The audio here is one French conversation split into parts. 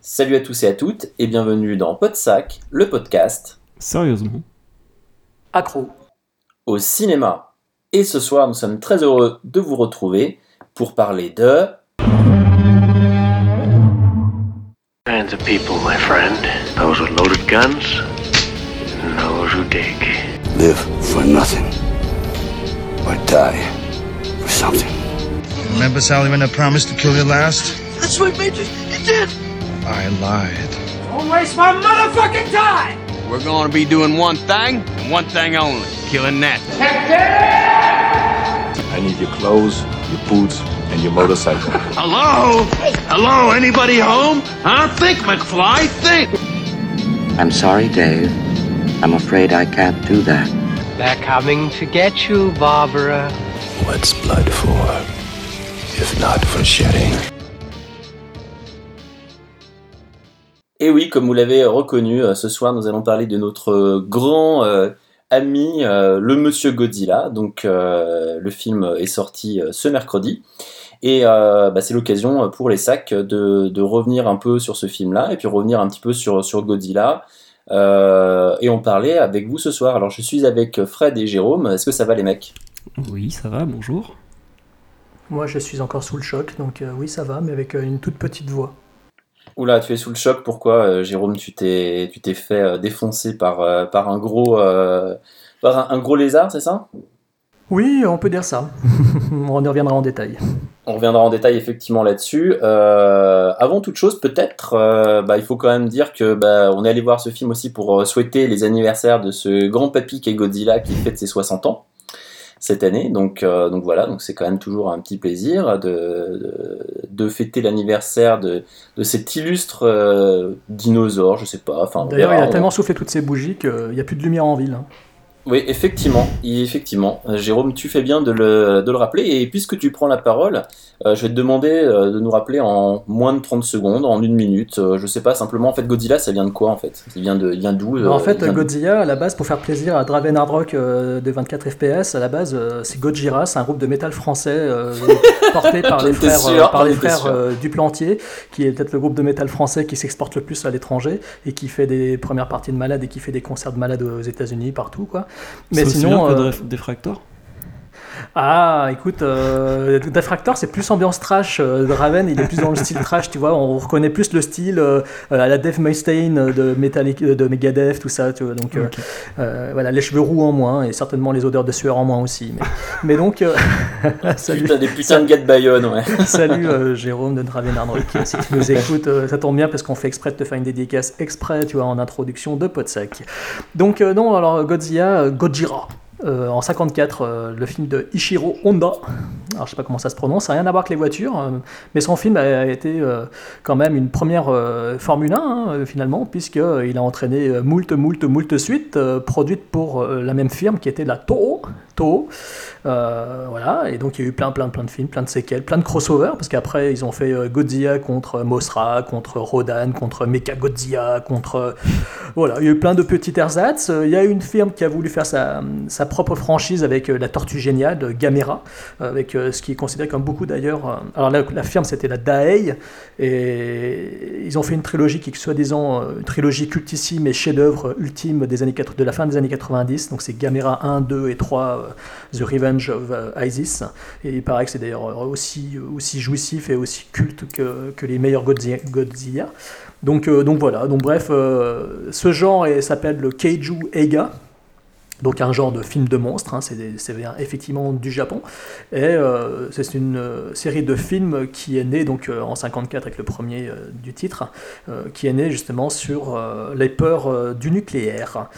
Salut à tous et à toutes et bienvenue dans Podsac, le podcast Sérieusement Accro. au cinéma. Et ce soir, nous sommes très heureux de vous retrouver pour parler de kinds of people, my friend. Those with loaded guns, and those who dig. live for nothing or die for something. Remember, Sally, when I promised to kill you last? That's what made you. You did. I lied. Don't waste my motherfucking time. We're going to be doing one thing and one thing only killing that. I need your clothes, your boots, and your motorcycle. Hello? Hello? Anybody home? Huh? Think, McFly. Think. I'm sorry, Dave. I'm afraid I can't do that. They're coming to get you, Barbara. What's blood for? If not for shedding. Et oui, comme vous l'avez reconnu, euh, ce soir nous allons parler de notre euh, grand euh, ami, euh, le Monsieur Godzilla. Donc euh, le film est sorti euh, ce mercredi. Et euh, bah, c'est l'occasion pour les sacs de, de revenir un peu sur ce film-là et puis revenir un petit peu sur, sur Godzilla. Euh, et en parler avec vous ce soir. Alors je suis avec Fred et Jérôme. Est-ce que ça va les mecs? Oui, ça va, bonjour. Moi, je suis encore sous le choc, donc euh, oui, ça va, mais avec euh, une toute petite voix. Oula, tu es sous le choc. Pourquoi, euh, Jérôme Tu t'es, tu t'es fait défoncer par, par un gros, par un, un gros lézard, c'est ça? Oui, on peut dire ça. on y reviendra en détail. On reviendra en détail effectivement là-dessus. Avant toute chose, peut-être, bah, il faut quand même dire que bah, on est allé voir ce film aussi pour souhaiter les anniversaires de ce grand papy qui est Godzilla qui fête ses 60 ans cette année. Donc, euh, donc voilà, donc c'est quand même toujours un petit plaisir de, de, de fêter l'anniversaire de, de cet illustre euh, dinosaure, je sais pas. Enfin, D'ailleurs, il a on- tellement soufflé toutes ces bougies qu'il n'y a plus de lumière en ville. hein. Oui, effectivement, effectivement. Euh, Jérôme, tu fais bien de le, de le rappeler. Et puisque tu prends la parole, euh, je vais te demander euh, de nous rappeler en moins de 30 secondes, en une minute. euh, je sais pas, simplement, en fait, Godzilla, ça vient de quoi, en fait? Il vient de, il vient d'où euh, en fait, Godzilla, à la base, pour faire plaisir à Draven Hardrock euh, de 24 FPS, à la base, euh, c'est Gojira, c'est un groupe de métal français euh, porté par les frères, sûr, par les frères sûr. euh, Duplantier, qui est peut-être le groupe de métal français qui s'exporte le plus à l'étranger et qui fait des premières parties de malades et qui fait des concerts de malades aux États-Unis, partout, quoi. Mais C'est aussi sinon. bien que Dref- Defractor Ah, écoute, euh, Defractor, c'est plus ambiance trash. Euh, Draven, il est plus dans le style trash, tu vois. On reconnaît plus le style euh, à la Dave Mustaine de, Metallic, de Megadeth, tout ça, tu vois. Donc, euh, euh, voilà, les cheveux roux en moins et certainement les odeurs de sueur en moins aussi. Mais, mais donc, euh, salut, Putain, des putains de gars de Bayonne, ouais. salut euh, Jérôme de Draven Hardrock. Si tu nous écoutes, euh, ça tombe bien parce qu'on fait exprès de te faire une dédicace exprès, tu vois, en introduction de Podsac. Donc, euh, non, alors Godzilla, euh, Gojira. Euh, en 54, euh, le film de Ishiro Honda. Alors, je sais pas comment ça se prononce, ça n'a rien à voir avec les voitures, euh, mais son film a, été quand même une première Formule 1, hein, finalement, puisqu'il a entraîné moult, moult, moult suites, produites pour la même firme qui était la Toho. Euh, voilà, et donc il y a eu plein, plein, plein de films, plein de séquelles, plein de crossovers, parce qu'après ils ont fait euh, Godzilla contre Mothra, contre Rodan, contre Mecha Godzilla, contre. euh, voilà, il y a eu plein de petits ersatz. Euh, Il y a une firme qui a voulu faire sa, propre franchise avec euh, la Tortue Géniale, Gamera, avec euh, ce qui est considéré comme beaucoup d'ailleurs. euh, alors la, la firme c'était la Daei, et ils ont fait une trilogie qui soi-disant euh, une trilogie cultissime et chef-d'œuvre ultime des années, quatre- de la fin des années 90. Donc c'est Gamera 1, 2 et 3, euh, The Revenge of euh, Isis. Et il paraît que c'est d'ailleurs euh, aussi, aussi jouissif et aussi culte que, que les meilleurs Godzilla. Donc, euh, donc voilà, donc bref, euh, ce genre s'appelle le Keiju Eiga. Donc un genre de film de monstres, hein, c'est effectivement du Japon. Et euh, c'est une euh, série de films qui est née donc, euh, en 54 avec le premier euh, du titre, euh, qui est né justement sur euh, les peurs euh, du nucléaire.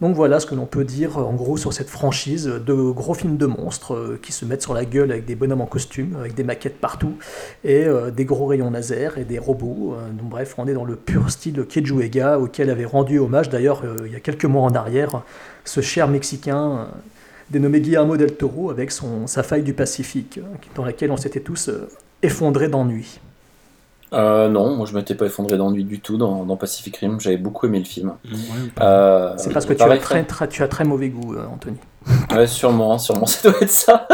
Donc voilà ce que l'on peut dire en gros sur cette franchise de gros films de monstres euh, qui se mettent sur la gueule avec des bonhommes en costume, avec des maquettes partout, et euh, des gros rayons laser et des robots. Euh, donc bref, on est dans le pur style Keiju Ega auquel avait rendu hommage d'ailleurs il y a quelques mois en arrière ce cher Mexicain dénommé Guillermo del Toro avec son, sa faille du Pacifique, euh, dans laquelle on s'était tous effondrés d'ennui. Euh, non, moi je m'étais pas effondré d'ennui du tout dans, dans Pacific Rim. J'avais beaucoup aimé le film. Ouais, Euh, C'est parce que tu as, très, très- tu as très mauvais goût, euh, Anthony. Ouais, sûrement, sûrement, ça doit être ça.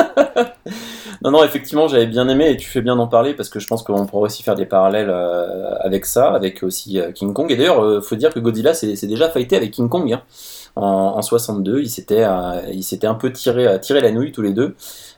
Non, non, effectivement, j'avais bien aimé et tu fais bien d'en parler parce que je pense qu'on pourrait aussi faire des parallèles euh, avec ça, avec aussi euh, King Kong. Et d'ailleurs, euh, faut dire que Godzilla s'est déjà fighté avec King Kong. hein. En, en 62, ils s'étaient, euh, ils s'étaient un peu tiré, tiré la nouille tous les deux.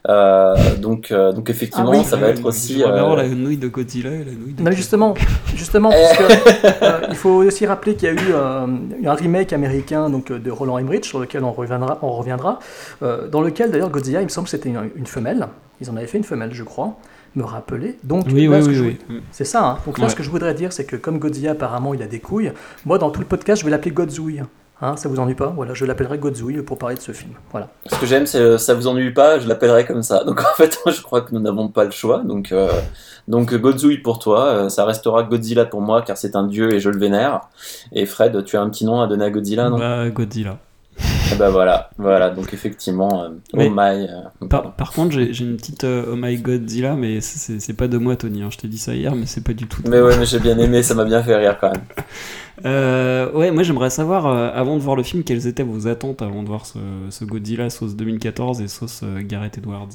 Euh, donc, euh, donc effectivement, Ah oui. ça va être aussi. avoir euh, la nouille de Godzilla et la nouille de. Non, mais justement, justement, Eh. parce que, euh, il faut aussi rappeler qu'il y a eu euh, un remake américain donc, de Roland Emmerich, sur lequel on reviendra, on reviendra euh, dans lequel d'ailleurs Godzilla, il me semble que c'était une, une femelle. Ils en avaient fait une femelle, je crois, me rappeler. Donc, Oui, oui, oui, je oui. voulais- C'est ça. hein. Donc là, Ouais. ce que je voudrais dire, c'est que comme Godzilla, apparemment, il a des couilles, moi, dans tout le podcast, je vais l'appeler Godzouille. Hein, ça vous ennuie pas? Voilà, je l'appellerai Godzouille pour parler de ce film. Voilà. Ce que j'aime, c'est euh, ça vous ennuie pas, je l'appellerai comme ça. Donc en fait, je crois que nous n'avons pas le choix. Donc, euh, donc Godzooey pour toi, euh, ça restera Godzilla pour moi car c'est un dieu et je le vénère. Et Fred, tu as un petit nom à donner à Godzilla, non? Bah, Godzilla. Ben voilà, voilà. Donc effectivement, euh, oh my. euh, Par, par contre, j'ai une petite euh, Oh my Godzilla, mais c'est- pas de moi, Tony. hein. Je t'ai dit ça hier, mais c'est pas du tout. Mais ouais, mais j'ai bien aimé, ça m'a bien fait rire quand même. Euh, ouais, moi j'aimerais savoir, euh, avant de voir le film, quelles étaient vos attentes avant de voir ce, ce Godzilla sauce 2014 et sauce Gareth Edwards?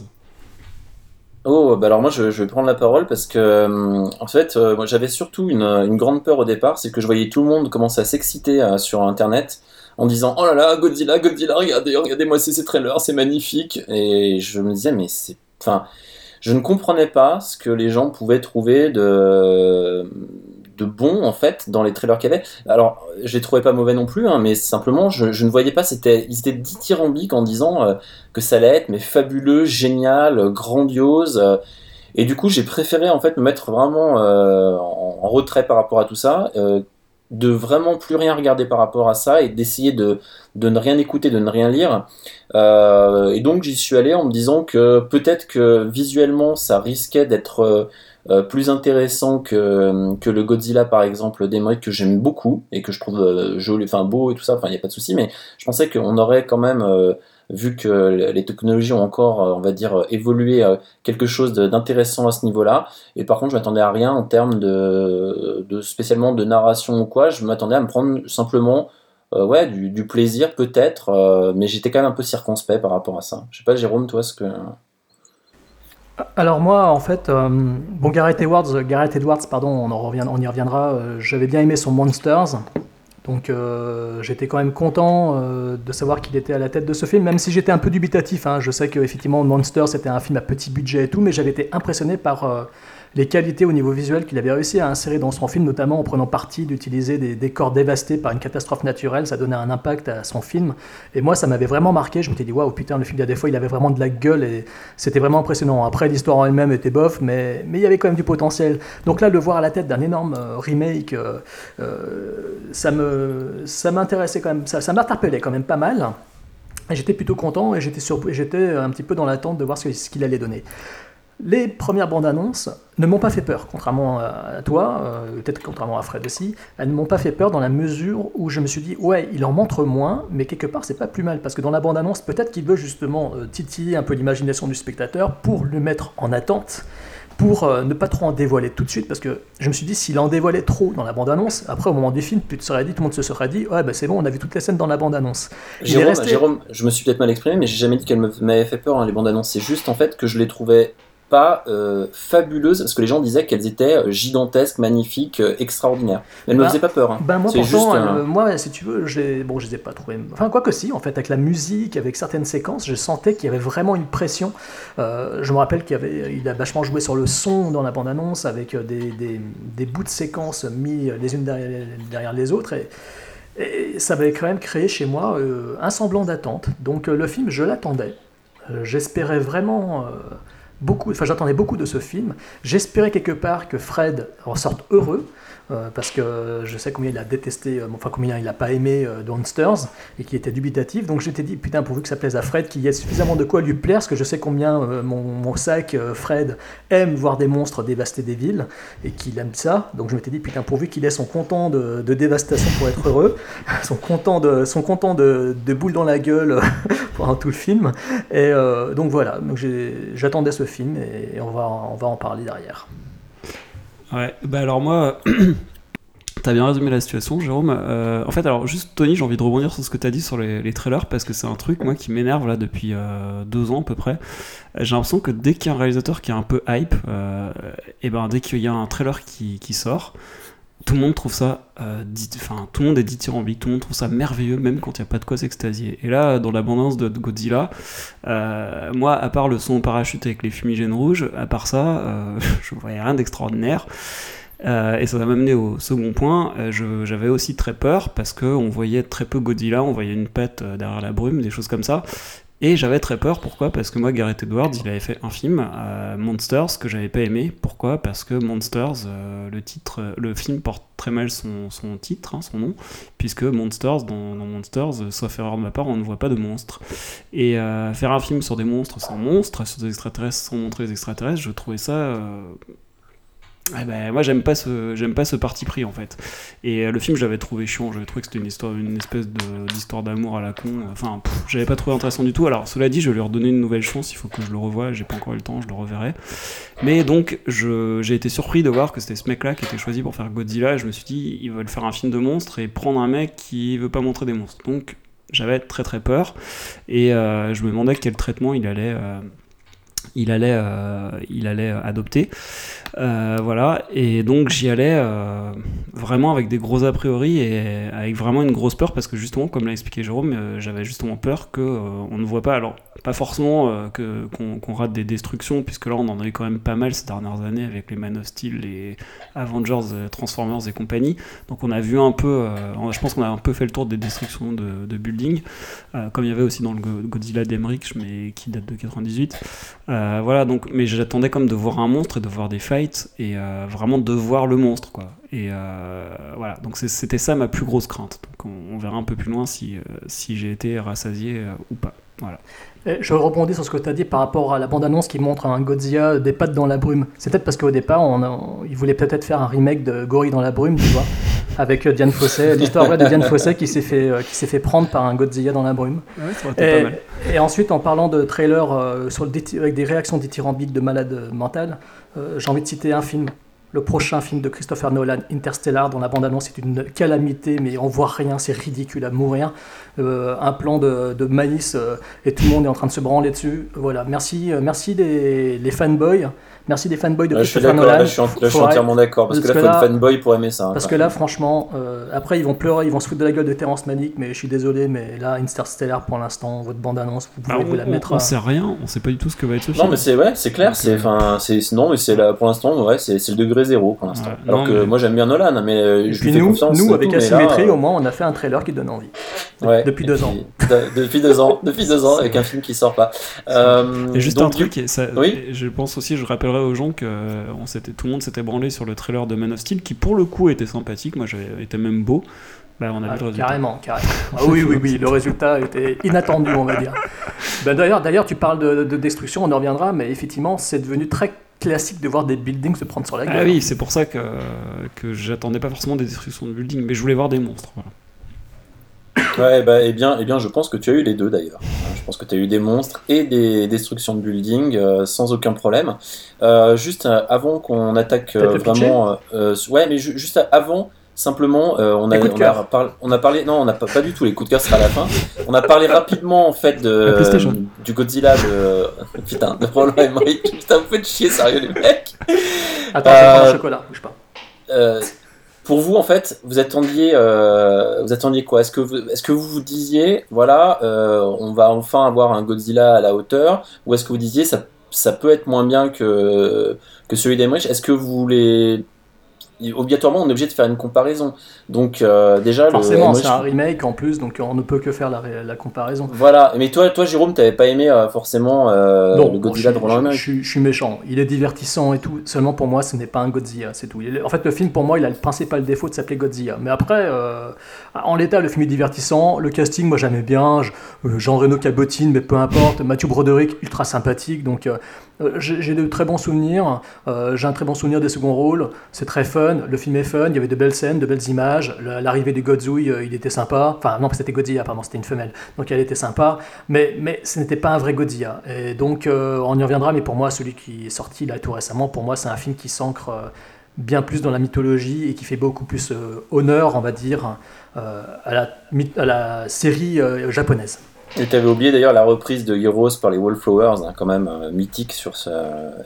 Oh, bah alors moi je, je vais prendre la parole parce que euh, en fait euh, moi j'avais surtout une, une grande peur au départ, c'est que je voyais tout le monde commencer à s'exciter euh, sur internet en disant oh là là Godzilla Godzilla regardez regardez-moi ces, trailers c'est magnifique et je me disais mais c'est enfin je ne comprenais pas ce que les gens pouvaient trouver de de bon en fait dans les trailers qu'il y avait. Alors je les trouvais pas mauvais non plus hein, mais simplement je, ne voyais pas c'était ils étaient dithyrambiques en disant euh, que ça allait être mais fabuleux, génial, grandiose. et du coup, j'ai préféré en fait me mettre vraiment euh, en, en retrait par rapport à tout ça, euh, de vraiment plus rien regarder par rapport à ça et d'essayer de, ne rien écouter, de ne rien lire. Euh, et donc j'y suis allé en me disant que peut-être que visuellement ça risquait d'être euh, euh, plus intéressant que, le Godzilla par exemple d'Emmerich que j'aime beaucoup et que je trouve joli, enfin beau et tout ça, enfin il n'y a pas de souci, mais je pensais qu'on aurait quand même, vu que les technologies ont encore, euh, on va dire, euh, évolué, euh, quelque chose d'intéressant à ce niveau-là. Et par contre, je m'attendais à rien en termes de, de spécialement de narration ou quoi. Je m'attendais à me prendre simplement ouais, du, plaisir peut-être, mais j'étais quand même un peu circonspect par rapport à ça. Je sais pas, Jérôme, toi, ce que... Alors moi, en fait, bon, Gareth Edwards, Gareth Edwards, pardon, on, en on y reviendra. J'avais bien aimé son Monsters, donc euh, j'étais quand même content euh, de savoir qu'il était à la tête de ce film, même si j'étais un peu dubitatif. hein. Je sais que effectivement, Monsters c'était un film à petit budget et tout, mais j'avais été impressionné par euh, les qualités au niveau visuel qu'il avait réussi à insérer dans son film, notamment en prenant parti d'utiliser des décors dévastés par une catastrophe naturelle. Ça donnait un impact à son film. Et moi, ça m'avait vraiment marqué. Je m'étais dit, waouh, putain, le film, des fois, il avait vraiment de la gueule et c'était vraiment impressionnant. Après, l'histoire en elle-même était bof, mais, il y avait quand même du potentiel. Donc là, le voir à la tête d'un énorme euh, remake, euh, euh, ça m'intéressait quand même, ça, ça m'interpellait quand même pas mal. J'étais plutôt content et j'étais un petit peu dans l'attente de voir ce qu'il allait donner. Les premières bandes annonces ne m'ont pas fait peur, contrairement à toi, euh, peut-être contrairement à Fred aussi. Elles ne m'ont pas fait peur dans la mesure où je me suis dit, ouais, il en montre moins, mais quelque part, c'est pas plus mal, parce que dans la bande annonce, peut-être qu'il veut justement euh, titiller un peu l'imagination du spectateur pour le mettre en attente, pour euh, ne pas trop en dévoiler tout de suite, parce que je me suis dit, s'il en dévoilait trop dans la bande annonce, après, au moment du film, serais dit, tout le monde se serait dit, ouais, bah c'est bon, on a vu toutes les scènes dans la bande annonce. Il est Jérôme, resté- Jérôme, je me suis peut-être mal exprimé, mais j'ai jamais dit qu'elle m'avait fait peur, hein, les bandes annonces. C'est juste en fait que je les trouvais pas euh, fabuleuses, parce que les gens disaient qu'elles étaient euh, gigantesques, magnifiques, euh, extraordinaires. Elles me Ben- faisaient pas peur. hein. Ben moi pourtant, juste, euh, moi si tu veux, bon je les ai pas trouvés. Enfin quoi que si, en fait avec la musique, avec certaines séquences, je sentais qu'il y avait vraiment une pression. Je me rappelle qu'il y avait, il a vachement joué sur le son dans la bande annonce avec des, des, des bouts de séquences mis les unes derrière, derrière les autres et, et ça avait quand même créé chez moi euh, un semblant d'attente. Donc euh, le film, je l'attendais. Euh, J'espérais vraiment j'attendais beaucoup de ce film. J'espérais quelque part que Fred en sorte heureux. Euh, parce que je sais combien il a détesté, euh, enfin combien il n'a pas aimé euh, Monsters et qu'il était dubitatif. Donc j'étais dit, putain, pourvu que ça plaise à Fred, qu'il y ait suffisamment de quoi lui plaire, parce que je sais combien mon, sac, Fred, aime voir des monstres dévaster des villes et qu'il aime ça. Donc je m'étais dit, putain, pourvu qu'il ait son content de, dévastation pour être heureux, son content de, son content de, de boule dans la gueule pendant tout le film. Et donc voilà, donc j'attendais ce film et on va, on va en parler derrière. Ouais, bah alors moi, T'as bien résumé la situation, Jérôme. Euh, en fait, alors juste Tony, j'ai envie de rebondir sur ce que t'as dit sur les, trailers parce que c'est un truc moi qui m'énerve là depuis euh, deux ans à peu près. J'ai l'impression que dès qu'il y a un réalisateur qui est un peu hype, euh, et ben dès qu'il y a un trailer qui sort, tout le monde trouve ça, euh, dit- enfin tout le monde est dithyrambique, tout le monde trouve ça merveilleux, même quand il n'y a pas de quoi s'extasier. Et là, dans l'abondance de Godzilla, euh, moi, à part le son parachute avec les fumigènes rouges, à part ça, euh, je voyais rien d'extraordinaire. Euh, et ça va m'amener au second point. J'avais aussi très peur parce que on voyait très peu Godzilla, on voyait une patte derrière la brume, des choses comme ça. Et j'avais très peur, pourquoi? Parce que moi, Gareth Edwards, il avait fait un film, euh, Monsters, que j'avais pas aimé. Pourquoi? Parce que Monsters, euh, le titre, euh, le film porte très mal son, son titre, hein, son nom, puisque Monsters, dans, Monsters, euh, sauf erreur de ma part, on ne voit pas de monstres. Et faire un film sur des monstres sans monstres, sur des extraterrestres sans montrer les extraterrestres, je trouvais ça. Eh ben, moi j'aime pas ce pas ce parti pris en fait. Et euh, le film j'avais trouvé chiant. J'avais trouvé que c'était une histoire une espèce d'histoire d'amour à la con. Enfin j'avais pas trouvé intéressant du tout. Alors cela dit je vais lui redonner une nouvelle chance. Il faut que je le revoie. J'ai pas encore eu le temps. Je le reverrai. Mais donc je- j'ai été surpris de voir que c'était ce mec là qui était choisi pour faire Godzilla. Je me suis dit ils veulent faire un film de monstres et prendre un mec qui veut pas montrer des monstres. Donc j'avais très très peur. Et euh, je me demandais quel traitement il allait euh, il allait, il allait adopter. Euh, voilà, et donc j'y allais euh, vraiment avec des gros a priori et avec vraiment une grosse peur parce que justement, comme l'a expliqué Jérôme, euh, j'avais justement peur que on ne voit pas, alors pas forcément que qu'on rate des destructions puisque là on en a eu quand même pas mal ces dernières années avec les Man of Steel, les Avengers, Transformers et compagnie. Donc on a vu un peu, je pense qu'on a un peu fait le tour des destructions de, buildings, comme il y avait aussi dans le Go- Godzilla d'Emmerich, mais qui date de 98. Euh, voilà, donc, mais j'attendais comme de voir un monstre et de voir des et euh, vraiment de voir le monstre, quoi. Et euh, voilà, donc c'était ça ma plus grosse crainte. Donc on, on verra un peu plus loin si, euh, si j'ai été rassasié ou pas. Voilà. Je rebondis sur ce que tu as dit par rapport à la bande-annonce qui montre un Godzilla des pattes dans la brume. C'est peut-être parce qu'au départ, on, a- ils voulaient peut-être faire un remake de Gorille dans la brume, tu vois, avec euh, Diane Fossé, l'histoire vraie de Diane Fossé qui s'est fait, euh, qui s'est fait prendre par un Godzilla dans la brume. Ouais, ça pas Et, mal. et ensuite, en parlant de trailer euh, sur le déti- avec des réactions dithyrambiques de malades mentales, euh, j'ai envie de citer un film. Le prochain film de Christopher Nolan, Interstellar, dont la bande-annonce est une calamité, mais on voit rien, c'est ridicule à mourir. Euh, un plan de, de maïs et tout le monde est en train de se branler dessus. Voilà, merci, merci les, les fanboys. Merci des fanboys de je suis Christopher d'accord, Nolan. là, je suis, en- là, je suis entièrement d'accord. Parce, que là, Parce faut être fanboy pour aimer ça. hein, Parce que là, franchement, euh, après, ils vont pleurer, ils vont se foutre de la gueule de Terrence Malick, mais je suis désolé, mais là, Interstellar, pour l'instant, votre bande-annonce, vous pouvez Alors, vous la mettre. on à- sait rien, on sait pas du tout ce que va être ce film. Non, mais c'est ouais, c'est clair. C'est euh, enfin, c'est non, mais c'est là pour l'instant, ouais, c'est le degré zéro pour l'instant. Ouais, Alors non, que mais- moi j'aime bien Nolan, mais euh, Et je lui fais nous, confiance. nous avec là, Asymétrie, euh, au moins, on a fait un trailer qui donne envie. ouais, depuis deux puis- ans. de- depuis deux ans, depuis deux ans, avec un film qui sort pas. Euh, Et juste un truc, je pense aussi, je rappellerai aux gens que euh, on tout le monde s'était branlé sur le trailer de Man of Steel, qui pour le coup était sympathique, moi j'avais été même beau. Bah, on a Ah, le résultat. carrément, carrément. Ah oui, oui, oui, le résultat était inattendu, on va dire. Ben, d'ailleurs, d'ailleurs, tu parles de, de destruction, on en reviendra, mais effectivement, c'est devenu très classique de voir des buildings se prendre sur la gueule. Ah oui, c'est pour ça que, que j'attendais pas forcément des destructions de buildings, mais je voulais voir des monstres. Voilà. Ouais, bah, eh bien, eh bien, je pense que tu as eu les deux d'ailleurs. Je pense que tu as eu des monstres et des destructions de buildings euh, sans aucun problème. Euh, juste euh, avant qu'on attaque euh, vraiment, ouais, mais ju- juste avant, simplement, on a, on a, parlé, on a parlé, non, on n'a pas, pas du tout les coups de cœur, sera à la fin. On a parlé rapidement en fait de du Godzilla de putain de Roland Emmerich. Putain, vous faites chier, sérieux les mecs. Attends, je vais prendre Euh, un chocolat, bouge pas. Pour vous, en fait, vous attendiez, euh, vous attendiez quoi? Est-ce que vous, est-ce que vous vous disiez, voilà, euh, on va enfin avoir un Godzilla à la hauteur, ou est-ce que vous disiez ça, ça peut être moins bien que que celui d'Emmerich? Est-ce que vous voulez obligatoirement on est obligé de faire une comparaison Donc euh, déjà le Forcément, c'est un remake en plus, donc on ne peut que faire la, comparaison. Voilà, mais toi, toi Jérôme, t'avais pas aimé euh, forcément euh, Non, le Godzilla de Roland je- Emmerich je suis- je suis méchant. Il est divertissant et tout. Seulement pour moi, ce n'est pas un Godzilla, c'est tout. En fait, le film, pour moi, il a le principal défaut de s'appeler Godzilla. Mais après, euh, en l'état, le film est divertissant. Le casting, moi, j'aimais bien. Je- Jean Reno cabotine, mais peu importe. Mathieu Broderick, ultra sympathique. Donc, j'ai j'ai de très bons souvenirs. Euh, j'ai un très bon souvenir des seconds rôles. C'est très fun. Le film est fun. Il y avait de belles scènes, de belles images. L'arrivée du Godzouille, euh, il était sympa. Enfin, non, c'était Godzilla, pardon, c'était une femelle. Donc, elle était sympa. Mais, mais ce n'était pas un vrai Godzilla. Et donc, euh, on y reviendra. Mais pour moi, celui qui est sorti là tout récemment, pour moi, c'est un film qui s'ancre. euh, bien plus dans la mythologie et qui fait beaucoup plus euh, honneur, on va dire, euh, à, la, série euh, japonaise. Et t'avais oublié d'ailleurs la reprise de Heroes par les Wallflowers, hein, quand même euh, mythique sur ce.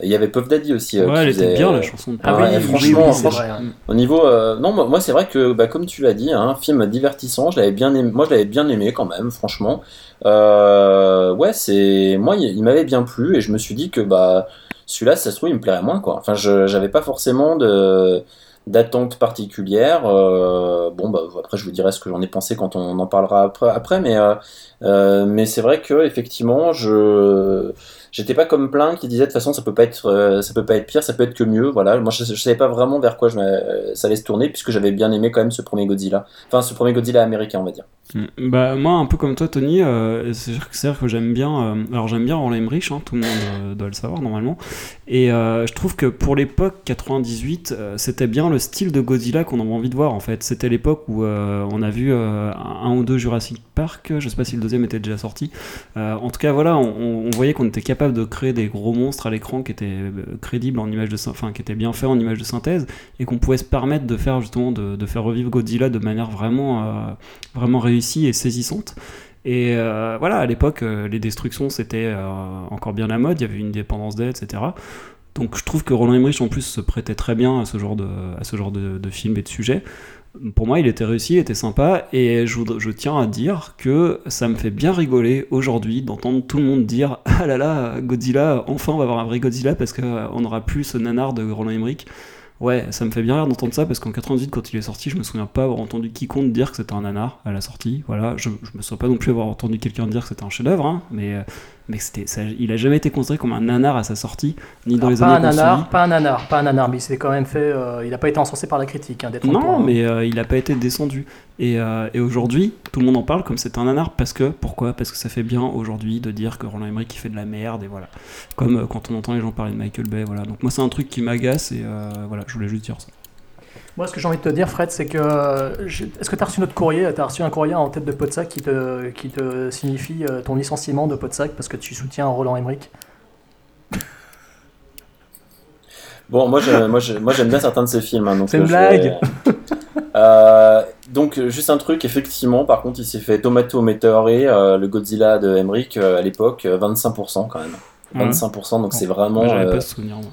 Et il y avait Puff Daddy aussi. euh, Ouais, elle était faisait- bien la chanson de Ah ouais, oui, franchement, oui, vrai, hein. Au niveau, euh, non, moi, c'est vrai que, bah, comme tu l'as dit, hein, un film divertissant, je l'avais bien aimé, moi je l'avais bien aimé quand même, franchement. Euh, ouais, c'est, moi, il, il m'avait bien plu et je me suis dit que bah, celui-là, si ça se trouve, il me plairait moins, quoi. Enfin, je, j'avais pas forcément de d'attente particulière. Euh, bon, bah, après, je vous dirai ce que j'en ai pensé quand on en parlera après, mais, euh, euh, mais c'est vrai que effectivement, je j'étais pas comme plein qui disait de toute façon ça peut pas être euh, ça peut pas être pire ça peut être que mieux voilà moi je, je savais pas vraiment vers quoi je ça allait se tourner puisque j'avais bien aimé quand même ce premier Godzilla enfin ce premier Godzilla américain on va dire Mm. Bah moi un peu comme toi Tony, euh, c'est sûr que- j'aime bien, euh, alors j'aime bien Roland Emmerich, hein, tout le monde euh, doit le savoir normalement, et je trouve que pour l'époque 98, euh, c'était bien le style de Godzilla qu'on avait envie de voir en fait. C'était l'époque où on a vu un ou deux Jurassic Park, je sais pas si le deuxième était déjà sorti. En tout cas voilà, on voyait qu'on était capable de créer des gros monstres à l'écran qui étaient euh, crédibles en image de, enfin qui étaient bien faits en image de synthèse et qu'on pouvait se permettre de faire justement de, de faire revivre Godzilla de manière vraiment euh, vraiment réussie et saisissante. Et euh, voilà, à l'époque, les destructions, c'était encore bien la mode, il y avait une dépendance d'aide, etc. Donc je trouve que Roland Emmerich, en plus, se prêtait très bien à ce genre de, à ce genre de, de film et de sujet. Pour moi, il était réussi, il était sympa, et je, tiens à dire que ça me fait bien rigoler aujourd'hui d'entendre tout le monde dire Ah là là, Godzilla, enfin on va avoir un vrai Godzilla parce qu'on n'aura plus ce nanar de Roland Emmerich. Ouais, ça me fait bien rire d'entendre ça parce qu'en 98, quand il est sorti, je me souviens pas avoir entendu quiconque dire que c'était un nanar à la sortie. Voilà, je, je me souviens pas non plus avoir entendu quelqu'un dire que c'était un chef-d'œuvre, hein, mais, euh, mais c'était, ça- il a jamais été considéré comme un nanar à sa sortie, ni dans Alors, les pas un années qu'on nanar, pas un nanar, pas un nanar, mais il s'est quand même fait. euh, il n'a pas été encensé par la critique, hein, d'être Non, mais euh, il a pas été descendu. Et, euh, et aujourd'hui, tout le monde en parle comme c'est un nanar parce que pourquoi? Parce que ça fait bien aujourd'hui de dire que Roland Emmerich il fait de la merde et voilà. Comme quand on entend les gens parler de Michael Bay, voilà. Donc moi c'est un truc qui m'agace et voilà, je voulais juste dire ça. Moi, ce que j'ai envie de te dire, Fred, c'est que. euh, Est-ce que tu as reçu notre courrier? Tu as reçu un courrier en tête de Podsac qui te, qui te signifie euh, ton licenciement de Podsac parce que tu soutiens Roland Emmerich? Bon moi je- moi je- moi j'aime bien certains de ces films hein, donc C'est une euh, blague. vais- Euh, donc juste un truc effectivement par contre il s'est fait Tomato Meteore euh, le Godzilla de Emmerich euh, à l'époque euh, 25% quand même Ouais. 25% donc c'est Moi, vraiment j'avais euh, pas ce souvenir. moi.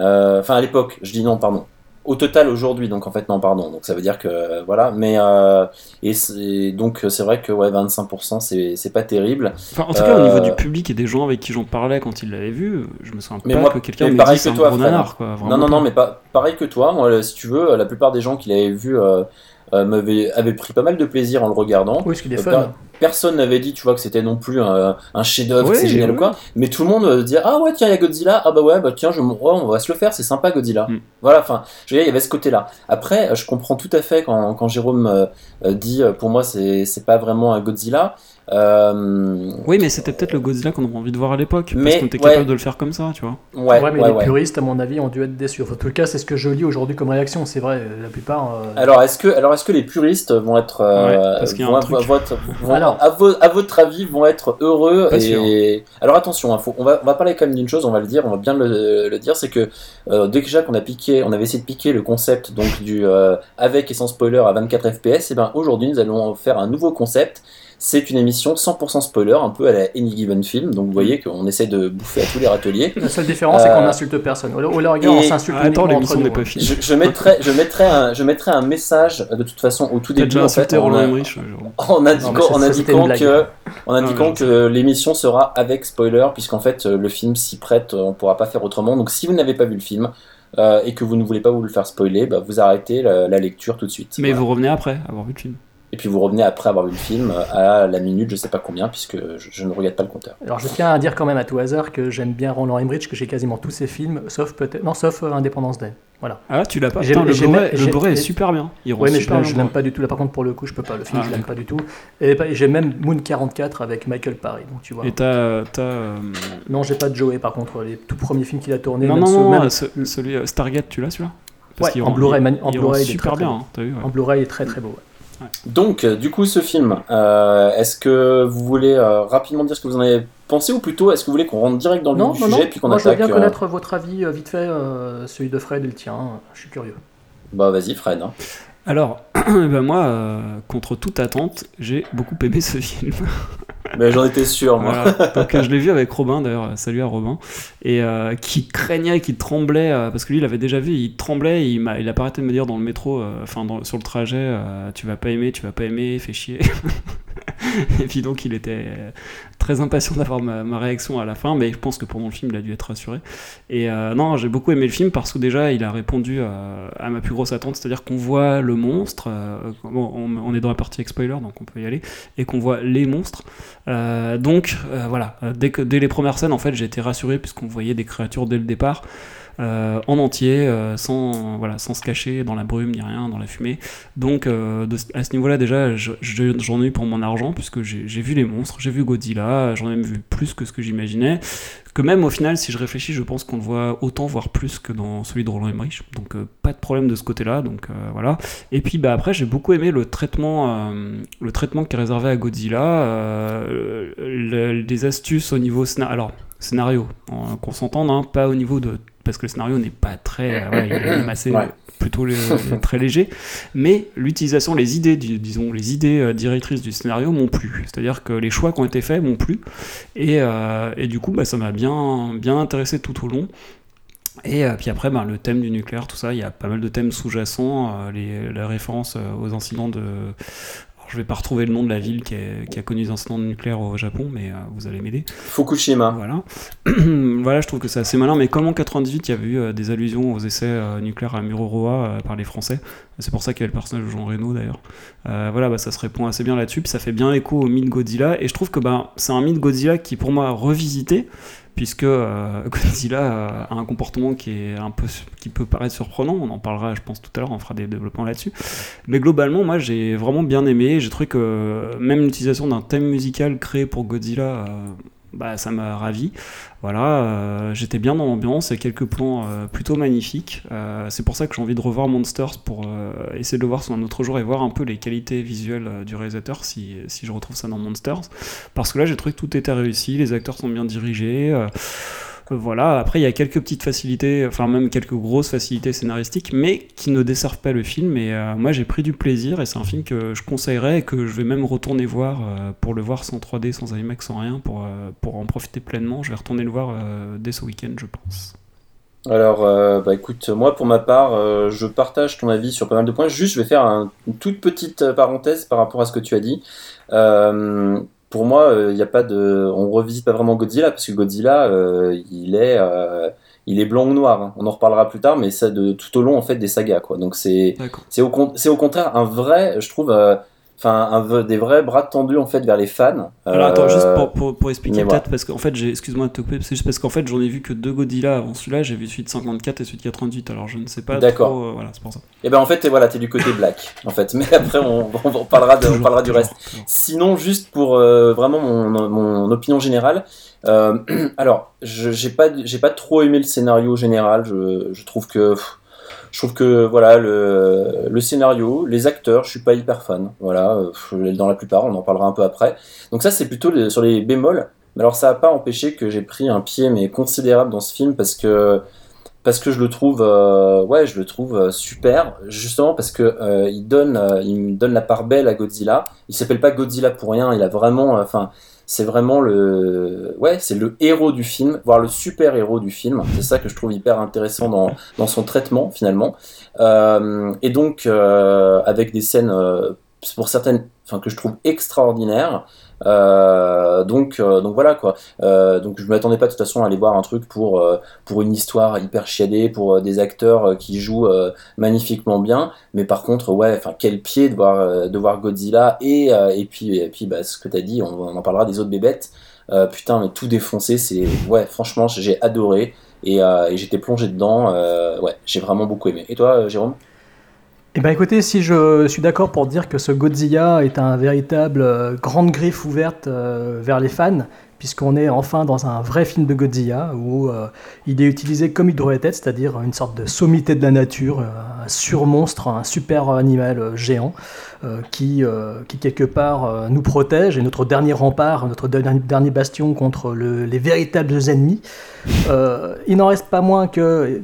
Euh, Enfin, à l'époque, je dis non, pardon. Au total aujourd'hui, donc en fait non, pardon. Donc ça veut dire que euh, voilà, mais euh, et c'est- donc c'est vrai que ouais, 25%, c'est c'est pas terrible. Enfin, en tout cas, au niveau Euh, du public et des gens avec qui j'en parlais quand ils l'avaient vu, je me souviens Mais pas moi, que quelqu'un me pareil dise c'est que un toi, gros frère. nanar, quoi. Non, non, pas. non, mais pas pareil que toi. Moi, si tu veux, la plupart des gens qui l'avaient vu euh, m'avaient avaient pris pas mal de plaisir en le regardant. Oui, parce qu'il est Euh, fun. Personne n'avait dit, tu vois, que c'était non plus un, un chef-d'œuvre, Oui, c'est génial oui. ou quoi. Mais tout le monde euh, disait, ah ouais, tiens, il y a Godzilla. Ah bah ouais, bah tiens, je, on va se le faire, c'est sympa Godzilla. Mm. Voilà, enfin, je veux dire, il y avait ce côté-là. Après, je comprends tout à fait quand, quand Jérôme euh, dit, pour moi, c'est c'est pas vraiment un Godzilla. Euh, Oui, mais c'était peut-être le Godzilla qu'on avait envie de voir à l'époque, parce Mais, qu'on était ouais. capable de le faire comme ça, tu vois. ouais, Ouais, mais ouais, les ouais. puristes, à mon avis, ont dû être déçus. En tout cas, c'est ce que je lis aujourd'hui comme réaction. C'est vrai, la plupart. euh, Alors, est-ce que, alors, est-ce que les puristes vont être, euh, parce vont, vont vont- Alors. à, vo- à votre avis, vont être heureux Pas et alors attention, hein, faut- on va, on va parler quand même d'une chose, on va le dire, on va bien le, le dire, c'est que euh, déjà qu'on a piqué, on avait essayé de piquer le concept donc du euh, avec et sans spoiler à 24 fps, et ben aujourd'hui nous allons faire un nouveau concept. C'est une émission 100% spoiler, un peu à la Any Given Film. Donc vous voyez qu'on essaie de bouffer à tous les râteliers. La seule différence, c'est qu'on Euh, n'insulte personne. Au, regard, on s'insulte Ah, attends, l'émission entre n'est nous, pas hein. finie. Je, je mettrai, je mettrai un, je mettrai un message euh, de toute façon au tout début. déjà en fait, en- euh, en indiquant, Non, en indiquant que, en indiquant que l'émission sera avec spoiler, puisqu'en fait euh, le film s'y prête, euh, on pourra pas faire autrement. Donc si vous n'avez pas vu le film euh, et que vous ne voulez pas vous le faire spoiler, bah, vous arrêtez la, la lecture tout de suite. Mais Voilà. vous revenez après avoir vu le film. Et puis vous revenez après avoir vu le film euh, à la minute, je sais pas combien, puisque je, je ne regarde pas le compteur. Alors je tiens à dire quand même à tout hasard que j'aime bien Roland Emmerich, que j'ai quasiment tous ses films, sauf peut-être non, sauf euh, Indépendance Day. Voilà. Ah, tu l'as pas Putain, le Blu-ray est super bien. Il Oui, mais je, je bien. l'aime pas du tout. Là, par contre, pour le coup, je peux pas. Le film, Ah, je l'aime pas du tout. Et pas- j'ai même Moon 44 avec Michael Parry. Donc tu vois. Et t'as. t'as, euh, Non, j'ai pas de Joey par contre. Les tout premiers films qu'il a tournés. Non, même non, non, même- ce- celui euh, Stargate, tu l'as celui-là? Ouais, en Blu-ray, en il Blu-ray, rend il est super bien, hein, ouais. En Blu-ray, il est très très beau. ouais. Donc, euh, du coup, ce film, euh, est-ce que vous voulez euh, rapidement dire ce que vous en avez pensé ou plutôt est-ce que vous voulez qu'on rentre direct dans le Non, non, du non. sujet puis qu'on Moi, je veux attaque bien euh, connaître votre avis euh, vite fait, euh, celui de Fred et le tien. Je suis curieux. Bah, vas-y, Fred. hein. Alors, ben moi, euh, contre toute attente, j'ai beaucoup aimé ce film. Mais j'en étais sûr, moi. Voilà. Euh, je l'ai vu avec Robin d'ailleurs, salut à Robin, et euh, qui craignait, qui tremblait, euh, parce que lui il avait déjà vu, il tremblait, il, a pas arrêté de me dire dans le métro, enfin sur le trajet, tu vas pas aimer, tu vas pas aimer, fais chier. et puis donc il était euh, très impatient d'avoir ma, réaction à la fin, mais je pense que pendant le film il a dû être rassuré. Et euh, non, j'ai beaucoup aimé le film parce que déjà il a répondu euh, à ma plus grosse attente, c'est-à-dire qu'on voit le monstre, bon, on, est dans la partie avec spoiler donc on peut y aller, et qu'on voit les monstres. Donc voilà, dès, dès les premières scènes, en fait, j'ai été rassuré puisqu'on voyait des créatures dès le départ. Euh, en entier, euh, sans, voilà, sans se cacher dans la brume ni rien, dans la fumée. Donc euh, à ce niveau-là, déjà, je- je- j'en ai eu pour mon argent, puisque j'ai vu les monstres, j'ai vu Godzilla, j'en ai même vu plus que ce que j'imaginais. Que même au final, si je réfléchis, je pense qu'on le voit autant, voire plus que dans celui de Roland Emmerich. Donc pas de problème de ce côté-là. Donc voilà. Et puis bah, après, j'ai beaucoup aimé le traitement, le traitement qui est réservé à Godzilla, le- astuces au niveau scénario. Alors scénario, qu'on s'entende, hein, pas au niveau de parce que le scénario n'est pas très, euh, ouais, il est assez Ouais. plutôt le- très léger, mais l'utilisation, les idées, disons les idées euh, directrices du scénario m'ont plu. C'est-à-dire que les choix qui ont été faits m'ont plu, et, euh, et du coup, bah, ça m'a bien, bien intéressé tout au long. Et euh, puis après, bah, le thème du nucléaire, tout ça, il y a pas mal de thèmes sous-jacents, euh, la référence euh, aux incidents de... je vais pas retrouver le nom de la ville qui, est- qui a connu des incidents nucléaires au Japon, mais euh, vous allez m'aider. Fukushima. Voilà. voilà, je trouve que c'est assez malin, mais comme en 98, il y avait eu euh, des allusions aux essais euh, nucléaires à Mururoa par les Français, c'est pour ça qu'il y avait le personnage de Jean Reno d'ailleurs. Voilà, bah, ça se répond assez bien là-dessus, puis ça fait bien écho au mythe Godzilla, et je trouve que bah, c'est un mythe Godzilla qui, pour moi, revisité, puisque euh, Godzilla a un comportement qui est un peu qui peut paraître surprenant. On en parlera je pense tout à l'heure on fera des développements là-dessus. Mais globalement moi j'ai vraiment bien aimé. J'ai trouvé que même l'utilisation d'un thème musical créé pour Godzilla euh, bah, ça m'a ravi. Voilà, euh, j'étais bien dans l'ambiance et quelques plans euh, plutôt magnifiques. Euh, c'est pour ça que j'ai envie de revoir Monsters pour euh, essayer de le voir sur un autre jour et voir un peu les qualités visuelles euh, du réalisateur si, si je retrouve ça dans Monsters. Parce que là, j'ai trouvé que tout était réussi, les acteurs sont bien dirigés. Voilà, après il y a quelques petites facilités, enfin même quelques grosses facilités scénaristiques, mais qui ne desservent pas le film. Et euh, moi j'ai pris du plaisir et c'est un film que je conseillerais et que je vais même retourner voir euh, pour le voir sans 3D, sans IMAX, sans rien, pour, euh, pour en profiter pleinement. Je vais retourner le voir dès ce week-end, je pense. Alors, bah écoute, moi pour ma part, je partage ton avis sur pas mal de points. Juste, je vais faire un- une toute petite parenthèse par rapport à ce que tu as dit. Pour moi, il n'y a pas de, on revisite pas vraiment Godzilla parce que Godzilla, euh, il est, euh, il est blanc ou noir. hein. On en reparlera plus tard, mais ça de tout au long en fait des sagas quoi. Donc c'est, c'est au, con- c'est au contraire un vrai, je trouve, euh, enfin des vrais bras tendus en fait vers les fans. Alors attends, Euh, juste pour, pour, pour expliquer peut-être, parce qu'en fait, j'ai, excuse-moi de te couper, c'est juste parce qu'en fait, j'en ai vu que deux Godzilla avant celui-là, j'ai vu celui de 54 et celui de 88, alors je ne sais pas D'accord. euh, voilà, c'est pour ça. Et ben en fait, voilà, t'es du côté black, en fait. Mais après, on, on, on parlera, de, on Toujours, parlera du reste. toujours. Sinon, juste pour euh, vraiment mon, mon opinion générale, euh, alors, j'ai pas, j'ai pas trop aimé le scénario général. Je, je trouve que, pff, je trouve que voilà, le, scénario, les acteurs, je suis pas hyper fan. Voilà, dans la plupart, on en parlera un peu après. Donc ça, c'est plutôt sur les bémols. Mais alors, ça a pas empêché que j'ai pris un pied mais considérable dans ce film parce que parce que je le trouve euh, ouais je le trouve euh, super justement parce que euh, il donne euh, il me donne la part belle à Godzilla il s'appelle pas Godzilla pour rien il a vraiment enfin c'est vraiment le héros du film voire le super héros du film. C'est ça que je trouve hyper intéressant dans dans son traitement finalement. Euh, et donc euh, avec des scènes euh, pour certaines enfin que je trouve extraordinaires euh, donc euh, donc voilà quoi euh, donc je m'attendais pas de toute façon à aller voir un truc pour pour une histoire hyper chiadée, pour des acteurs qui jouent magnifiquement bien. Mais par contre, ouais, enfin quel pied de voir Godzilla et et puis et puis bah, ce que t'as dit, on, en parlera des autres bébêtes. Putain, mais tout défoncé, c'est ouais, franchement, j'ai adoré et, et j'étais plongé dedans. ouais, j'ai vraiment beaucoup aimé. Et toi, Jérôme? Eh ben écoutez, si je suis d'accord pour dire que ce Godzilla est un véritable euh, grande griffe ouverte euh, vers les fans, puisqu'on est enfin dans un vrai film de Godzilla où euh, il est utilisé comme il devrait être, c'est-à-dire une sorte de sommité de la nature, euh, surmonstre, un super animal géant qui, qui quelque part nous protège et notre dernier rempart, notre dernier, bastion contre le- les véritables ennemis. Il n'en reste pas moins que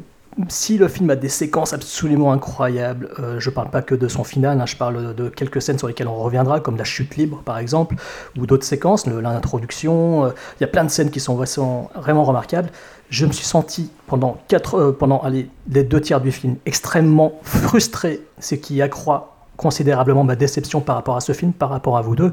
si le film a des séquences absolument incroyables, euh, je parle pas que de son final, hein, je parle de quelques scènes sur lesquelles on reviendra, comme la chute libre par exemple, ou d'autres séquences, l'introduction, euh, il y a plein de scènes qui sont vraiment, remarquables. Je me suis senti pendant, quatre, euh, pendant les deux tiers du film extrêmement frustré, ce qui accroît considérablement ma déception par rapport à ce film, par rapport à vous deux.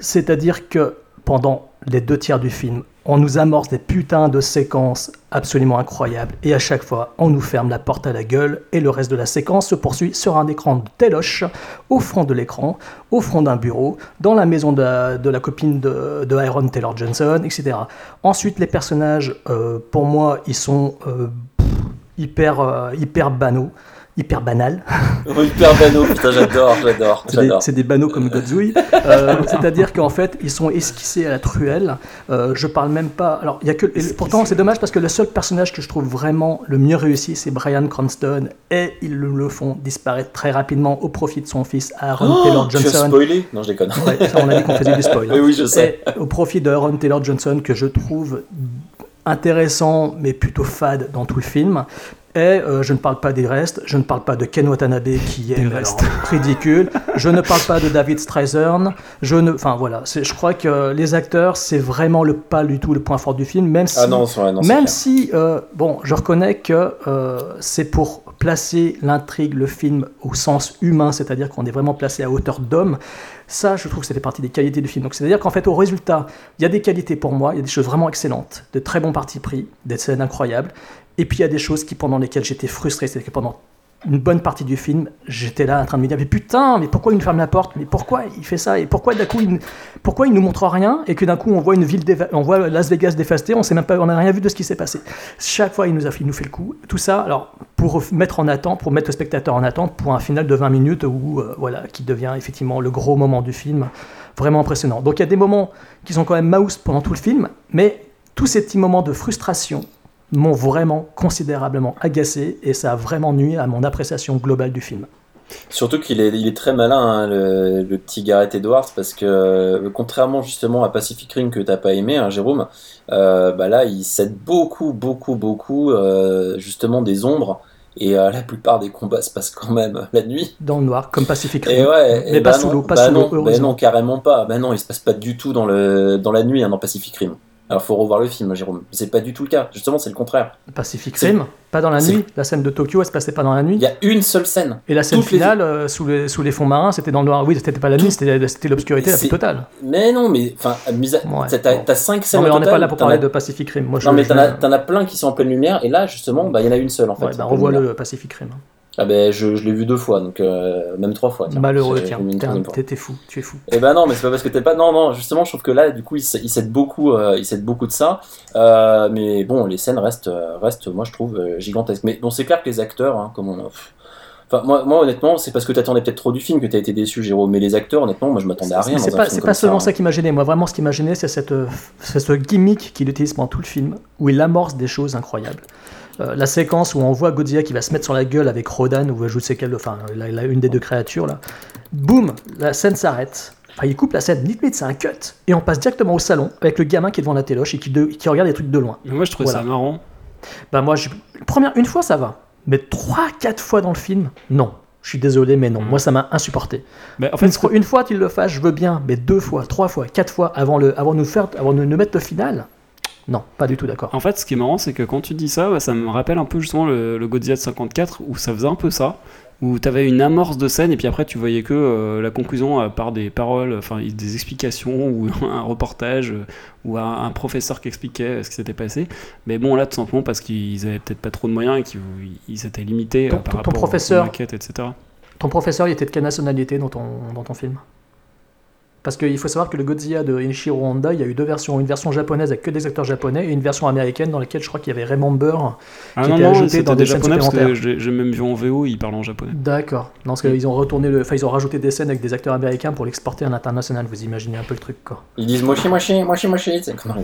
C'est-à-dire que pendant les deux tiers du film, on nous amorce des putains de séquences absolument incroyables et à chaque fois, on nous ferme la porte à la gueule et le reste de la séquence se poursuit sur un écran de téloche, au fond de l'écran, au fond d'un bureau, dans la maison de la, copine de, Aaron Taylor Johnson, etc. Ensuite, les personnages, euh, pour moi, ils sont euh, hyper, euh, hyper banaux, hyper banals. Hyper banaux, putain, j'adore, j'adore, C'est des, des banaux comme Godzooey. Euh, C'est-à-dire qu'en fait, ils sont esquissés à la truelle. Euh, je parle même pas. Alors, il y a que. pourtant, c'est dommage parce que le seul personnage que je trouve vraiment le mieux réussi, c'est Brian Cranston. Et ils le, font disparaître très rapidement au profit de son fils Aaron Oh, Taylor tu as Johnson. spoilé Non, je déconne. Ouais, ça, on a dit qu'on faisait du spoil. Oui, oui, je sais. Et au profit de Aaron Taylor Johnson, que je trouve intéressant, mais plutôt fade dans tout le film. Et euh, je ne parle pas des restes, je ne parle pas de Ken Watanabe qui est alors, ridicule, je ne parle pas de David Streisand, je ne, enfin voilà, je crois que les acteurs c'est vraiment le pas du tout le point fort du film, même si, Ah non, vrai, non, même si euh, bon, je reconnais que euh, c'est pour placer l'intrigue, le film au sens humain, c'est-à-dire qu'on est vraiment placé à hauteur d'homme. Ça, je trouve que ça fait partie des qualités du film. Donc, c'est-à-dire qu'en fait, au résultat, il y a des qualités pour moi, il y a des choses vraiment excellentes, de très bons partis pris, des scènes incroyables. Et puis, il y a des choses qui, pendant lesquelles j'étais frustré, c'est-à-dire que pendant une bonne partie du film, j'étais là en train de me dire mais putain, mais pourquoi il nous ferme la porte? Mais pourquoi il fait ça? Et pourquoi d'un coup il, pourquoi il nous montre rien? Et que d'un coup on voit une ville, on voit Las Vegas dévastée, on sait même pas, on n'a rien vu de ce qui s'est passé. Chaque fois il nous a, il nous fait le coup. Tout ça, alors pour mettre en attente, pour mettre le spectateur en attente pour un final de 20 minutes où euh, voilà qui devient effectivement le gros moment du film, vraiment impressionnant. Donc il y a des moments qui sont quand même mouse pendant tout le film, mais tous ces petits moments de frustration m'ont vraiment considérablement agacé et ça a vraiment nuit à mon appréciation globale du film. Surtout qu'il est, il est très malin, hein, le, le petit Gareth Edwards, parce que euh, contrairement justement à Pacific Rim que t'as pas aimé, hein, Jérôme, euh, bah là il cède beaucoup, beaucoup, beaucoup euh, justement des ombres. Et euh, la plupart des combats se passent quand même la nuit. Dans le noir, comme Pacific Rim. Et ouais, mais et pas bah sous non, l'eau, pas bah sous l'eau, bah heureusement. non, carrément pas. Bah non, il se passe pas du tout dans, le, dans la nuit hein, dans Pacific Rim. Alors faut revoir le film, Jérôme. C'est pas du tout le cas. Justement, c'est le contraire. Pacific Rim, pas dans la nuit. La scène de Tokyo, elle se passait pas dans la nuit. Il y a une seule scène. Et la scène Toutes les- finale, euh, sous, les, sous les fonds marins, c'était dans le noir. Oui, c'était pas la nuit, c'était l'obscurité la plus totale. Mais non, mais enfin, Ouais, t'as bon. cinq scènes Non, mais on n'est pas là pour parler de Pacific Rim. Moi, je, Non, mais t'en as, plein qui sont en pleine lumière, et là, justement, bah, il y en a une seule en fait. Ouais, bah, revois le Pacific Rim. Ah ben, je, je l'ai vu deux fois, donc euh, même trois fois. tiens. Malheureux, tiens. T'es fou, tu es fou. Eh ben non, mais c'est pas parce que t'es pas. Non, non, justement, je trouve que là, du coup, il, s- il cède beaucoup, euh, il beaucoup de ça. Euh, mais bon, les scènes restent, restent moi, je trouve, gigantesques. Mais bon, c'est clair que les acteurs, hein, comme on. Enfin, moi, moi, honnêtement, c'est parce que t'attendais peut-être trop du film que t'as été déçu, Jérôme. Mais les acteurs, honnêtement, moi, je m'attendais à rien. C'est pas, seulement ça. ça qui m'a gêné. Moi, vraiment, ce qui m'a gêné, c'est ce gimmick qu'il utilise pendant tout le film, où il amorce des choses incroyables. Euh, la séquence où on voit Godzilla qui va se mettre sur la gueule avec Rodan, ou je sais quelle, enfin, la, la- une des deux créatures là. Boum, la scène s'arrête. Enfin, il coupe la scène, limite c'est un cut. Et on passe directement au salon avec le gamin qui est devant la téloche et qui, de- qui regarde les trucs de loin. Mais moi, je trouve Voilà. ça marrant. Bah moi, je... première, une fois ça va, mais trois, quatre fois dans le film, non. Je suis désolé, mais non. Moi, ça m'a insupporté. Bah, en Une, fait, fois, une fois qu'il le fasse, je veux bien, mais deux fois, trois fois, quatre fois avant, le, avant, nous faire, avant de nous mettre le final, non, pas du tout d'accord. En fait, ce qui est marrant, c'est que quand tu dis ça, ouais, ça me rappelle un peu justement le, le Godzilla de 54, où ça faisait un peu ça, où t'avais une amorce de scène, et puis après tu voyais que euh, la conclusion euh, par des paroles, enfin des explications, ou un reportage, euh, ou un, un professeur qui expliquait euh, ce qui s'était passé. Mais bon, là, tout simplement parce qu'ils avaient peut-être pas trop de moyens et qu'ils ils s'étaient limités Ton- par ton- ton rapport professeur- aux maquettes, etc. Ton professeur, il était de quelle nationalité dans ton, dans ton film? Parce qu'il faut savoir que le Godzilla de Inichiro Honda, il y a eu deux versions. Une version japonaise avec que des acteurs japonais et une version américaine dans laquelle je crois qu'il y avait Remember Ah qui non, était non, ajouté dans des des scènes japonais parce que j'ai même vu en VO, ils parlent en japonais. D'accord. Non, parce qu'ils ont retourné le... enfin, ils ont rajouté des scènes avec des acteurs américains pour l'exporter à l'international. Vous imaginez un peu le truc, quoi. Ils disent moshi moshi, moshi moshi, c'est comme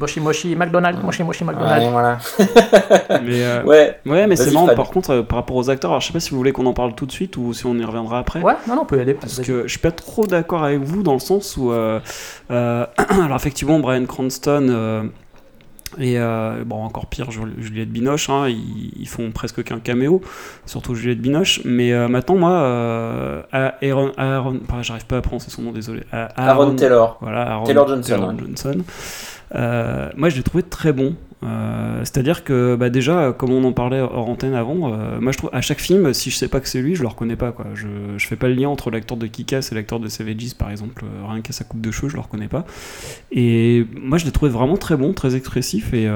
Moshi Moshi McDonald's, Moshi Moshi McDonald's. Ouais, voilà. Mais, euh, Ouais. ouais, mais c'est marrant par contre euh, par rapport aux acteurs. Alors, je sais pas si vous voulez qu'on en parle tout de suite ou si on y reviendra après. Ouais, non, non, on peut y aller. Parce que je suis pas trop d'accord avec vous dans le sens où, euh, euh, alors effectivement, Brian Cranston euh, et euh, bon encore pire Jul- Juliette Binoche, hein, ils, ils font presque qu'un caméo, surtout Juliette Binoche. Mais euh, maintenant, moi, euh, Aaron, Aaron- j'arrive pas à prononcer son nom, désolé. Aaron Taylor. Voilà, Aaron Taylor Johnson, Taylor. Johnson. Moi, je l'ai trouvé très bon. Euh, C'est-à-dire que bah, déjà, comme on en parlait hors antenne avant, euh, moi je trouve à chaque film, si je sais pas que c'est lui, je le reconnais pas. Quoi. Je, fais pas le lien entre l'acteur de Kick-Ass et l'acteur de Savages, par exemple. Euh, rien qu'à sa coupe de cheveux, je le reconnais pas. Et moi, je l'ai trouvé vraiment très bon, très expressif et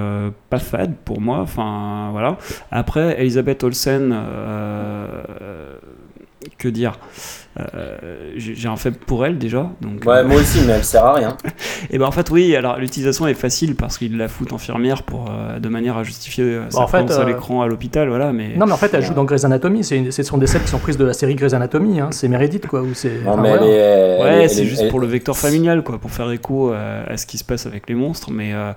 pas fade pour moi. Enfin, voilà. Après, Elisabeth Olsen, que dire? Euh, J'ai un faible pour elle déjà. Donc, Ouais, euh, moi aussi, mais elle sert à rien. et ben en fait oui, alors l'utilisation est facile parce qu'il la fout infirmière pour euh, de manière à justifier euh, sa Bah, en fait, à l'écran à l'hôpital, voilà. Mais Non, mais en fait, elle joue dans Grey's Anatomy. C'est une- Ce sont des scènes qui sont prises de la série Grey's Anatomy. Hein. C'est Meredith, quoi. Ou c'est. Non, enfin, mais voilà. elle est. elle ouais, est- c'est est- juste elle- pour le vecteur familial, quoi, pour faire écho à, à ce qui se passe avec les monstres. Mais euh,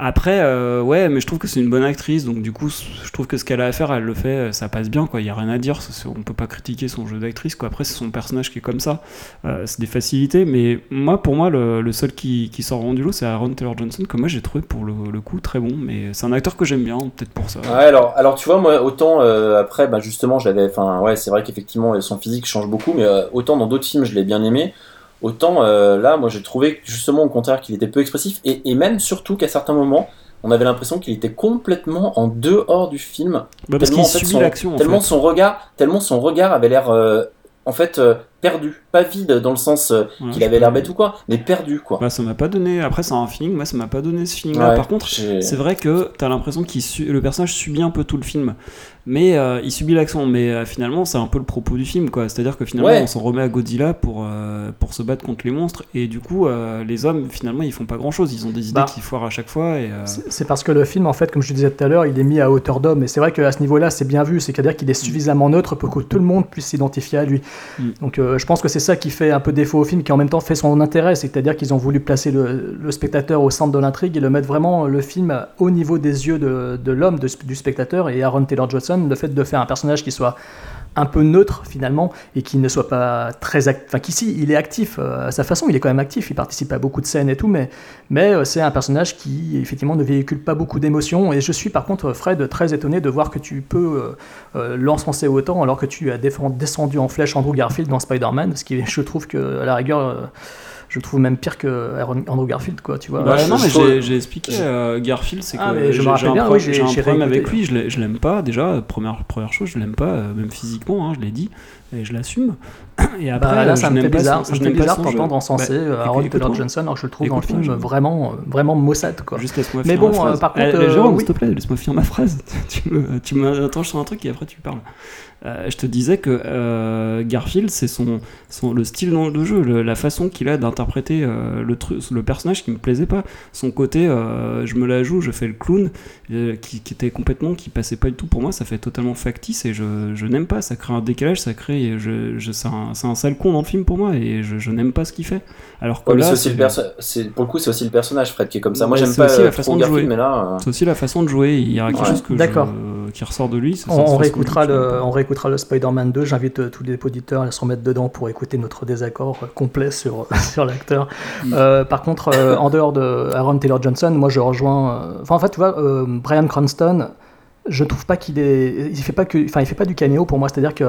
après, euh, ouais, mais je trouve que c'est une bonne actrice, donc du coup, je trouve que ce qu'elle a à faire, elle le fait, ça passe bien, quoi. Il y a rien à dire. On peut pas critiquer son jeu d'actrice, quoi. Après, c'est son personnage qui est comme ça. Euh, c'est des facilités, mais moi, pour moi, le, le seul qui, qui sort du lot, c'est Aaron Taylor Johnson, que moi j'ai trouvé pour le, le coup très bon. Mais c'est un acteur que j'aime bien, peut-être pour ça. Ouais, alors, alors tu vois, moi, autant euh, après, bah, justement, j'avais. Enfin, ouais, c'est vrai qu'effectivement, son physique change beaucoup, mais euh, autant dans d'autres films, je l'ai bien aimé. Autant là, moi, j'ai trouvé justement au contraire qu'il était peu expressif, et, et même surtout qu'à certains moments, on avait l'impression qu'il était complètement en dehors du film. Bah, parce Tellement, qu'il en fait, son- en Tellement fait. son regard, tellement son regard avait l'air, euh, en fait, euh, perdu, pas vide dans le sens euh, Ouais, qu'il avait l'air bête ou quoi, mais perdu quoi. Bah, ça m'a pas donné. Après, c'est un feeling. Moi, ça m'a pas donné ce feeling-là. Ouais, Par contre, c'est vrai que t'as l'impression que le personnage subit un peu tout le film, mais euh, il subit l'action. Mais euh, finalement, c'est un peu le propos du film, quoi. C'est-à-dire que finalement, Ouais. on s'en remet à Godzilla pour euh, pour se battre contre les monstres, et du coup, euh, les hommes, finalement, ils font pas grand-chose. Ils ont des idées Bah. qui foirent à chaque fois. Et, euh, C'est c'est parce que le film, en fait, comme je disais tout à l'heure, il est mis à hauteur d'homme. Et c'est vrai qu'à ce niveau-là, c'est bien vu. C'est-à-dire qu'il est suffisamment neutre pour que tout le monde puisse s'identifier à lui. Mm. Donc euh, je pense que c'est ça qui fait un peu défaut au film, qui en même temps fait son intérêt. C'est-à-dire qu'ils ont voulu placer le, spectateur au centre de l'intrigue et le mettre vraiment le film au niveau des yeux de, l'homme, du spectateur. Et Aaron Taylor Johnson, le fait de faire un personnage qui soit un peu neutre finalement et qui ne soit pas très actif. Enfin, qu'ici il est actif euh, à sa façon, il est quand même actif, il participe à beaucoup de scènes et tout, mais, mais euh, c'est un personnage qui effectivement ne véhicule pas beaucoup d'émotions. Et je suis par contre, Fred, très étonné de voir que tu peux euh, euh, l'encenser autant alors que tu as descendu en flèche Andrew Garfield dans Spider-Man, ce qui je trouve que à la rigueur. Je trouve même pire que Aaron- Andrew Garfield, quoi, tu vois. Bah, non, mais j'ai- j'ai expliqué. euh, Garfield, c'est que Ah, je me j'ai- un bien, pro- oui, j'ai- j'ai un problème avec lui. Je l'aime pas déjà. Première première chose, je l'aime pas, euh, même physiquement. hein, je l'ai dit et je l'assume. Et après, Bah, là, euh, ça je me fait bizarre, ça me fait bizarre d'entendre encenser Bah, euh, Aaron écoute- Taylor écoute-moi. Johnson, alors que je le trouve dans le Écoute-moi, film je- vraiment, euh, vraiment maussade, quoi. Juste laisse-moi Mais finir bon, ma euh, phrase. par contre, Eh, euh, Jérôme, oui. s'il te plaît, laisse-moi finir ma phrase. tu me, tu m'interroges sur un truc et après tu parles. Euh, je te disais que euh, Garfield, c'est son, son, le style dans le jeu, le- la façon qu'il a d'interpréter euh, le, truc, le personnage qui me plaisait pas. Son côté, euh, je me la joue, je fais le clown, euh, qui, qui était complètement, qui passait pas du tout pour moi, ça fait totalement factice et je, je n'aime pas. Ça crée un décalage, ça crée, je, je, c'est un, c'est un sale con dans le film pour moi et je, je n'aime pas ce qu'il fait. Alors que Ouais, mais là, c'est aussi c'est- le perso- c'est- pour le coup, c'est aussi le personnage, Fred, qui est comme ça. Moi, j'aime c'est pas aussi la euh, façon de jouer. mais là. euh, c'est aussi la façon de jouer. Il y a quelque Ouais. chose que D'accord. je- qui ressort de lui. c'est On, réécoutera le, on réécoutera le Spider-Man 2. J'invite euh, tous les auditeurs à se remettre dedans pour écouter notre désaccord euh, complet sur, sur l'acteur. Mm. Euh, par contre, euh, en dehors de Aaron Taylor Johnson, moi je rejoins. euh, Enfin, en fait, tu vois, euh, Brian Cranston, je trouve pas qu'il est. Il fait pas que. Enfin, il fait pas du caméo pour moi. C'est-à-dire que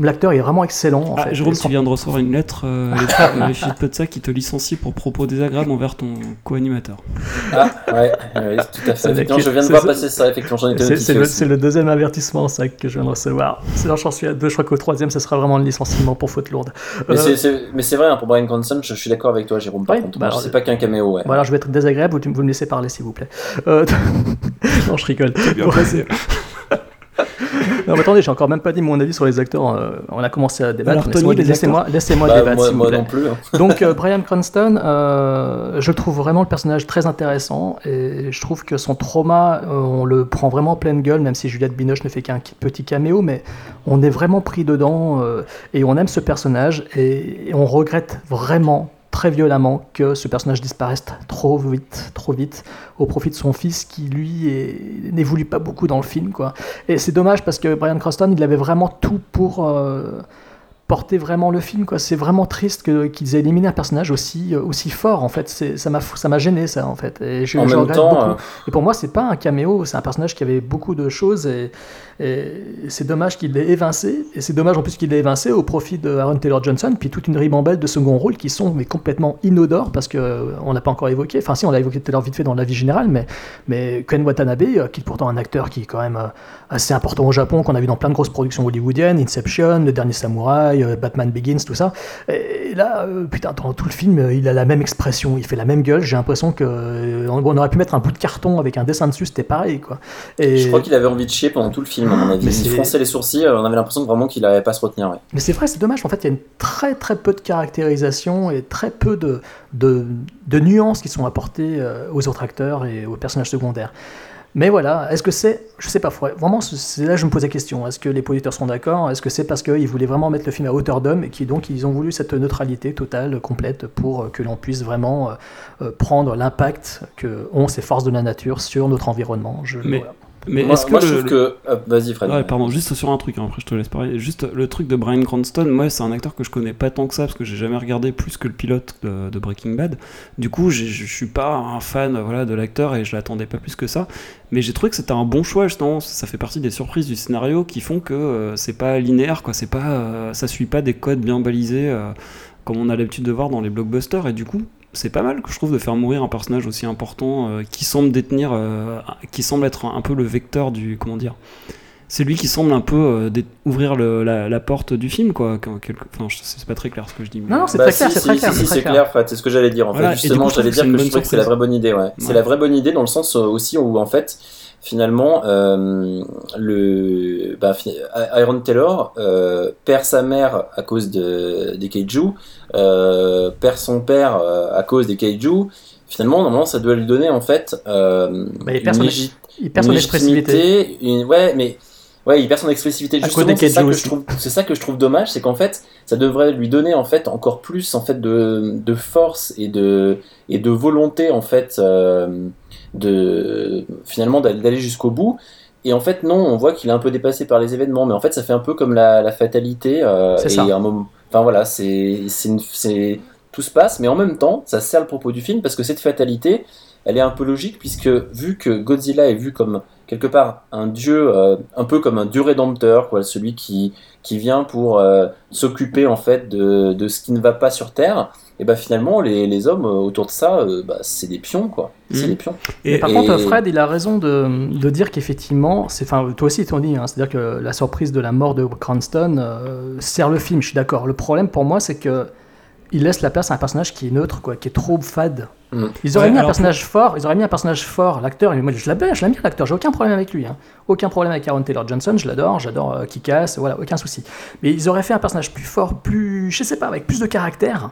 l'acteur est vraiment excellent. En Ah, fait. Jérôme, tu viens de recevoir une lettre, euh, de ça qui te licencie pour propos désagréables envers ton co-animateur. Ah, ouais, ouais, tout à fait. Effectivement, je viens de voir passer ça, effectivement, j'en étais C'est le, deuxième avertissement ça, que je viens de recevoir. Sinon, j'en suis à deux. Je crois qu'au troisième, ce sera vraiment le licenciement pour faute lourde. Mais Euh, c'est- c'est mais c'est vrai, hein, pour Brian Cranston, je, je suis d'accord avec toi, Jérôme. Par Ouais, contre, bah c'est pas qu'un caméo, ouais. Bon, alors je vais être désagréable, vous, vous me laissez parler s'il vous plaît. Euh, non, je rigole. bien passé. Non, mais attendez, j'ai encore même pas dit mon avis sur les acteurs. euh, on a commencé à débattre. Alors, Tony, Laissez-moi les laissez-moi- laissez-moi Bah, débattre, moi, s'il vous moi plaît. non plus. hein. Donc euh, Brian Cranston, euh, je le trouve vraiment le personnage très intéressant et je trouve que son trauma, euh, on le prend vraiment en pleine gueule, même si Juliette Binoche ne fait qu'un petit caméo, mais on est vraiment pris dedans euh, et on aime ce personnage et, et on regrette vraiment très violemment que ce personnage disparaisse trop vite, trop vite, au profit de son fils qui lui n'évolue pas beaucoup dans le film, quoi. Et c'est dommage parce que Brian Cranston, il avait vraiment tout pour euh, porter vraiment le film, quoi. C'est vraiment triste que- qu'ils aient éliminé un personnage aussi, euh, aussi fort, en fait. C'est- Ça m'a ça m'a gêné, ça, en fait. Et je, En je même temps, beaucoup. euh, Et pour moi, c'est pas un caméo, c'est un personnage qui avait beaucoup de choses et, et c'est dommage qu'il l'ait évincé. Et c'est dommage en plus qu'il l'ait évincé au profit de Aaron Taylor Johnson, puis toute une ribambelle de second rôle qui sont mais complètement inodores parce que euh, on n'a pas encore évoqué. Enfin, si, on l'a évoqué tout à l'heure vite fait dans la vie générale, mais, mais Ken Watanabe, qui est pourtant un acteur qui est quand même assez important au Japon, qu'on a vu dans plein de grosses productions hollywoodiennes, Inception, Le Dernier Samouraï, Batman Begins, tout ça. Et là, euh, putain, dans tout le film, euh, il a la même expression, il fait la même gueule. J'ai l'impression que euh, on aurait pu mettre un bout de carton avec un dessin dessus, c'était pareil, quoi. Et... Je crois qu'il avait envie de chier pendant tout le film, à mon avis. Mais Il fronçait les sourcils, euh, on avait l'impression vraiment qu'il n'arrivait pas se retenir. ouais. Mais c'est vrai, c'est dommage. En fait, il y a une très très peu de caractérisation et très peu de, de, de nuances qui sont apportées euh, aux autres acteurs et aux personnages secondaires. Mais voilà, est-ce que c'est, je sais pas, vraiment, c'est- là que je me pose la question. Est-ce que les producteurs seront d'accord? Est-ce que c'est parce qu'ils voulaient vraiment mettre le film à hauteur d'homme et qui donc ils ont voulu cette neutralité totale, complète, pour euh, que l'on puisse vraiment euh, euh, prendre l'impact que ont ces forces de la nature sur notre environnement? Je- Mais- voilà. Mais moi, est-ce que moi, je le- trouve que. euh, Vas-y, Fred. Ouais, pardon, juste sur un truc, hein, après je te laisse parler. Juste le truc de Brian Cranston, moi c'est un acteur que je connais pas tant que ça parce que j'ai jamais regardé plus que le pilote de, de Breaking Bad. Du coup, je suis pas un fan voilà, de l'acteur et je l'attendais pas plus que ça. Mais j'ai trouvé que c'était un bon choix justement. Ça fait partie des surprises du scénario qui font que euh, c'est pas linéaire, quoi. C'est pas, euh, ça suit pas des codes bien balisés euh, comme on a l'habitude de voir dans les blockbusters. Et du coup, c'est pas mal que je trouve de faire mourir un personnage aussi important euh, qui semble détenir, euh, qui semble être un, un peu le vecteur du, comment dire, c'est lui qui semble un peu euh, ouvrir le- la, la porte du film, quoi. Quelque- Enfin, c'est pas très clair ce que je dis. mais- Non, non, c'est Bah, très si, clair, c'est si, très clair. si, c'est clair, Fred, c'est ce que j'allais dire. En Voilà, fait, justement, j'allais dire que je que c'est la vraie bonne idée. Ouais. C'est la vraie bonne idée dans le sens aussi où, en fait, finalement, euh, le bah, Iron Taylor euh, perd sa mère à cause de, des kaiju, euh, perd son père à cause des kaiju. Finalement, normalement, ça doit lui donner en fait Bah, il perd son- une, légi- Il perd une son expressivité. une- ouais, mais ouais, il perd son expressivité. Justement, c'est ça que je trouve, c'est ça que je trouve dommage, c'est qu'en fait, ça devrait lui donner en fait encore plus en fait de, de force et de et de volonté en fait de finalement d'aller jusqu'au bout. Et en fait, non, on voit qu'il est un peu dépassé par les événements, mais en fait, ça fait un peu comme la, la fatalité. euh, C'est et ça. un moment, enfin voilà, c'est c'est tout se passe, mais en même temps, ça sert le propos du film parce que cette fatalité, elle est un peu logique puisque vu que Godzilla est vu comme quelque part un dieu, euh, un peu comme un dieu rédempteur, quoi, celui qui qui vient pour euh, s'occuper en fait de, de ce qui ne va pas sur Terre, et ben finalement les, les hommes euh, autour de ça, euh, bah, c'est des pions quoi, c'est Mhm. des pions. Mais par Et- contre, Fred, il a raison de, de dire qu'effectivement, c'est, enfin, toi aussi, t'en dis, hein, c'est-à-dire que la surprise de la mort de Cranston euh, sert le film. Je suis d'accord. Le problème pour moi, c'est que il laisse la place à un personnage qui est neutre, quoi, qui est trop fade. Mhm. Ils auraient Ouais, mis un personnage fort. Ils auraient mis un personnage fort. L'acteur, moi, je l'aime, je l'aime bien l'acteur. J'ai aucun problème avec lui. hein. Aucun problème avec Aaron Taylor Johnson. Je l'adore. J'adore euh, Kick-Ass. Voilà, aucun souci. Mais ils auraient fait un personnage plus fort, plus, je sais pas, avec plus de caractère.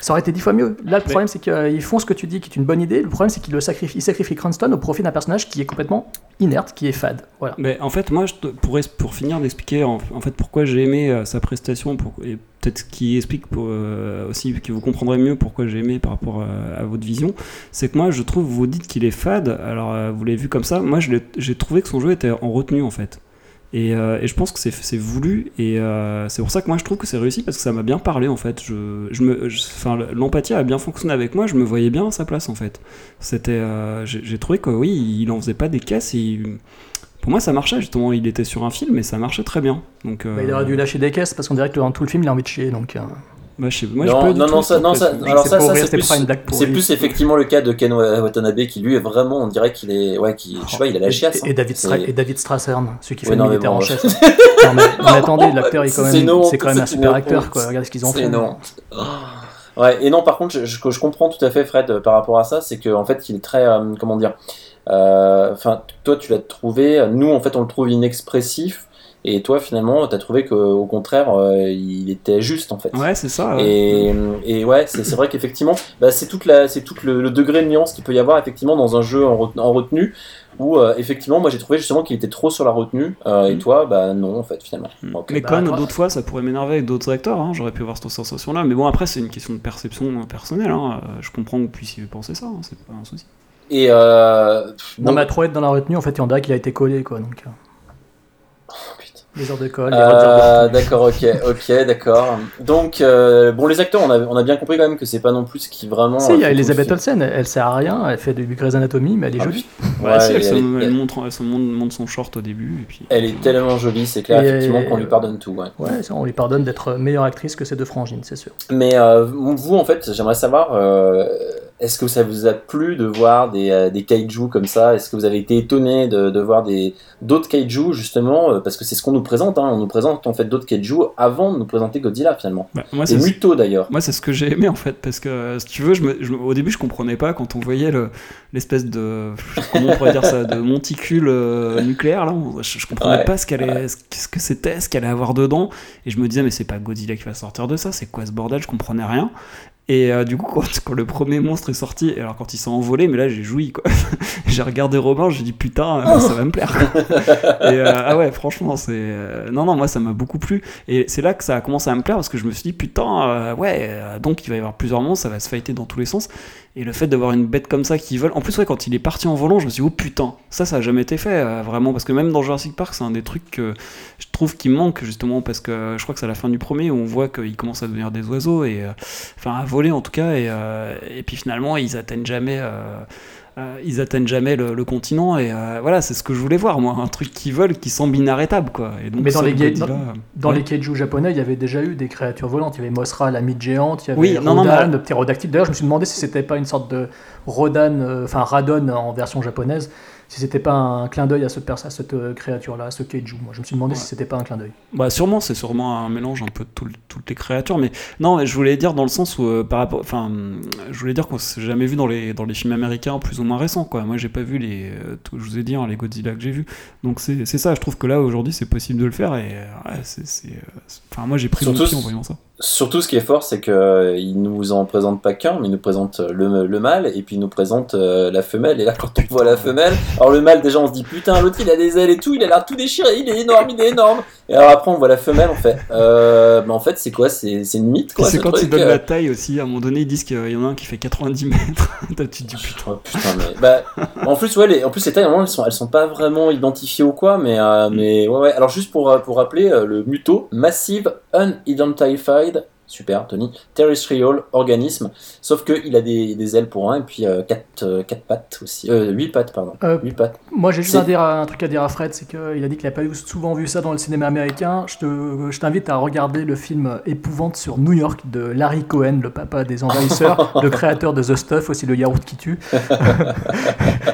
Ça aurait été dix fois mieux. Là, le problème, c'est qu'ils font ce que tu dis, qui est une bonne idée. Le problème, c'est qu'ils le sacrifient, ils sacrifient Cranston au profit d'un personnage qui est complètement inerte, qui est fade. Voilà. Mais en fait, moi, je te- pour finir d'expliquer en, en fait pourquoi j'ai aimé euh, sa prestation, pour, et peut-être qui explique pour, euh, aussi que vous comprendrez mieux pourquoi j'ai aimé par rapport euh, à votre vision, c'est que moi, je trouve, vous dites qu'il est fade. Alors, euh, vous l'avez vu comme ça. Moi, j'ai trouvé que son jeu était en retenue en fait. Et, euh, et je pense que c'est voulu et euh, c'est pour ça que moi je trouve que c'est réussi parce que ça m'a bien parlé en fait. Je, je me, je- enfin, l'empathie a bien fonctionné avec moi. Je me voyais bien à sa place en fait. C'était, euh, j'ai trouvé que oui, il en faisait pas des caisses. Et il- pour moi, ça marchait justement. Il était sur un film et ça marchait très bien. Donc, Bah, il aurait dû lâcher des caisses parce qu'on dirait que dans tout le film, il a envie de chier. Donc, je sais- moi, j'ai non, pas non, non, ça, non, ça, impression. alors C'est ça, ça c'est plus, c'est plus effectivement le cas de Ken Watanabe qui lui est vraiment, on dirait qu'il est, ouais, qui, je sais pas, il a la chiasse. et hein. David et David Strassern, celui qui fait le militaire bon, en chef. non, mais, mais attendez, l'acteur, est quand C'est même, c'est quand même un super acteur. Quoi. Regarde ce qu'ils ont fait. Ouais, et non, par contre, je, je- je comprends tout à fait, Fred, par rapport à ça, c'est que en fait, il est très, euh, comment dire, euh, enfin, toi, tu l'as trouvé, nous, en fait, on le trouve inexpressif, Et toi, finalement, t'as trouvé qu'au contraire, euh, il était juste en fait. Ouais, c'est ça. ouais. Et, et ouais, c'est vrai qu'effectivement, bah, c'est toute la, c'est tout le, le degré de nuance qu'il peut y avoir effectivement dans un jeu en, ret- en retenue où euh, effectivement, moi j'ai trouvé justement qu'il était trop sur la retenue euh, et Mm. toi, bah non en fait finalement. Donc, Mais Bah, comme toi- d'autres fois, ça pourrait m'énerver avec d'autres acteurs. hein, J'aurais pu avoir cette sensation-là. Mais bon, après, c'est une question de perception personnelle. hein, Je comprends que vous puissiez penser ça. hein, C'est pas un souci. et euh, Non, bon, mais à trop être dans la retenue, en fait, il y en a qui a été collé, quoi. Donc. Les heures de colle, Euh, d'accord, ok, ok, d'accord. Donc, euh, bon, les acteurs, on a, on a bien compris quand même que c'est pas non plus ce qui vraiment. Si, euh, il y a le Elisabeth. Olsen, elle, elle sert à rien, elle fait du Grey's Anatomy, mais elle est Ah, jolie. Ouais, Ouais, si, elle, elle elle montre, elle montre, montre son short au début. Et puis... Elle est tellement jolie, c'est clair, Et- effectivement, qu'on lui pardonne tout. Ouais. Ouais, ça, on lui pardonne d'être meilleure actrice que ses deux frangines, c'est sûr. Mais euh, vous, en fait, j'aimerais savoir, euh, est-ce que ça vous a plu de voir des, euh, des kaiju comme ça? Est-ce que vous avez été étonné de, de voir des d'autres kaiju justement euh, Parce que c'est ce qu'on nous présente, hein, on nous présente en fait d'autres kaiju avant de nous présenter Godzilla finalement. Bah, moi, Et c'est Muto d'ailleurs. Moi, c'est ce que j'ai aimé en fait, parce que si tu veux, je me- je me- au début, je comprenais pas quand on voyait le- l'espèce de comment on pourrait dire ça, de monticule euh, nucléaire là. Je, je comprenais Ouais, pas ce qu'elle allait- ce ce que c'était, ce qu'elle allait avoir dedans, et je me disais mais c'est pas Godzilla qui va sortir de ça, c'est quoi ce bordel? Je comprenais rien. Et euh, du coup, quand, quand le premier monstre est sorti, alors quand il s'est envolé, mais là j'ai joui quoi. j'ai regardé Robin, j'ai dit putain, euh, ça va me plaire. quoi. et euh, ah ouais, franchement, c'est non non, moi ça m'a beaucoup plu. Et c'est là que ça a commencé à me plaire parce que je me suis dit putain, ouais, donc il va y avoir plusieurs monstres, ça va se fighter dans tous les sens. Et le fait d'avoir une bête comme ça qui vole, en plus ouais, quand il est parti en volant, je me suis dit oh putain, ça ça a jamais été fait euh, vraiment parce que même dans Jurassic Park, c'est un des trucs que je trouve qui manque justement parce que je crois que c'est à la fin du premier où on voit qu'ils commencent à devenir des oiseaux et euh, enfin à voler en tout cas et, euh, et puis finalement ils atteignent jamais. Euh, ils atteignent jamais le, le continent et euh, voilà c'est ce que je voulais voir moi un truc qui vole qui semble inarrêtable quoi et donc Mais dans les Godzilla, dans- Dans ouais. les kaiju japonais, il y avait déjà eu des créatures volantes. Il y avait Mothra, la mythe géante, il y avait Oui, non, non, Rodan, mais- le ptérodactyle. D'ailleurs, je me suis demandé si c'était pas une sorte de Rodan, euh, enfin Radon en version japonaise, si c'était pas un clin d'œil à, ce pers- à cette euh, créature-là, à ce kaiju. Moi, je me suis demandé si c'était pas un clin d'œil. Bah sûrement, c'est sûrement un mélange un peu de tout toutes les créatures, mais non, mais je voulais dire dans le sens où euh, par rapport, enfin, je voulais dire qu'on s'est jamais vu dans les dans les films américains plus ou moins récents, quoi. Moi, j'ai pas vu les, euh, tout- je vous ai dit, hein, les Godzilla que j'ai vus, donc c'est c'est ça. Je trouve que là aujourd'hui, c'est possible de le faire et euh, ouais, c'est, c'est, c'est- enfin, moi, j'ai pris mon pied en voyant ça. Surtout, ce qui est fort, c'est qu'il nous en présente pas qu'un, mais il nous présente le, le mâle et puis il nous présente euh, la femelle. Et là, quand on voit la femelle, alors le mâle, déjà, on se dit putain, l'autre il a des ailes et tout, il a l'air tout déchiré, il est énorme, il est énorme. Et alors après, on voit la femelle, on fait, euh, bah, en fait, c'est quoi? C'est une mythe, quoi. c'est ce quand truc, ils donnent euh. la taille aussi. À un moment donné, ils disent qu'il y en a un qui fait 90 mètres. Tu te dis putain. Oh, putain, mais bah, en plus, ouais, les, en plus, les tailles, elles sont, elles sont pas vraiment identifiées ou quoi, mais, euh, mais ouais, ouais. Alors, juste pour, euh, pour rappeler, le Muto, Massive Unidentified, super, Tony, Terrestrial Organisme, sauf qu'il a des, des ailes pour un, et puis euh, quatre, euh, quatre pattes aussi, euh, huit pattes, pardon, Euh, huit pattes. Moi, j'ai juste un, dire- un truc à dire à Fred, c'est qu'il a dit qu'il n'a pas eu- souvent vu ça dans le cinéma américain. Je te- je t'invite à regarder le film Épouvante sur New York de Larry Cohen, le papa des envahisseurs, le créateur de The Stuff, aussi le yaourt qui tue.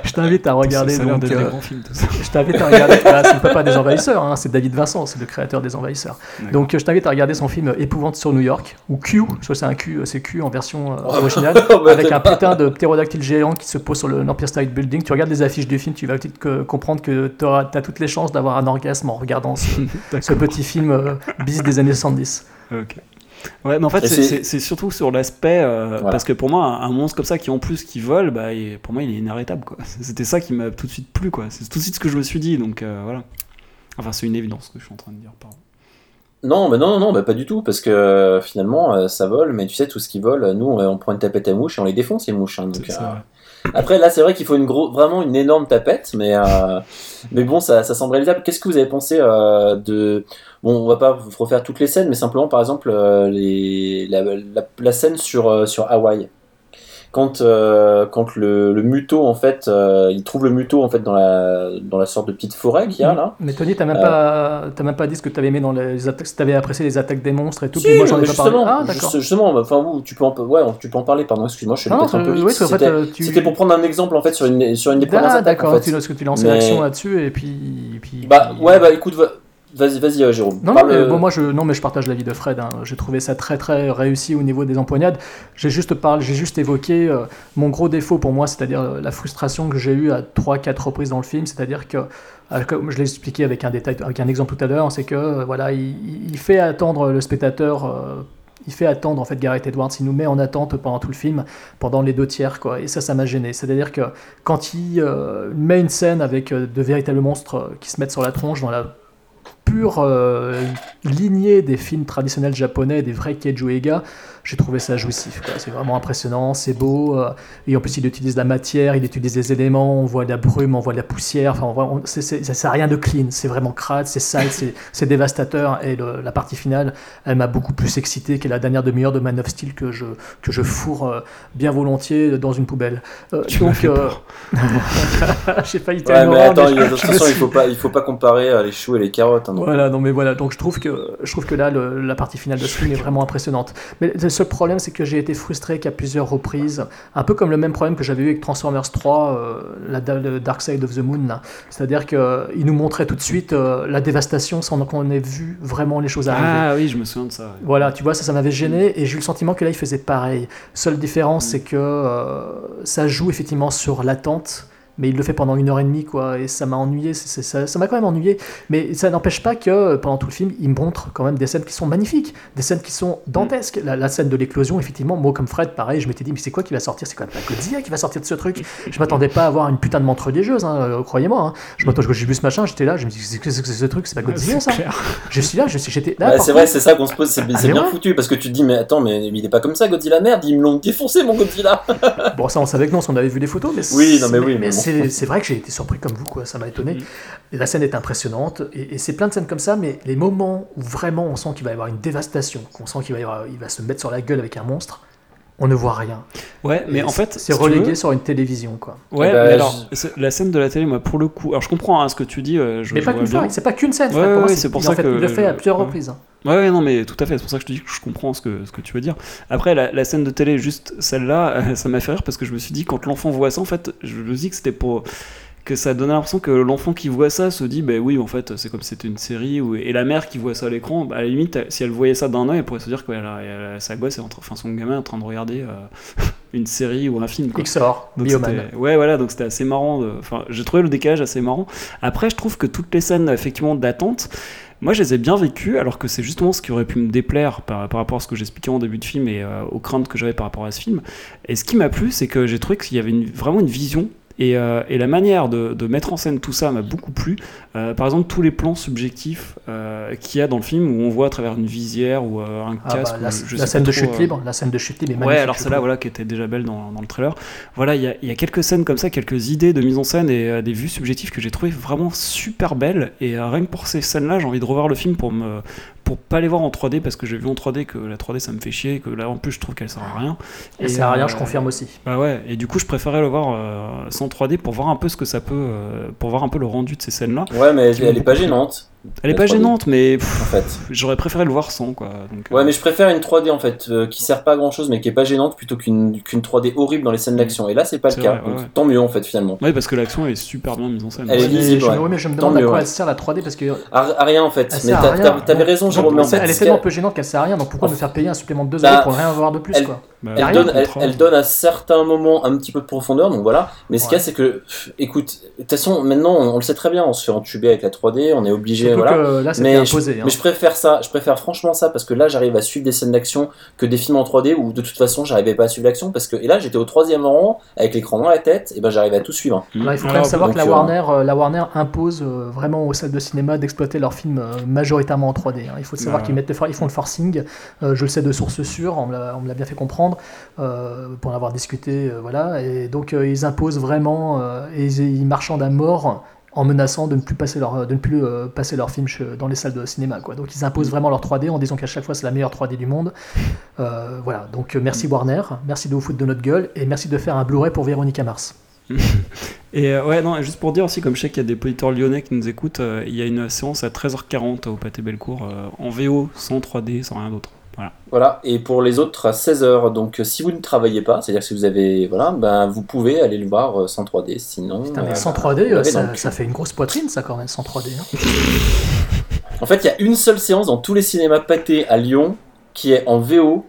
je t'invite à regarder donc. des euh, grands films, tout ça. je t'invite à regarder. Bah, c'est le papa des envahisseurs, hein, c'est David Vincent, c'est le créateur des envahisseurs. Donc euh, je t'invite à regarder son film Épouvante sur New York, ou Q, je c'est un Q, c'est Q en version euh, originale, bah, avec un putain de ptérodactyle géant qui se pose sur le- l'Empire State Building. Tu regardes les affiches du film, tu vas vite que- comprendre que tu as toutes les chances d'avoir un orgasme en regardant ce, ce petit film euh, bis des années 70. Ok. Ouais, mais en fait, c'est- surtout sur l'aspect. euh, Voilà. Parce que pour moi, un, un monstre comme ça qui en plus qui vole, bah, il- pour moi, il est inarrêtable. quoi. C'était ça qui m'a tout de suite plu. quoi. C'est tout de suite ce que je me suis dit. Donc euh, voilà. Enfin, c'est une évidence ce que je suis en train de dire. Pardon. Non, mais non, non, non, bah, pas du tout, parce que euh, finalement, euh, ça vole, mais tu sais, tout ce qui vole, nous, on, on prend une tapette à mouches et on les défonce, les mouches. hein, donc, euh. Après, là, c'est vrai qu'il faut une gros, vraiment une énorme tapette, mais, mais bon, ça, ça semble réalisable. Qu'est-ce que vous avez pensé de. Bon, on va pas vous refaire toutes les scènes, mais simplement, par exemple, les, la, la, la scène sur, sur Hawaï. Quand, euh, quand le, le muto, en fait, euh, il trouve le muto, en fait, dans la, dans la sorte de petite forêt qu'il y a, là. Mais Tony, t'as même, Euh. pas, t'as même pas dit ce que t'avais aimé dans les attaques, t'avais apprécié les attaques des monstres et tout. Si, puis moi j'en ai pas parlé. justement, Ah, juste- justement, bah, enfin, vous, tu peux en, ouais, tu peux en parler, pardon, excuse-moi, je suis peut-être un peu vite. oui, C'était euh, tu- pour prendre un exemple, en fait, sur une, sur une des premières Ah, attaques, en d'accord, fait. tu, parce que tu lances l'action là-dessus et puis. et puis Bah ouais bah écoute va- Vas-y, vas-y, euh, Jérôme. Non, non, mais, euh, bon, moi je, non, mais je partage l'avis de Fred. hein. J'ai trouvé ça très très réussi au niveau des empoignades. J'ai juste parlé, j'ai juste évoqué euh, mon gros défaut pour moi, c'est-à-dire euh, la frustration que j'ai eue à 3-4 reprises dans le film. C'est-à-dire que, comme je l'ai expliqué avec un détail, avec un exemple tout à l'heure, c'est que voilà, il, il fait attendre le spectateur. il fait attendre en fait Gareth Edwards, il nous met en attente pendant tout le film, pendant les deux tiers quoi, et ça ça m'a gêné. C'est-à-dire que quand il euh, met une scène avec de véritables monstres qui se mettent sur la tronche dans la pure euh, lignée des films traditionnels japonais, des vrais Keiju Eiga, j'ai trouvé ça jouissif. C'est vraiment impressionnant, c'est beau. euh, et en plus, il utilise la matière, il utilise des éléments, on voit de la brume, on voit de la poussière. Enfin, on voit- on- c'est- c'est- ça n'a rien de clean, c'est vraiment crade, c'est sale, c'est c'est dévastateur. Et le- la partie finale, elle m'a beaucoup plus excité que la dernière demi-heure de Man of Steel que je, que je fourre euh, bien volontiers dans une poubelle. Euh, Tu donc, euh, peur. j'ai failli Ouais, mais attends, mais il- de je- toute je façon, il faut pas, il faut pas comparer euh, les choux et les carottes. hein, voilà, non mais voilà, donc je trouve que, je trouve que là, le- la partie finale de ce film est vraiment impressionnante. Mais seul problème, c'est que j'ai été frustré qu'à plusieurs reprises, un peu comme le même problème que j'avais eu avec Transformers 3, euh, la, le Dark Side of the Moon. C'est-à-dire qu'il nous montrait tout de suite euh, la dévastation sans qu'on ait vu vraiment les choses arriver. Ah oui, je me souviens de ça. ouais. Voilà, tu vois, ça, ça m'avait gêné et j'ai eu le sentiment que là, il faisait pareil. Seule différence, c'est que euh, ça joue effectivement sur l'attente, mais il le fait pendant une heure et demie, quoi, et ça m'a ennuyé, c'est- c'est- ça m'a quand même ennuyé, mais ça n'empêche pas que euh, pendant tout le film, il me montre quand même des scènes qui sont magnifiques, des scènes qui sont dantesques. La, la scène de l'éclosion, effectivement, moi comme Fred, pareil, je m'étais dit, mais c'est quoi qui va sortir? C'est quoi la Godzilla qui va sortir de ce truc Je m'attendais pas à avoir une putain de montre religieuse, hein, euh, croyez-moi. Hein. Je m'attends, quand j'ai vu ce machin, j'étais là, je me dis, c'est que c'est que ce truc, c'est pas Godzilla ça C'est clair. Je suis là, je suis, j'étais là. C'est contre- vrai, c'est ça qu'on se pose, c'est Ah, c'est bien ouais. foutu parce que tu te dis, mais attends, mais il est pas comme ça, Godzilla, merde, ils me l'ont défoncé mon Godzilla. Bon, ça, on savait que non, qu'on avait vu les photos, mais Oui, non, mais c'est- oui, mais bon. C'est vrai que j'ai été surpris comme vous, quoi. Ça m'a étonné. Mhm. Et la scène est impressionnante, et, et c'est plein de scènes comme ça, mais les moments où vraiment on sent qu'il va y avoir une dévastation, qu'on sent qu'il va, y avoir- il va se mettre sur la gueule avec un monstre, on ne voit rien. Ouais, mais Et en fait, c'est si relégué veux- sur une télévision, quoi. Ouais, Eh ben, mais alors, c'est- la scène de la télé, moi, pour le coup, alors je comprends hein, ce que tu dis, euh, je, mais je pas qu'une fois, c'est pas qu'une scène. Ouais, ouais, c'est- pour en ça fait- que Il le fait à plusieurs ouais. reprises. hein. Ouais, ouais, non, mais tout à fait, c'est pour ça que je te dis que je comprends ce que, ce que tu veux dire. Après, la, la scène de télé, juste celle-là, euh, ça m'a fait rire parce que je me suis dit, quand l'enfant voit ça, en fait, je me dis que c'était pour. Que ça donnait l'impression que l'enfant qui voit ça se dit, bah oui, en fait, c'est comme si c'était une série, et la mère qui voit ça à l'écran, bah, à la limite, si elle voyait ça d'un œil, elle pourrait se dire que sa gosse est en train- enfin, son gamin est en train de regarder euh, une série ou un film. Quoi. XOR, Donc Ouais, voilà, donc c'était assez marrant. de- Enfin, j'ai trouvé le décalage assez marrant. Après, je trouve que toutes les scènes, effectivement, d'attente, moi, je les ai bien vécues, alors que c'est justement ce qui aurait pu me déplaire par, par rapport à ce que j'expliquais en début de film et euh, aux craintes que j'avais par rapport à ce film. Et ce qui m'a plu, c'est que j'ai trouvé qu'il y avait une- vraiment une vision. Et, euh, et la manière de, de mettre en scène tout ça m'a beaucoup plu. Euh, par exemple, tous les plans subjectifs euh, qu'il y a dans le film où on voit à travers une visière ou un Ah, bah, casque. la, je la sais scène de chute libre, la scène de chute libre est Ouais, alors celle-là, voilà, qui était déjà belle dans, dans le trailer. Voilà, il y y a quelques scènes comme ça, quelques idées de mise en scène et des vues subjectives que j'ai trouvé vraiment super belles. Et rien que pour ces scènes-là, j'ai envie de revoir le film pour me pour pas les voir en 3D parce que j'ai vu en 3D que la 3D ça me fait chier, que là en plus je trouve qu'elle sert à rien. Elle sert à rien, euh, je confirme aussi. Bah ouais, et du coup je préférais le voir euh, sans 3D pour voir un peu ce que ça peut, euh, pour voir un peu le rendu de ces scènes-là. Ouais, mais elle, elle est pas gênante. Elle est pas 3D. gênante, mais pff, En fait. j'aurais préféré le voir sans quoi. Donc, euh, Ouais, mais je préfère une 3D en fait, euh, qui sert pas à grand chose, mais qui est pas gênante, plutôt qu'une qu'une 3D horrible dans les scènes d'action. Et là, c'est pas le cas. ouais, Donc, ouais. tant mieux en fait, finalement. Ouais, parce que l'action est super bien mise en scène. Elle est Ouais, mais visible, je, ouais. mais je me Tant demande à mieux, quoi ouais. elle sert la 3D parce que À, à rien en fait. Elle Mais rien. t'avais raison, Jérôme. mais en fait, elle est tellement peu gênante qu'elle sert à rien, donc pourquoi me faire payer un supplément de 2 Bah, euros pour rien avoir de plus elle- quoi Bah, Elle, donne, elle, contrat. elle donne à certains moments un petit peu de profondeur, donc voilà. Mais ce Ouais. qu'il y a, c'est que, pff, écoute, de toute façon, maintenant, on, on le sait très bien, on se fait entuber avec la 3D, on est obligé, voilà. que là, c'était mais, imposé. je, hein. mais je préfère ça, je préfère franchement ça, parce que là, j'arrive à suivre des scènes d'action que des films en 3D où de toute façon, j'arrivais pas à suivre l'action, parce que, et là, j'étais au troisième rang, avec l'écran dans la tête, et ben j'arrivais à tout suivre. Là, il faut quand Alors, même savoir que la euh, Warner, euh, la Warner impose euh, vraiment aux salles de cinéma d'exploiter leurs films euh, majoritairement en 3D. hein. Il faut savoir Ouais. qu'ils mettent ils font le forcing. euh, je le sais de sources sûres, on me l'a on me l'a bien fait comprendre euh, pour en avoir discuté. euh, voilà, et donc euh, ils imposent vraiment euh, et ils, ils marchandent à mort en menaçant de ne plus passer leur, de ne plus euh, passer leur film dans les salles de cinéma. Quoi. Donc ils imposent vraiment leur 3D en disant qu'à chaque fois c'est la meilleure 3D du monde. Euh, voilà, donc euh, merci Warner, merci de vous foutre de notre gueule et merci de faire un Blu-ray pour Véronica Mars. Et euh, ouais, non, juste pour dire aussi, comme je sais qu'il y a des auditeurs lyonnais qui nous écoutent, il y a une séance à 13h40 au Pâté Bellecour en VO, sans 3D, sans rien d'autre. Voilà. Voilà, et pour les autres à 16h, donc euh, si vous ne travaillez pas, c'est-à-dire que si vous avez, voilà, ben vous pouvez aller le voir euh, sans 3D, sinon... Putain, mais euh, sans vous 3D, euh, l'avez ça, dans le cul. ça fait une grosse poitrine, ça, quand même, sans 3D. hein. En fait, il y a une seule séance dans tous les cinémas pâtés à Lyon qui est en VO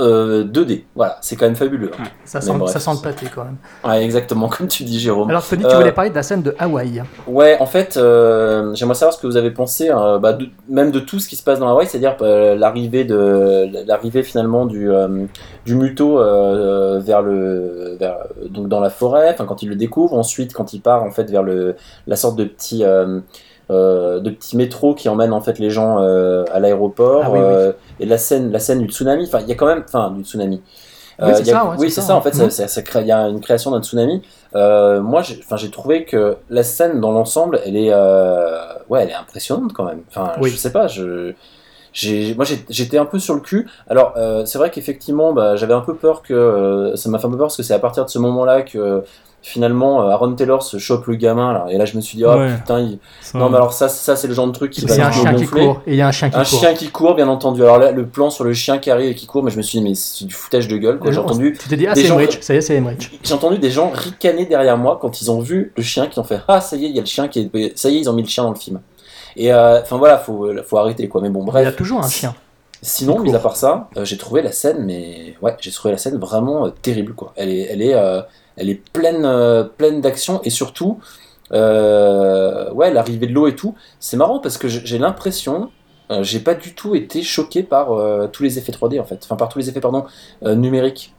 euh, 2D. Voilà, c'est quand même fabuleux. hein. Ça sent, bref. ça sent le pâté quand même. Ouais, exactement, comme tu dis, Jérôme. Alors, Tony, tu Euh, voulais parler de la scène de Hawaï. Ouais, en fait, euh, j'aimerais savoir ce que vous avez pensé, euh, bah, de- même de tout ce qui se passe dans Hawaï, c'est-à-dire euh, l'arrivée de l'arrivée finalement du euh, du muto euh, vers le vers, donc dans la forêt, quand il le découvre, ensuite quand il part en fait vers le la sorte de petit euh, de petit métro qui emmène en fait les gens euh, à l'aéroport Ah oui, oui. euh, et la scène la scène du tsunami, enfin il y a quand même enfin du tsunami. Oui, c'est il ça, ouais, oui, ça, ça, en fait, ça, Mhm. ça- ça crée- il y a une création d'un tsunami. Moi, j'ai enfin, j'ai trouvé que la scène dans l'ensemble, elle est, ouais, elle est impressionnante quand même. Enfin, je sais pas, je, moi, j'étais un peu sur le cul. Alors, euh, c'est vrai qu'effectivement, bah, j'avais un peu peur que, euh, ça m'a fait un peu peur parce que c'est à partir de ce moment-là que finalement euh, Aaron Taylor se chope le gamin là. Et là, je me suis dit, oh Ouais. putain, il- Ça- non, mais alors ça, ça, c'est le genre de truc qui va un chien qui court. Et il y a un chien qui Un court. chien qui court, bien entendu. Alors là, le plan sur le chien qui arrive et qui court, mais je me suis dit, mais c'est du foutage de gueule, quoi. J'ai entendu Tu t'es dit, ah, c'est gens-. Ça y est, c'est Emmerich. j'ai entendu des gens ricaner derrière moi quand ils ont vu le chien, qui ont fait Ah, ça y est, il y a le chien qui est. Ça y est, ils ont mis le chien dans le film. Et euh, enfin voilà, faut, faut arrêter quoi. Mais bon, Il y a bref. toujours un chien. Sinon, mis à part ça, euh, j'ai trouvé la scène, mais ouais, j'ai trouvé la scène vraiment euh, terrible quoi. Elle est, elle est, elle est pleine, pleine d'action et surtout, ouais, l'arrivée de l'eau et tout. C'est marrant parce que j'ai l'impression. j'ai pas du tout été choqué par tous les effets 3D en fait, enfin par tous les effets pardon numériques.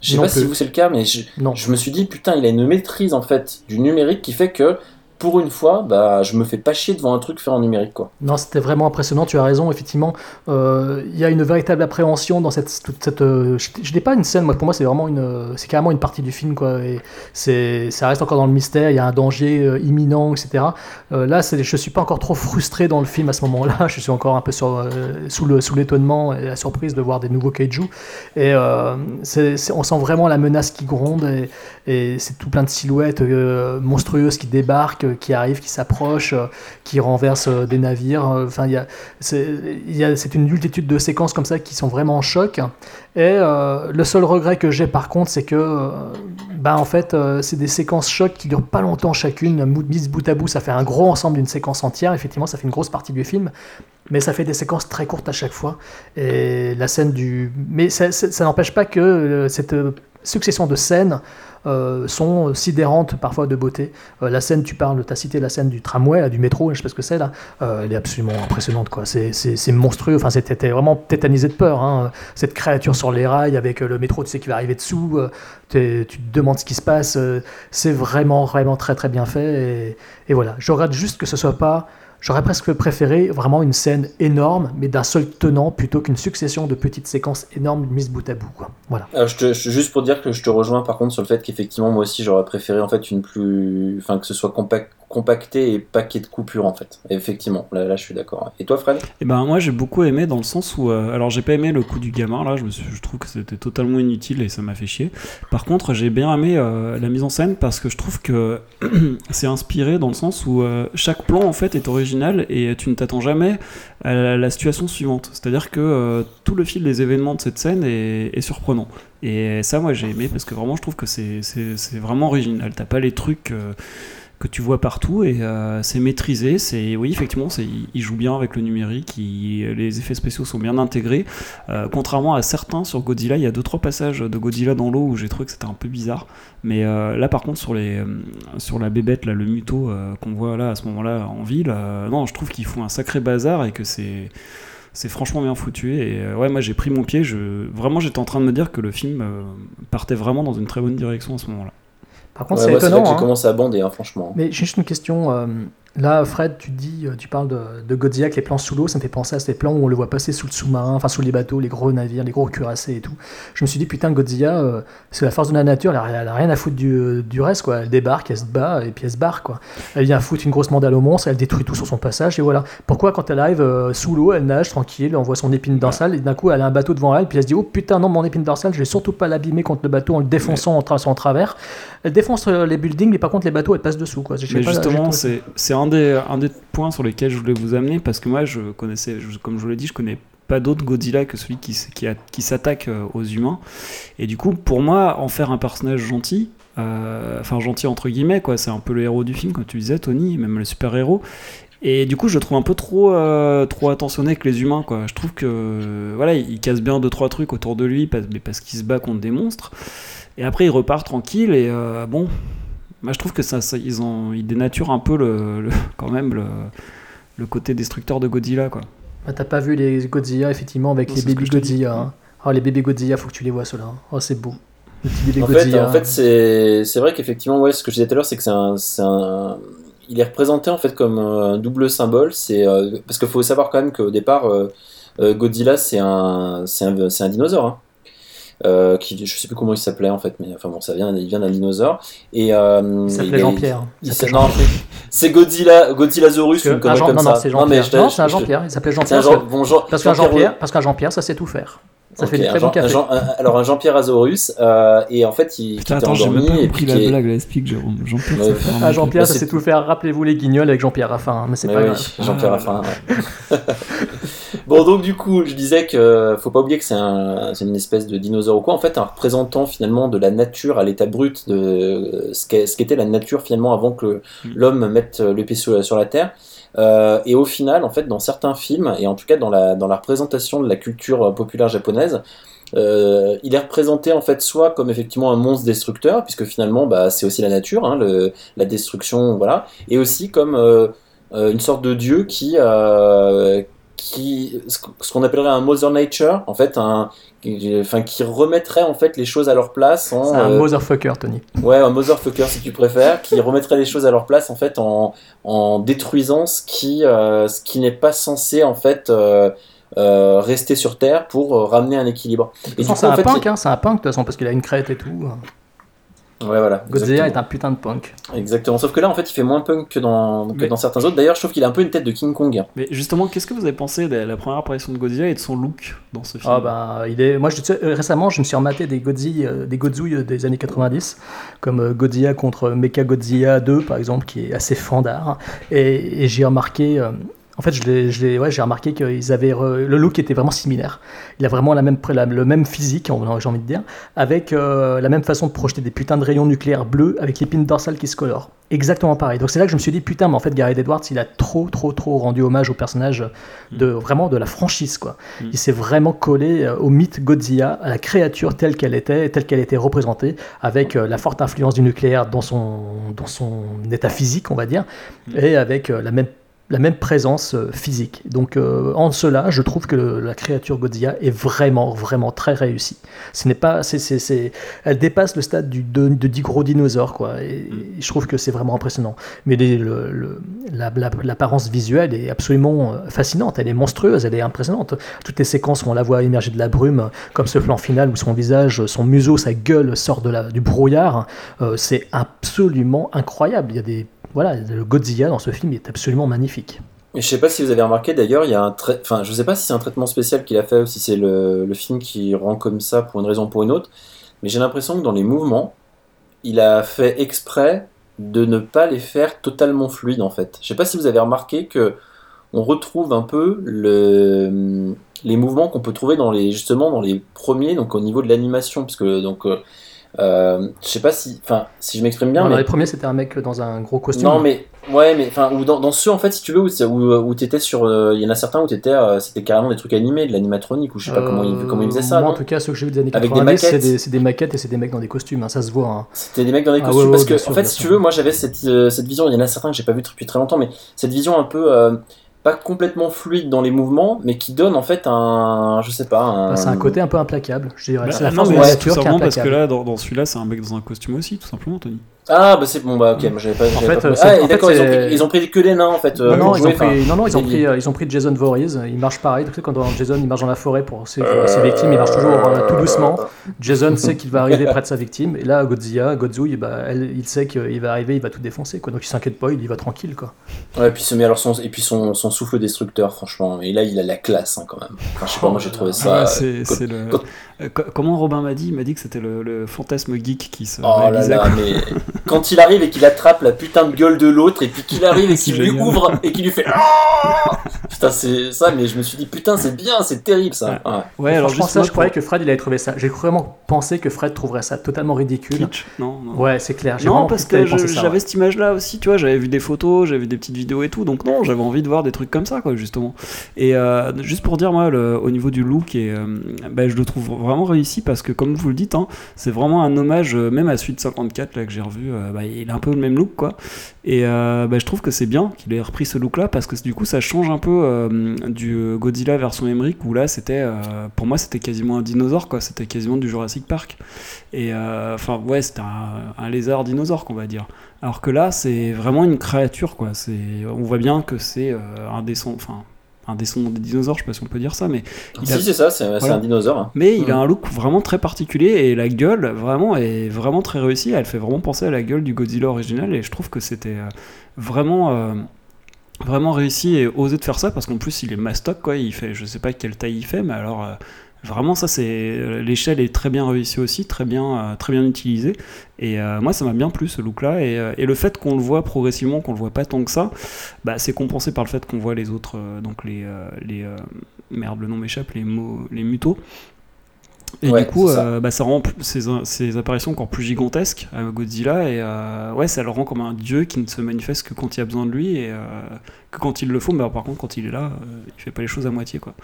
Je sais pas si vous c'est le cas, mais je, je me suis dit putain, il a une maîtrise en fait du numérique qui fait que pour une fois, bah je me fais pas chier devant un truc fait en numérique quoi. Non, c'était vraiment impressionnant, tu as raison, effectivement. Euh, Il y a une véritable appréhension dans cette. Toute cette euh, je n'ai pas une scène, moi, pour moi, c'est vraiment une. euh, C'est carrément une partie du film, quoi. Et c'est, ça reste encore dans le mystère, il y a un danger imminent, etc. Là, c'est, je suis pas encore trop frustré dans le film à ce moment-là, je suis encore un peu sur, sous, sous l'étonnement et la surprise de voir des nouveaux kaiju. Et on sent vraiment la menace qui gronde, et c'est tout plein de silhouettes euh, monstrueuses qui débarquent, euh, qui arrivent, qui s'approchent, euh, qui renversent des navires. Enfin, il c'est, une multitude de séquences comme ça qui sont vraiment en choc. Et le seul regret que j'ai par contre, c'est que, bah, en fait, c'est des séquences choc qui durent pas longtemps chacune. Mises bout à bout, ça fait un gros ensemble d'une séquence entière. Effectivement, ça fait une grosse partie du film. Mais ça fait des séquences très courtes à chaque fois. Et la scène du. Mais ça, n'empêche pas que cette succession de scènes euh, sont sidérantes parfois de beauté. Euh, la scène, tu parles, tu as cité la scène du tramway, du métro, je sais pas ce que c'est là. Euh, elle est absolument impressionnante, quoi. C'est, monstrueux. Enfin, c'était vraiment tétanisé de peur. hein. Cette créature sur les rails avec le métro, tu sais qui va arriver dessous. tu te demandes ce qui se passe. c'est vraiment, vraiment très, très bien fait. Et, et voilà. Je regrette juste que ce soit pas. J'aurais presque préféré vraiment une scène énorme, mais d'un seul tenant, plutôt qu'une succession de petites séquences énormes mises bout à bout. Voilà. Euh, je te, juste pour dire que je te rejoins par contre sur le fait qu'effectivement moi aussi j'aurais préféré en fait une plus, enfin que ce soit compact, compacté et ait de coupure en fait. Effectivement, là, là je suis d'accord. Et toi Fred? Et ben moi j'ai beaucoup aimé dans le sens où euh, alors j'ai pas aimé le coup du gamin là je, me je trouve que c'était totalement inutile et ça m'a fait chier. Par contre j'ai bien aimé euh, la mise en scène parce que je trouve que c'est inspiré dans le sens où euh, chaque plan en fait est original et tu ne t'attends jamais à la, situation suivante. C'est-à-dire que tout le fil des événements de cette scène est, est surprenant. Et ça moi j'ai aimé parce que vraiment je trouve que c'est vraiment original. T'as pas les trucs que tu vois partout et euh, c'est maîtrisé. C'est oui effectivement, c'est il joue bien avec le numérique, les effets spéciaux sont bien intégrés. Euh, contrairement à certains sur Godzilla, il y a deux trois passages de Godzilla dans l'eau où j'ai trouvé que c'était un peu bizarre. Mais euh, là par contre sur les sur la bébête là, le muto qu'on voit là à ce moment-là en ville, non je trouve qu'ils font un sacré bazar et que c'est c'est franchement bien foutu et ouais moi j'ai pris mon pied je vraiment j'étais en train de me dire que le film partait vraiment dans une très bonne direction à ce moment-là Par contre, Ouais, c'est étonnant. que j'ai hein. commencé à bander hein, franchement. Mais j'ai juste une question. Là, Fred, tu dis, euh, tu parles de, de Godzilla avec les plans sous l'eau. Ça me fait penser à ces plans où on le voit passer sous le sous-marin, enfin sous les bateaux, les gros navires, les gros cuirassés et tout. Je me suis dit, putain, Godzilla, euh, c'est la force de la nature. Elle a, elle a rien à foutre du, euh, du reste, quoi. Elle débarque, elle se bat et puis elle se barre, quoi. Elle vient foutre une grosse mandale au monstre, elle détruit tout sur son passage et voilà. Pourquoi, quand elle arrive euh, sous l'eau, elle nage tranquille, elle envoie son épine dorsale et d'un coup, elle a un bateau devant elle, puis elle se dit, oh putain, non, mon épine dorsale, je vais surtout pas l'abîmer contre le bateau en le défonçant en, tra- en travers. Elle défonce les buildings, mais par contre, les bateaux, elle passe dessous, quoi. Je sais Mais pas, j'ai justement, c'est c'est un des, points sur lesquels je voulais vous amener parce que moi, je connaissais, comme je vous l'ai dit, je connais pas d'autre Godzilla que celui qui, s'attaque euh, aux humains. Et du coup, pour moi, en faire un personnage gentil, euh, enfin gentil entre guillemets, quoi, c'est un peu le héros du film, comme tu disais, Tony, même le super-héros. Et du coup, je le trouve un peu trop, euh, trop attentionné avec les humains, quoi. Je trouve que, voilà, il casse bien deux trois trucs autour de lui, parce, qu'il se bat contre des monstres. Et après, il repart tranquille. Et bon, moi, je trouve que ça, ça- ils ont, ils dénaturent un peu le, le- quand même le, le côté destructeur de Godzilla, quoi. Bah, T'as pas vu les Godzilla, effectivement, avec Non, les bébés. Godzilla. hein. Oh, les bébés Godzilla, faut que tu les vois, ceux-là. Oh, c'est beau. Les petits bébés En fait, en fait c'est c'est vrai qu'effectivement, ouais, ce que je disais tout à l'heure, c'est que c'est un, c'est un- Il est représenté en fait comme un double symbole. C'est euh, parce qu'il faut savoir quand même qu'au départ, euh, euh, Godzilla, c'est un, c'est un, c'est un dinosaure. hein. Euh, qui, je sais plus comment il s'appelait en fait, mais enfin bon, ça vient, il vient d'un dinosaure. Et euh, il s'appelait a- Jean-Pierre. non, c'est Godzilla, Godzillasaurus ou une Un connerie Jean- comme non, ça. non, Non, c'est un Jean-Pierre. Il s'appelait Jean-Pierre. Jean- bon, Jean- Parce qu'un Jean-Pierre- Jean-Pierre, parce qu'un Jean-Pierre, ça sait tout faire. Ça fait du très Jean- bon café. un Jean- un- alors un Jean-Pierre Azaurus, euh, et en fait il Putain, attends, j'ai même endormi pas et compris puis la qui est- blague, là, explique, Jérôme. Jean-Pierre, Ouais. ça fait Ah, Jean-Pierre, ça c'est- sait tout faire. Rappelez-vous les guignols avec Jean-Pierre Raffin, hein, mais c'est pas oui, grave. Jean-Pierre Ah. Raffin. ouais. bon, donc du coup, je disais que faut pas oublier que c'est un, c'est une espèce de dinosaure ou quoi. En fait, un représentant finalement de la nature à l'état brut de ce qu'était la nature finalement avant que Mm. l'homme mette le pied sur, sur la terre. Euh, et au final, en fait, dans certains films, et en tout cas dans la, dans la représentation de la culture populaire japonaise, euh, il est représenté en fait soit comme effectivement un monstre destructeur, puisque finalement bah, c'est aussi la nature, hein, le- la destruction, voilà, et aussi comme euh, une sorte de dieu qui, qui ce qu- ce qu'on appellerait un Mother Nature, en fait, un, qui, enfin, qui remettrait en fait les choses à leur place en, C'est un euh, motherfucker, Tony. Ouais, un motherfucker si tu préfères, qui remettrait les choses à leur place en fait en, en détruisant ce qui, euh, ce qui n'est pas censé en fait euh, euh, rester sur Terre pour euh, ramener un équilibre. Et c'est en un fait, punk, hein, c'est un punk de toute façon, parce qu'il a une crête et tout. Ouais, voilà. Godzilla est un putain de punk. Exactement. Sauf que là, en fait, il fait moins punk que dans, que Mais- dans certains autres. D'ailleurs, je trouve qu'il a un peu une tête de King Kong. Mais justement, qu'est-ce que vous avez pensé de la première apparition de Godzilla et de son look dans ce film? Ah bah, il est... Moi, je, tu sais, euh, récemment, je me suis rematé des Godzilla, euh, des Godzouilles des années 90, comme euh, Godzilla contre Mecha Godzilla 2, par exemple, qui est assez fandard. Et, et j'ai remarqué... en fait, je l'ai- ouais, j'ai remarqué qu'ils avaient re- le look était vraiment similaire. Il a vraiment la même, la- le même physique, j'ai envie de dire, avec euh, la même façon de projeter des putains de rayons nucléaires bleus avec l'épine dorsale qui se colore. Exactement pareil. Donc c'est là que je me suis dit putain, mais en fait Gareth Edwards, il a trop, trop, trop rendu hommage au personnage de vraiment de la franchise quoi. Mm. Il s'est vraiment collé euh, au mythe Godzilla, à la créature telle qu'elle était, telle qu'elle était représentée, avec euh, la forte influence du nucléaire dans son, dans son état physique, on va dire, Mm. et avec euh, la même la même présence euh, physique. Donc euh, en cela, je trouve que la créature Godzilla est vraiment, vraiment très réussie. Ce n'est pas, c'est, c'est, c'est- elle dépasse le stade du, de, de 10 gros dinosaures, quoi. Et, je trouve que c'est vraiment impressionnant. Mais le- le- la- la- l'apparence visuelle est absolument euh, fascinante. Elle est monstrueuse, elle est impressionnante. Toutes les séquences où on la voit émerger de la brume, comme ce plan final où son visage, son museau, sa gueule sort de la, du brouillard, c'est absolument incroyable. Il y a des voilà, le Godzilla dans ce film est absolument magnifique. Et je sais pas si vous avez remarqué d'ailleurs, il y a un enfin, je sais pas si c'est un traitement spécial qu'il a fait ou si c'est le, film qui rend comme ça pour une raison ou pour une autre, mais j'ai l'impression que dans les mouvements, il a fait exprès de ne pas les faire totalement fluides en fait. Je sais pas si vous avez remarqué que on retrouve un peu le, les mouvements qu'on peut trouver dans les justement dans les premiers, donc au niveau de l'animation, parce donc euh, euh, je sais pas si, enfin, si je m'exprime bien, Non, mais dans les premiers, c'était un mec dans un gros costume. non, mais ouais, mais enfin, ou dans, dans ceux en fait, si tu veux, où, c'est- où, où t'étais sur, euh, il y en a certains où t'étais, euh, c'était carrément des trucs animés, de l'animatronique, ou je sais pas comment ils comment ils faisaient ça. Moi, en tout cas, ceux que j'ai vu des années Avec des 90, c'est des, c'est des maquettes et c'est des mecs dans des costumes, hein, ça se voit. hein. C'était des mecs dans des Ah costumes ouais, ouais, parce que sûr, en fait, si tu veux, moi j'avais cette, cette vision. Il y en a certains que j'ai pas vu depuis très longtemps, mais cette vision un peu pas complètement fluide dans les mouvements, mais qui donne en fait un, je sais pas, un. Bah, c'est un côté un peu implacable, je dirais. Bah, c'est la non, force de mais la c'est nature tout qui est simplement parce que implacable. là, dans, dans celui-là, c'est un mec dans un costume aussi, tout simplement, Tony. Ah bah c'est bon bah ok, moi j'avais pas. j'avais fait, pas- euh, ah, en et fait, ils, ont pris- ils ont pris que des nains en fait. euh, non, non, ils jouer, ont pris, enfin, non, non, ils ont c'est- pris, euh, ils ont pris Jason Voorhees. Il marche pareil. Tu sais, quand dans Jason, il marche dans la forêt pour ses, ses victimes, il marche toujours euh, tout doucement. Jason sait qu'il va arriver près de sa victime. Et là, Godzilla, Godzouille, bah, elle, il sait qu'il va arriver, il va tout défoncer. Quoi. Donc il s'inquiète pas, il y va tranquille. Quoi. Ouais, puis, ce- mais alors son, et puis son, son souffle destructeur, franchement. Et là, il a la classe hein, quand même. Enfin, je sais pas, moi j'ai trouvé ça. Ah, c'est, le... co- comment Robin m'a dit? Il m'a dit que c'était le, le fantasme geek qui se Oh là réalisait, là, mais quand il arrive et qu'il attrape la putain de gueule de l'autre, et puis qu'il arrive et qu'il lui ouvre et qu'il lui fait. Ah putain, c'est ça, mais je me suis dit, putain, c'est bien, c'est terrible ça. Ouais. Ouais, alors Franchement, juste ça, moi, je croyais que Fred, il avait trouvé ça. J'ai vraiment pensé que Fred trouverait ça totalement ridicule. Kitsch. Non, non. Ouais, c'est clair. j'ai Non, vraiment parce que j'avais ouais. cette image-là aussi, tu vois, j'avais vu des photos, j'avais vu des petites vidéos et tout, donc non, j'avais envie de voir des trucs comme ça, quoi, justement. Et euh, juste pour dire, moi, le- au niveau du look, et, euh, bah, je le trouve vraiment réussi parce que, comme vous le dites, hein, c'est vraiment un hommage, euh, même à Suite 54, là, que j'ai revu, euh, bah, il a un peu le même look, quoi. Et euh, bah, je trouve que c'est bien qu'il ait repris ce look-là parce que du coup, ça change un peu euh, du Godzilla version Emmerich où là, c'était, pour moi, c'était quasiment un dinosaure, quoi, c'était quasiment du Jurassic Park. Et enfin, ouais, c'était un, lézard dinosaure, qu'on va dire. Alors que là, c'est vraiment une créature, quoi. On voit bien que c'est un enfin, un descendant des dinosaures, je sais pas si on peut dire ça, mais il Si, a- c'est ça, c'est Voilà. un dinosaure. hein. mais il a Mm. un look vraiment très particulier et la gueule vraiment est vraiment très réussie. Elle fait vraiment penser à la gueule du Godzilla original et je trouve que c'était euh, vraiment euh, vraiment réussi et osé de faire ça parce qu'en plus il est mastoc quoi. Il fait je sais pas quelle taille il fait mais alors euh, vraiment ça c'est l'échelle est très bien réussie aussi très bien euh, très bien utilisée. Et euh, moi ça m'a bien plu ce look là et, euh, et le fait qu'on le voit progressivement qu'on le voit pas tant que ça bah, c'est compensé par le fait qu'on voit les autres donc les les merde le nom m'échappe les mots les mutos et Ouais, du coup, ça. euh, bah, ça rend ces, ces apparitions encore plus gigantesques à Godzilla et euh, ouais, ça le rend comme un dieu qui ne se manifeste que quand il y a besoin de lui et euh, que quand il le faut. Mais par contre, quand il est là, euh, il fait pas les choses à moitié quoi.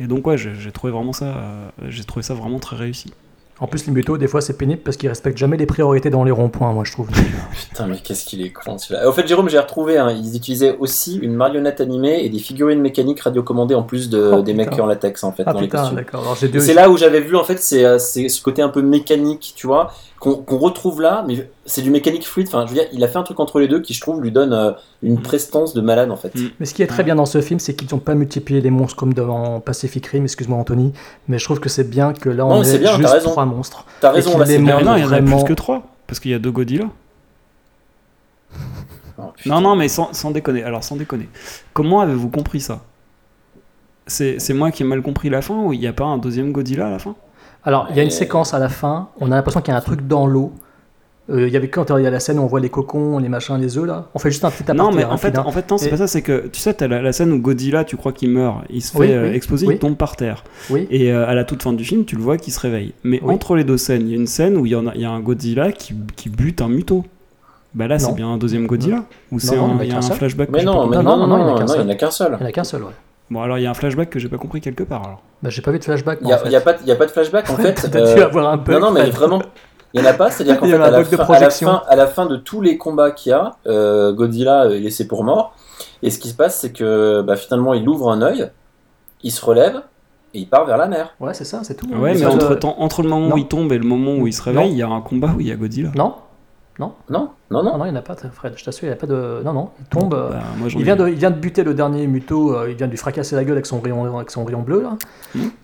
Et donc ouais, j'ai trouvé vraiment ça, j'ai trouvé ça vraiment très réussi. En plus, les mutos, des fois, c'est pénible parce qu'ils respectent jamais les priorités dans les ronds-points, moi, je trouve. Putain, mais qu'est-ce qu'il est con celui-là. Au fait, Jérôme, j'ai retrouvé, hein, ils utilisaient aussi une marionnette animée et des figurines mécaniques radiocommandées en plus de, Oh, des mecs en latex en fait Ah dans les putain, costumes. Et deux. C'est là où j'avais vu en fait euh, c'est ce côté un peu mécanique, tu vois, qu'on qu'on retrouve là, mais c'est du mécanique fluide. Enfin, je veux dire, il a fait un truc entre les deux qui, je trouve, lui donne euh, une prestance de malade en fait. Mm. Mais ce qui est très bien dans ce film, c'est qu'ils n'ont pas multiplié les monstres comme dans Pacific Rim, excuse-moi Anthony, mais je trouve que c'est bien que là on Non, ait c'est bien, t'as juste raison. trois monstres. T'as raison, là, c'est les bien. non, il y en a vraiment- plus que trois parce qu'il y a deux Godzilla. Oh. Non, non, mais sans, sans déconner. Alors, sans déconner. Comment avez-vous compris ça? C'est c'est moi qui ai mal compris la fin ou il n'y a pas un deuxième Godzilla à la fin? Alors, il y a une Euh, séquence à la fin, on a l'impression qu'il y a un truc dans l'eau. Euh, Il y avait quand il y a la scène où on voit les cocons, les machins, les œufs là. On fait juste un petit aparté. Non, mais hein, en fait, hein. en fait non, c'est Et- pas ça. C'est que tu sais, t'as la, la scène où Godzilla, tu crois qu'il meurt, il se fait Oui, euh, oui, exploser, oui. il tombe par terre. Oui. Et euh, à la toute fin du film, tu le vois qui se réveille. Mais Oui. entre les deux scènes, il y a une scène où il y, en a, il y a un Godzilla qui, qui bute un muto. Bah là, c'est bien un deuxième Godzilla Ou c'est non, un, il y en a un seul. flashback Mais non, non, non, non, il n'y en a qu'un seul. Il n'y en a qu'un seul, ouais. Bon, alors il y a un flashback que j'ai pas compris quelque part alors. Bah, j'ai pas vu de flashback. Il n'y a, fait. y a pas de- y a pas de flashback en fait. T'as euh, dû avoir un bug. Non, non, mais vraiment, il n'y en a pas. C'est-à-dire qu'en fait, à la, fin, à, la projection. fin, à la fin de tous les combats qu'il y a, euh, Godzilla est laissé pour mort. Et ce qui se passe, c'est que bah, finalement, il ouvre un œil, il se relève et il part vers la mer. Ouais, c'est ça, c'est tout. Ouais, mais entre, euh, temps, entre le moment non. où il tombe et le moment où il se réveille, il y a un combat où il y a Godzilla. Non, Non, non, non. non, non, il n'y en a pas, Fred. Je t'assure, il n'y a pas de. Non, non, il tombe. Bah, moi, Il vient, de, il vient de buter le dernier muto, euh, il vient de lui fracasser la gueule avec son rayon, avec son rayon bleu, là.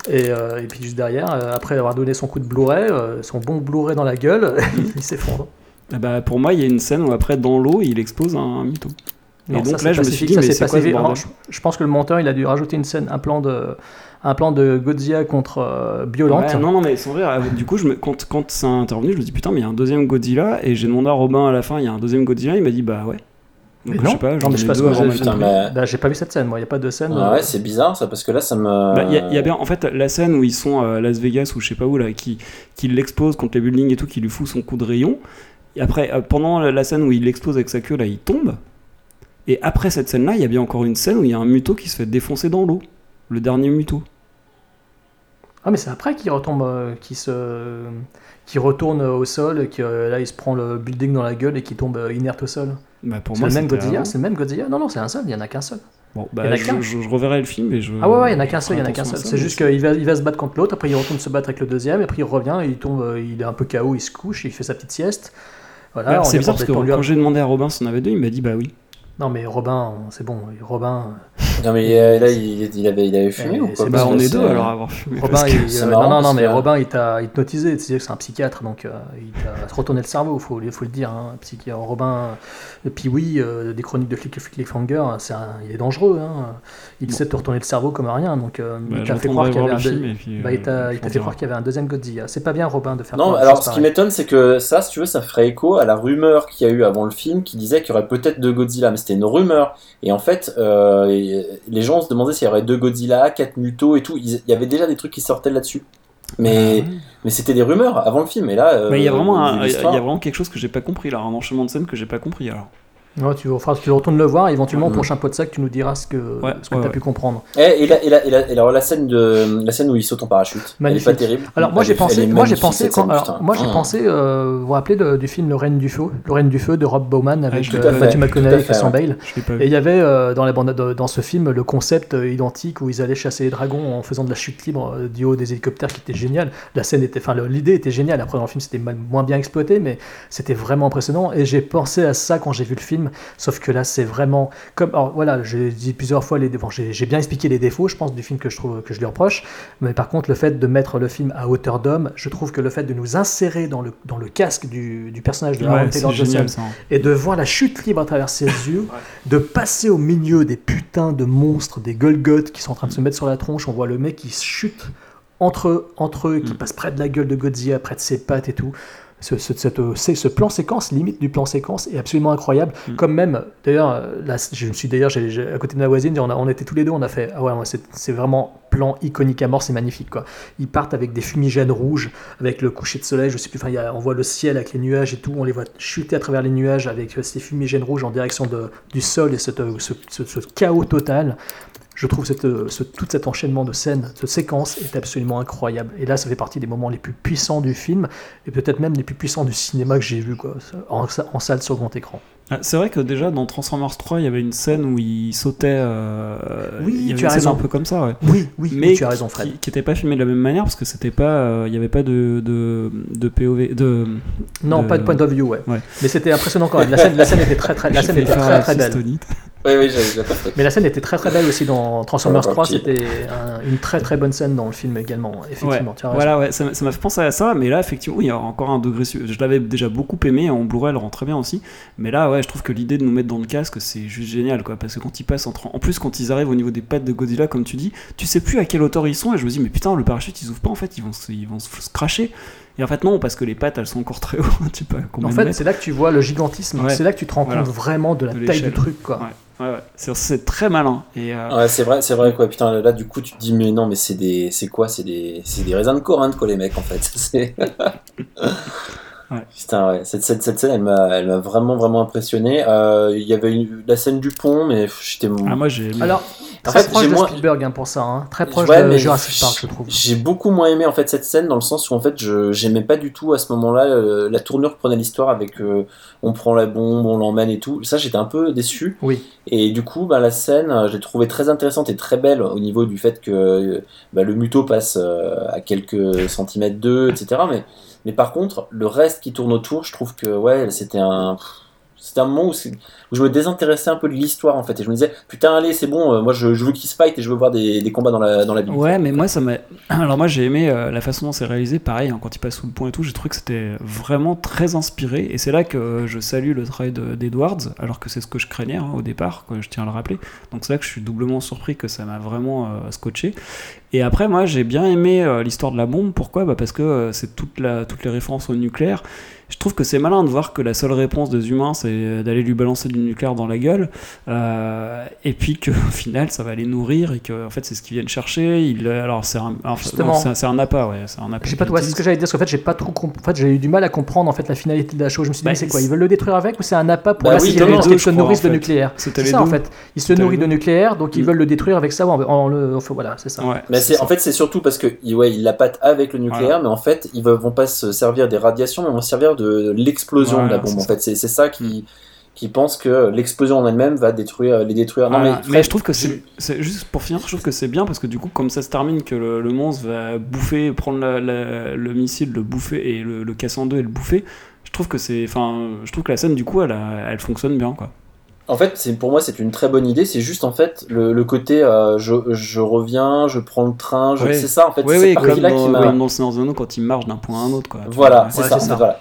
Et, euh, et puis juste derrière, euh, après avoir donné son coup de Blu-ray, euh, son bon Blu-ray dans la gueule, il s'effondre. Ah bah, pour moi, il y a une scène où après, dans l'eau, il explose un mytho. Et Non, donc ça, là, je me suis dit, mais c'est quoi ce bordel je, je pense que le monteur, il a dû rajouter une scène, un plan de, un plan de Godzilla contre euh, Biolante. Ouais, non, non, mais sans rire, euh, du coup, je me, quand, quand ça a intervenu, je me dis putain, mais il y a un deuxième Godzilla, et j'ai demandé à Robin à la fin, il y a un deuxième Godzilla, il m'a dit bah ouais. Donc, non, je sais pas, non, mais je sais pas ce deux que j'ai- mais. Bah, j'ai pas vu cette scène, moi, il n'y a pas de scène. Ah euh, ouais, c'est bizarre ça parce que là, ça me. Bah, Il y, a- il y a bien, en fait, la scène où ils sont à Las Vegas ou je sais pas où, là, qui, qui l'explose contre les buildings et tout, qui lui fout son coup de rayon. Et après, euh, pendant la scène où il l'explose avec sa queue, là, il tombe. Et après cette scène-là, il y a bien encore une scène où il y a un muto qui se fait défoncer dans l'eau. Le dernier muto. Ah, mais c'est après qu'il retombe, euh, qu'il se, qui retourne au sol, et que euh, là, il se prend le building dans la gueule et qui tombe euh, inerte au sol. Bah, pour C'est le même Godzilla, c'est le même Godzilla. Non, non, c'est un seul, il y en a qu'un seul. Bon, Il y en bah, a je, qu'un. je- je reverrai le film et je. Ah ouais, ouais, il y en a qu'un seul, il y en a qu'un seul. C'est juste qu'il va, il va se battre contre l'autre, après il retourne se battre avec le deuxième, et puis il revient, et il tombe, euh, il est un peu KO, il se couche, il fait sa petite sieste. Voilà, on c'est est bizarre parce que quand j'ai demandé à Robin s'il en avait deux, il m'a dit bah oui. Non mais Robin, c'est bon, Robin, Non, mais euh, là, il, il avait, il avait fumé Eh, ou quoi? c'est Bah, on est c'est- deux alors avoir fumé. Robin, il, c'est euh, marrant non, non, mais que- Robin, il t'a hypnotisé. Tu sais que c'est un psychiatre, donc euh, il t'a retourné le cerveau, il faut, faut le dire. Hein, psychiatre. Robin, et puis oui, euh, des chroniques de Flick Cliffhanger, c'est un- il est dangereux. Hein. Il Bon. sait te retourner le cerveau comme rien, donc euh, Bah, il t'a fait croire qu'il y bah, euh, y avait un deuxième Godzilla. C'est pas bien, Robin, de faire Non, alors ce qui m'étonne, c'est que ça, si tu veux, ça ferait écho à la rumeur qu'il y a eu avant le film qui disait qu'il y aurait peut-être deux Godzilla, mais c'était une rumeur. Et en fait, euh, et- les gens se demandaient s'il y aurait deux Godzilla, quatre Muto et tout. Il y avait déjà des trucs qui sortaient là-dessus. Mais, mais c'était des rumeurs avant le film. Et là, euh, Mais il y a vraiment, au un- niveau de il y a l'histoire- vraiment quelque chose que j'ai pas compris là, un enchaînement de scène que j'ai pas compris alors. Ouais, tu, enfin, tu retournes le voir, éventuellement, au Mhm. prochain pot de sac, tu nous diras ce que, Ouais, ce que ouais, tu as ouais. pu comprendre. Eh, et, la, et, la, et, la, et alors la scène de la scène où il saute en parachute, Magnifique. elle est pas terrible. Alors moi j'ai pensé, moi j'ai pensé, cette quand- scène, alors, putain. moi j'ai Mmh. pensé, euh, vous vous rappelez de- du film Le Reine du Feu, Le Reine du Feu de Rob Bowman avec euh, Matthew McConaughey et Christian. Bale. Et il y avait euh, dans, la bande, de- dans ce film le concept euh, identique où ils allaient chasser les dragons en faisant de la chute libre euh, du haut des hélicoptères qui était génial. La scène était, enfin l'idée était géniale. Après dans le film c'était moins bien exploité, mais c'était vraiment impressionnant. Et j'ai pensé à ça quand j'ai vu le film. Sauf que là c'est vraiment comme, alors voilà, j'ai dit plusieurs fois les, bon, j'ai bien expliqué les défauts, je pense du film que je trouve que je lui reproche. Mais par contre le fait de mettre le film à hauteur d'homme, je trouve que le fait de nous insérer dans le dans le casque du, du personnage de Ouais, Aaron génial ça. hein. et de voir la chute libre à travers ses yeux, de passer au milieu des putains de monstres, des Golgoth qui sont en train de se mettre sur la tronche, on voit le mec qui chute entre, entre eux, qui Mm. passe près de la gueule de Godzilla, près de ses pattes et tout. Ce, c'est- ce plan séquence, limite du plan séquence, est absolument incroyable. Mm. Comme même, d'ailleurs, euh, là, je me suis d'ailleurs, à côté de ma voisine, on, a- on était tous les deux, on a fait, ah ouais, c'est vraiment plan iconique à mort, c'est magnifique quoi. Ils partent avec des fumigènes rouges, avec le coucher de soleil, je sais plus, enfin, on voit le ciel avec les nuages et tout, on les voit chuter à travers les nuages avec euh, ces fumigènes rouges en direction de, du sol et cette, euh, ce, ce- ce chaos total. Je trouve cette, euh, ce, tout cet enchaînement de scènes, de séquences est absolument incroyable. Et là, ça fait partie des moments les plus puissants du film, et peut-être même les plus puissants du cinéma que j'ai vu, quoi, en, en salle sur grand écran. Ah, C'est vrai que déjà dans Transformers 3, il y avait une scène où il sautait. euh, Oui, il y avait tu une as scène raison. un peu comme ça, ouais. Oui, oui, mais tu as raison, Fred. Qui, qui était pas filmé de la même manière parce que c'était pas, euh, il y avait pas de de, de POV, de. Non, de- pas de point of view, ouais. Ouais. Mais c'était impressionnant quand même. La scène, la scène était très très, la scène était très très belle. Oui, oui, j'ai j'ai pas fait. Mais la scène était très très belle aussi dans Transformers Ouais, 3. ok. C'était un- une très très bonne scène dans le film également. Effectivement, Ouais, tu as raison. voilà, ouais, ça m'a fait penser à ça, mais là, effectivement, il y a encore un degré. Je l'avais déjà beaucoup aimé, en Blu-ray, elle rend très bien aussi. Mais là, ouais, je trouve que l'idée de nous mettre dans le casque, c'est juste génial, quoi. Parce que quand ils passent entre. En plus, quand ils arrivent au niveau des pattes de Godzilla, comme tu dis, tu sais plus à quelle hauteur ils sont, et je me dis, mais putain, le parachute, ils ouvrent pas, en fait, ils vont se, ils vont se se cracher. Et en fait, non, parce que les pattes, elles sont encore très haut, tu sais pas combien En fait, c'est là que tu vois le gigantisme. Ouais. C'est là que tu te rends Voilà. compte vraiment de la De taille du truc, quoi. Ouais, ouais, ouais. C'est- C'est très malin. Et, euh, Ouais, c'est vrai, c'est vrai quoi. Putain, là, du coup, tu te dis, mais non, mais c'est des, c'est quoi? C'est des, c'est des raisins de Corinthe, quoi, les mecs, en fait. C'est- Ouais. Putain, ouais. Cette, cette, cette scène, elle m'a, elle m'a vraiment, vraiment impressionné. Euh, Il y avait une- la scène du pont, mais j'étais. Ah, moi, j'ai. Alors, En très fait, proche de moins- Spielberg hein, pour ça. hein. Très proche Ouais, de mais Jurassic Park, je trouve. J'ai beaucoup moins aimé en fait cette scène dans le sens où en fait je j'aimais pas du tout à ce moment-là euh, la tournure que prenait l'histoire avec euh, on prend la bombe, on l'emmène et tout. Ça j'étais un peu déçu. Oui. Et du coup bah, la scène je l'ai trouvée très intéressante et très belle au niveau du fait que bah, le muto passe euh, à quelques centimètres d'eux, etc. Mais mais par contre le reste qui tourne autour, je trouve que ouais c'était un c'était un moment où, je me désintéressais un peu de l'histoire en fait et je me disais putain allez c'est bon euh, moi je, veux qu'ils se fight et je veux voir des, combats dans la dans la ville. Ouais, mais moi, ça m'a. Alors, moi, j'ai aimé euh, la façon dont c'est réalisé. Pareil, hein, quand il passe sous le pont et tout, j'ai trouvé que c'était vraiment très inspiré. Et c'est là que euh, je salue le travail de- d'Edwards, alors que c'est ce que je craignais hein, au départ, je tiens à le rappeler. Donc, c'est là que je suis doublement surpris que ça m'a vraiment scotché. Et après, moi, j'ai bien aimé euh, l'histoire de la bombe. Pourquoi? Bah Parce que euh, c'est toute la, toutes les références au nucléaire. Je trouve que c'est malin de voir que la seule réponse des humains, c'est d'aller lui balancer du nucléaire dans la gueule. Euh, et puis qu'au final, ça va les nourrir et que en fait, c'est ce qu'ils viennent chercher. Il, alors, c'est un, c'est un- appât, ouais. C'est un appât J'ai pas qu'ils ouais, c'est ce que j'allais dire parce qu'en fait j'ai pas trop comp- en fait j'ai eu du mal à comprendre en fait la finalité de la chose. Je me suis dit Bah, mais c'est quoi? Ils veulent le détruire avec ou c'est un appât pour Bah oui, les deux, se nourrissent en de nucléaire? C'est ça en fait. Ils se nourrissent de nucléaire donc ils Mm. veulent le détruire avec ça. Voilà c'est ça. Ouais, Mais c'est ça. en fait c'est surtout parce que ouais ils la pâtent avec le nucléaire mais en fait ils vont vont pas se servir des radiations mais ils vont se servir de l'explosion de la bombe c'est en fait c'est c'est ça qui qui pense que l'explosion en elle-même va détruire les détruire non Voilà. mais, mais, je trouve que c'est c'est- juste pour finir, je trouve que c'est bien parce que du coup, comme ça se termine, que le, le monstre va bouffer, prendre la- la- le missile, le bouffer et le, le casser en deux et le bouffer. Je trouve que c'est, enfin, je trouve que la scène du coup, elle, elle fonctionne bien quoi. En fait, c'est pour moi, c'est une très bonne idée. C'est juste en fait le, le côté, euh, je, je reviens, je prends le train. je-. C'est ça en fait. Oui, c'est oui, comme qui dans, m'a. comme dans le quand il marche d'un point à un autre. Quoi. Voilà, c'est Ouais, ça.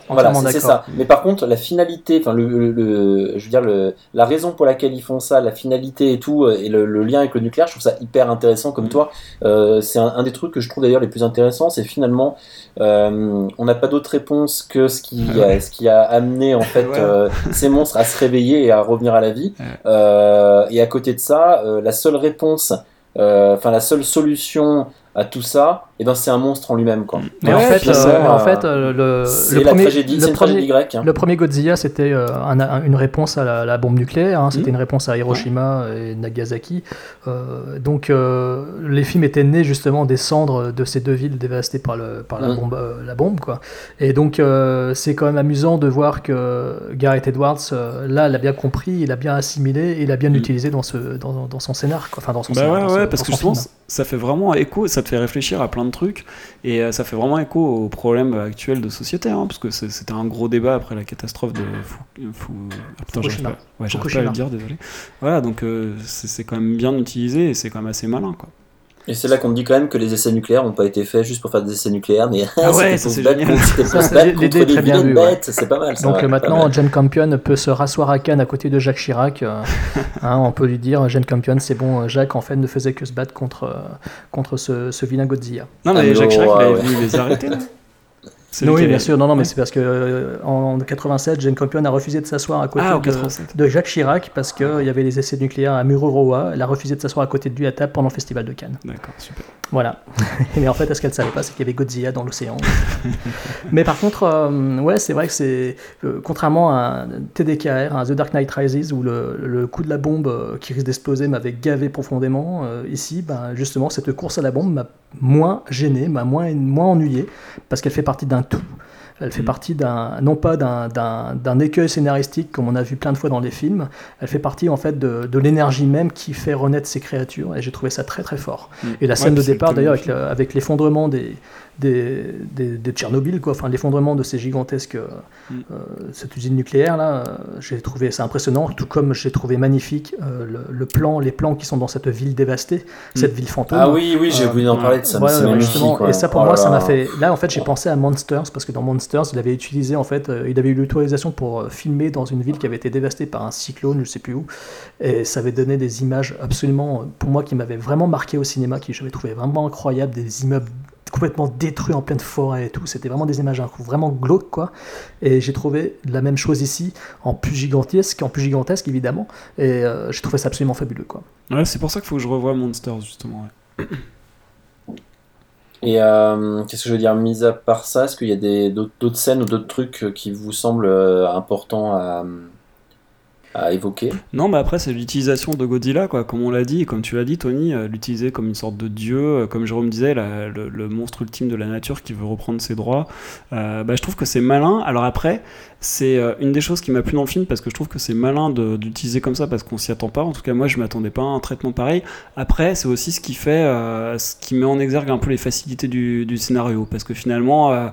Voilà, c'est ça. Mais par contre, la finalité, enfin le, le, le- je veux dire la raison pour laquelle ils font ça, la finalité et tout, euh, et le, lien avec le nucléaire, je trouve ça hyper intéressant. Comme Mm. toi, Euh, c'est un, un des trucs que je trouve d'ailleurs les plus intéressants. C'est finalement, euh, on n'a pas d'autre réponse que ce qui, Ah ce qui a amené en fait Ouais. ces monstres à se réveiller et à revenir à la vie. Ouais. Euh, et à côté de ça, euh, la seule réponse, euh, enfin la seule solution à tout ça, et ben c'est un monstre en lui-même quoi. Mais en Ouais, fait, euh, ça, mais en fait euh, le, c'est le la premier, tragédie, le premier- grecque. hein. Le premier Godzilla, c'était euh, un- un- une réponse à la, la bombe nucléaire, hein, c'était Mhm. une réponse à Hiroshima et Nagasaki. Euh, donc euh, les films étaient nés justement des cendres de ces deux villes dévastées par, le, par la, Mhm. bombe, euh, la bombe. Quoi. Et donc euh, c'est quand même amusant de voir que Gareth Edwards, euh, là, il a bien compris, il a bien assimilé, et il a bien Mhm. utilisé dans, ce, dans, dans son scénar. Quoi. Enfin, dans son Bah scénar, ouais, dans ouais, parce dans que je pense film. ça fait vraiment écho, ça te fait réfléchir à plein de trucs, et euh, ça fait vraiment écho aux problèmes actuels de société, hein, parce que c'était un gros débat après la catastrophe de Fou... Fou- ah, putain, j'arrive Fukushima. pas, ouais, j'arrive pas à le dire, désolé. Voilà, donc euh, c'est quand même bien utilisé, et c'est quand même assez malin, quoi. Et c'est là qu'on te dit quand même que les essais nucléaires n'ont pas été faits juste pour faire des essais nucléaires, mais Ah ouais, c'est se battre génial. l'idée des très bien vue, ouais. c'est pas mal ça. Donc euh, maintenant, mal. Jane Campion peut se rasseoir à Cannes à côté de Jacques Chirac. euh, hein, on peut lui dire, Jane Campion, c'est bon, Jacques en fait ne faisait que se battre contre, euh, contre ce, ce vilain Godzilla. Non, mais Ah, Jacques Chirac, ouais, il avait ouais. voulu les arrêter, là. Oui, bien sûr, non, non, mais Ouais. c'est parce que euh, en 87, Jane Campion a refusé de s'asseoir à côté Ah, de, 87. de Jacques Chirac parce qu'il y avait les essais nucléaires à Mururoa. Elle a refusé de s'asseoir à côté de lui à table pendant le festival de Cannes. D'accord, super. Voilà. Mais en fait, ce qu'elle ne savait pas, c'est qu'il y avait Godzilla dans l'océan. Mais par contre, euh, ouais, c'est vrai que c'est. euh, contrairement à un TDKR, un The Dark Knight Rises, où le, le coup de la bombe euh, qui risque d'exploser m'avait gavé profondément, ici, ben, justement, cette course à la bombe m'a moins gêné, m'a moins, moins ennuyé, parce qu'elle fait partie d'un tout. Elle fait Mm. partie d'un, non pas d'un, d'un, d'un écueil scénaristique comme on a vu plein de fois dans les films, elle fait partie en fait de, de l'énergie même qui fait renaître ces créatures et j'ai trouvé ça très très fort. Mm. Et la Ouais, scène de départ le d'ailleurs le- avec l'effondrement des, des, des, de Tchernobyl, quoi, enfin l'effondrement de ces gigantesques, euh, Mm. euh, cette usine nucléaire là, euh, j'ai trouvé ça impressionnant, tout comme j'ai trouvé magnifique euh, le, le plan, les plans qui sont dans cette ville dévastée, cette ville fantôme. Ah oui, oui, j'ai Euh, voulu en parler de ça, mais Ouais, justement. Et ça pour Oh moi, là ça m'a fait. Là, en fait, j'ai pensé à Monsters parce que dans Monsters, il avait utilisé en fait, euh, il avait eu l'autorisation pour euh, filmer dans une ville qui avait été dévastée par un cyclone, je sais plus où, et ça avait donné des images absolument, pour moi, qui m'avaient vraiment marqué au cinéma, qui j'avais trouvé vraiment incroyable, des immeubles complètement détruits en pleine forêt et tout. C'était vraiment des images vraiment glauques, quoi. Et j'ai trouvé la même chose ici, en plus gigantesque, en plus gigantesque évidemment. Et euh, j'ai trouvé ça absolument fabuleux, quoi. Ouais, c'est pour ça qu'il faut que je revoie Monsters, justement. ouais. Et euh, qu'est-ce que je veux dire, mis à part ça, est-ce qu'il y a des- d'autres scènes ou d'autres trucs qui vous semblent euh, importants à, à Non, bah après, c'est l'utilisation de Godzilla, quoi. Comme on l'a dit, et comme tu l'as dit, Tony, euh, l'utiliser comme une sorte de dieu, euh, comme Jérôme disait, le monstre ultime de la nature qui veut reprendre ses droits. Euh, bah, je trouve que c'est malin. Alors après, c'est euh, une des choses qui m'a plu dans le film parce que je trouve que c'est malin d'utiliser comme ça parce qu'on s'y attend pas. En tout cas, moi, je m'attendais pas à un traitement pareil. Après, c'est aussi ce qui fait, euh, ce qui met en exergue un peu les facilités du, du scénario. Parce que finalement, euh,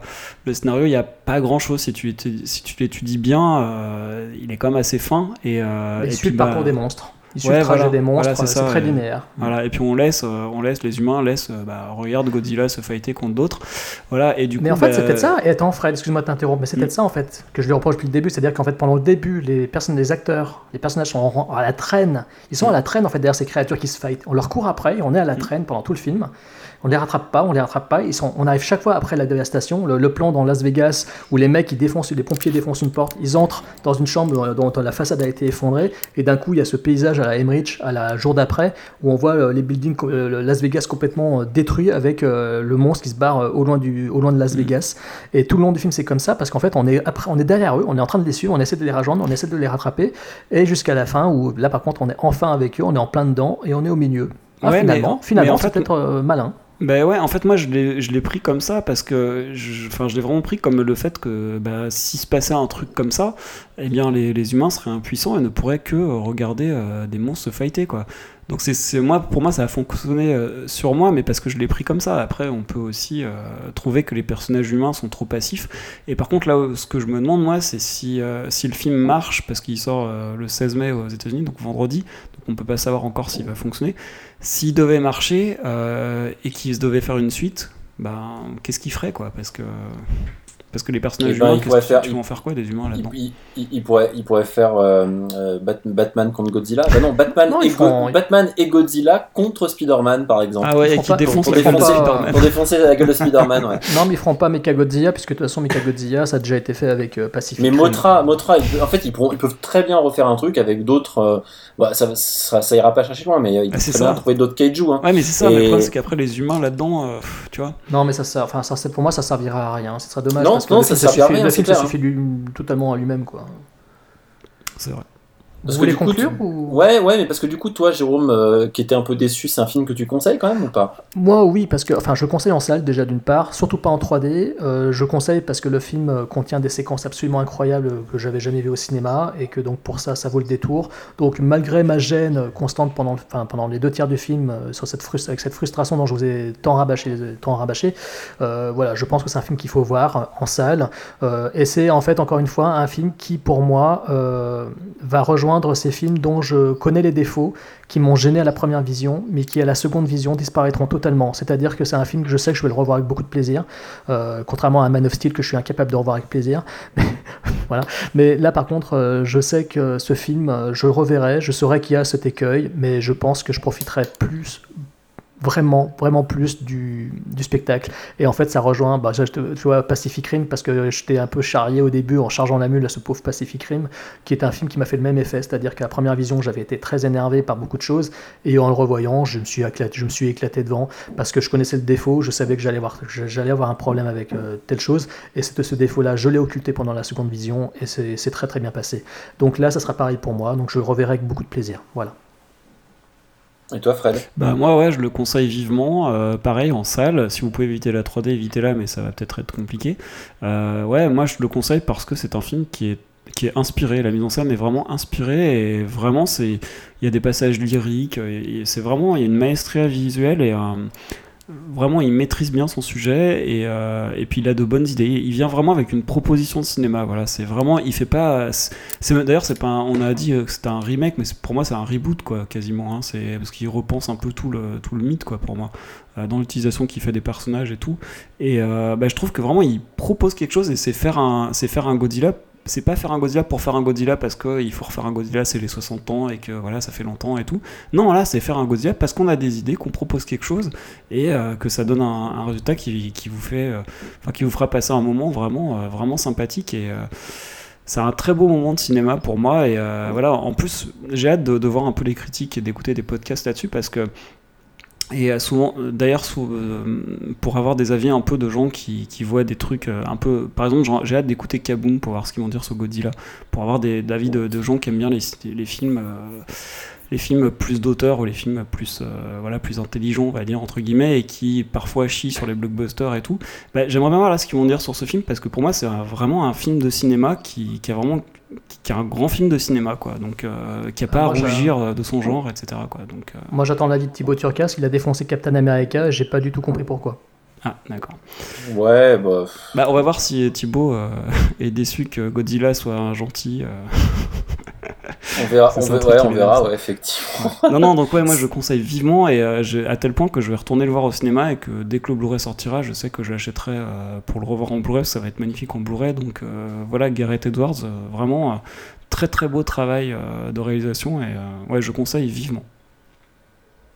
le scénario, il n'y a pas grand chose. Si tu, si tu l'étudies bien, euh, il est quand même assez fin. Et, il suit puis, le bah, parcours des monstres. Il suit ouais, le trajet voilà. des monstres, Voilà, c'est ça, très ouais. linéaire. Voilà, et puis on laisse, euh, on laisse les humains, laisse, euh, bah, regarde Godzilla se fighter contre d'autres. Voilà, et du Mais coup, en fait, bah, c'est peut-être ça. Et attends, Fred, excuse-moi de t'interrompre, mais c'est Mm. peut-être ça en fait que je lui reproche depuis le début. C'est-à-dire qu'en fait, pendant le début, les personnes, les acteurs, les personnages sont à la traîne. Ils sont à la traîne en fait derrière ces créatures qui se fight. On leur court après, et on est à la traîne pendant tout le film. On les rattrape pas, on les rattrape pas. Ils sont, on arrive chaque fois après la dévastation. Le, le plan dans Las Vegas où les mecs, ils défoncent, les pompiers défoncent une porte. Ils entrent dans une chambre dont, dont la façade a été effondrée. Et d'un coup, il y a ce paysage à la Emmerich, à la jour d'après, où on voit euh, les buildings, euh, Las Vegas complètement euh, détruit avec le monstre qui se barre au loin du, au loin de Las Vegas. Et tout le long du film, c'est comme ça parce qu'en fait, on est après, on est derrière eux, on est en train de les suivre, on essaie de les rejoindre, on essaie de les rattraper, et jusqu'à la fin où là, par contre, on est enfin avec eux, on est en plein dedans et on est au milieu. Ah, Ouais, mais- finalement, mais finalement, c'est fait, peut-être euh, malin. Ben ouais, en fait, moi, je l'ai pris comme ça parce que, je- je l'ai vraiment pris comme le fait que, bah, s'il se passait un truc comme ça, eh bien les, les humains seraient impuissants et ne pourraient que regarder euh, des monstres se fighter quoi. Donc c'est moi pour moi ça a fonctionné euh, sur moi mais parce que je l'ai pris comme ça. Après on peut aussi euh, trouver que les personnages humains sont trop passifs et par contre là où- ce que je me demande moi c'est si euh, si le film marche parce qu'il sort euh, le 16 mai aux États-Unis donc vendredi donc on peut pas savoir encore s'il va fonctionner. S'il devait marcher euh, et qu'il devait faire une suite, ben qu'est-ce qu'il ferait quoi? Parce que parce que les personnages Eh ben, humains, il qu'est-ce pourrait que faire- tu vas en faire quoi des humains là-dedans il- il- il pourrait, il pourrait faire euh, euh, Bat- Batman contre Godzilla. Bah non, Batman, Non, et, ils Batman et Godzilla contre Spider-Man, par exemple. Ah ouais, Ils qui pas- défonce pour, les font défoncer, pas- Spider-Man. pour défoncer la gueule de Spider-Man, ouais. Non, mais ils feront pas Mechagodzilla, puisque de toute façon, Mechagodzilla, ça a déjà été fait avec euh, Pacific Mais. Motra, Motra, ils- en fait, ils, pourront, ils peuvent très bien refaire un truc avec d'autres. euh, bah, ça, ça, ça ira pas chercher loin, mais ils Ah, peuvent très bien trouver d'autres kaiju. Hein. Ouais, mais c'est ça, Et- le problème, c'est qu'après les humains là-dedans, euh, tu vois. Non, mais ça, sert- enfin, ça, c'est- pour moi, ça servira à rien. Ce serait dommage. Non, que non, le ça film, à suffit, rien, le c'est film, ça hein. suffit lui- totalement à lui-même, quoi. C'est vrai. Parce Vous que voulez coup, conclure tu- ou... Ouais, ouais, mais parce que du coup, toi, Jérôme, euh, qui était un peu déçu, c'est un film que tu conseilles quand même ou pas? Moi, oui, parce que, enfin, je conseille en salle déjà d'une part, surtout pas en 3D. Euh, je conseille parce que le film euh, contient des séquences absolument incroyables que j'avais jamais vues au cinéma et que donc pour ça, ça vaut le détour. Donc, malgré ma gêne constante pendant, le- enfin, pendant les deux tiers du film, euh, sur cette frus- avec cette frustration dont je vous ai tant rabâché, tant rabâché, voilà, je pense que c'est un film qu'il faut voir en salle. Et c'est en fait encore une fois un film qui, pour moi, va rejoindre ces films dont je connais les défauts, qui m'ont gêné à la première vision, mais qui à la seconde vision disparaîtront totalement. C'est-à-dire que c'est un film que je sais que je vais le revoir avec beaucoup de plaisir, euh, contrairement à Man of Steel que je suis incapable de revoir avec plaisir. Mais, voilà. Mais là, par contre, euh, je sais que ce film, euh, je le reverrai, je saurai qu'il y a cet écueil, mais je pense que je profiterai plus vraiment, vraiment plus du, du spectacle. Et en fait, ça rejoint, bah, tu vois, Pacific Rim, parce que j'étais un peu charrié au début en chargeant la mule à ce pauvre Pacific Rim, qui est un film qui m'a fait le même effet, c'est-à-dire qu'à la première vision, j'avais été très énervé par beaucoup de choses, et en le revoyant, je me suis éclaté, je me suis éclaté devant, parce que je connaissais le défaut, je savais que j'allais avoir, j'allais avoir un problème avec euh, telle chose, et c'est ce défaut-là, je l'ai occulté pendant la seconde vision, et c'est très très bien passé. Donc là, ça sera pareil pour moi, donc je le reverrai avec beaucoup de plaisir. Voilà. Et toi, Fred? Bah moi ouais, je le conseille vivement. euh, pareil en salle, si vous pouvez éviter la 3D, évitez-la, mais ça va peut-être être compliqué. Euh, ouais, moi je le conseille parce que c'est un film qui est qui est inspiré. La mise en scène est vraiment inspirée et vraiment c'est il y a des passages lyriques. et C'est vraiment il y a une maestria visuelle et un vraiment il maîtrise bien son sujet et, euh, et puis il a de bonnes idées. Il vient vraiment avec une proposition de cinéma voilà. C'est vraiment il fait pas d'ailleurs c'est pas on a dit que c'était un remake mais pour moi c'est un reboot quoi quasiment hein, c'est parce qu'il repense un peu tout le tout le mythe quoi pour moi euh, dans l'utilisation qu'il fait des personnages et tout. Et euh, bah, je trouve que vraiment il propose quelque chose et c'est faire un c'est faire un Godzilla c'est pas faire un Godzilla pour faire un Godzilla parce qu'il faut refaire un Godzilla, c'est les 60 ans et que voilà, ça fait longtemps et tout. Non, là, c'est faire un Godzilla parce qu'on a des idées, qu'on propose quelque chose et euh, que ça donne un, résultat qui, vous fait, euh, qui vous fera passer un moment vraiment, euh, vraiment sympathique et c'est un très beau moment de cinéma pour moi et voilà. En plus, j'ai hâte de voir un peu les critiques et d'écouter des podcasts là-dessus parce que et euh, souvent, euh, d'ailleurs, euh, pour avoir des avis un peu de gens qui, voient des trucs un peu. Par exemple, j'ai hâte d'écouter Kaboom pour voir ce qu'ils vont dire sur Godzilla, pour avoir des avis de, gens qui aiment bien les, films. les films plus d'auteur ou les films plus voilà plus intelligents on va dire entre guillemets et qui parfois chient sur les blockbusters et tout bah, j'aimerais bien voir là ce qu'ils vont dire sur ce film parce que pour moi c'est vraiment un film de cinéma qui, qui a vraiment qui, qui est un grand film de cinéma quoi donc euh, qui a pas Ah, à moi, rougir euh, de son genre etc quoi donc euh, Moi, j'attends l'avis de Thibaut Turcas, il a défoncé Captain America, et j'ai pas du tout compris pourquoi. ah d'accord Ouais, bah. Bah, on va voir si Thibaut euh, est déçu que Godzilla soit un gentil. On verra, on verra, ouais, on verra, ouais, effectivement. non, non, donc ouais, moi je le conseille vivement et euh, j'ai- à tel point que je vais retourner le voir au cinéma et que dès que le Blu-ray sortira, je sais que je l'achèterai euh, pour le revoir en Blu-ray, ça va être magnifique en Blu-ray. Donc euh, voilà, Gareth Edwards, vraiment très très beau travail de réalisation et ouais, je conseille vivement.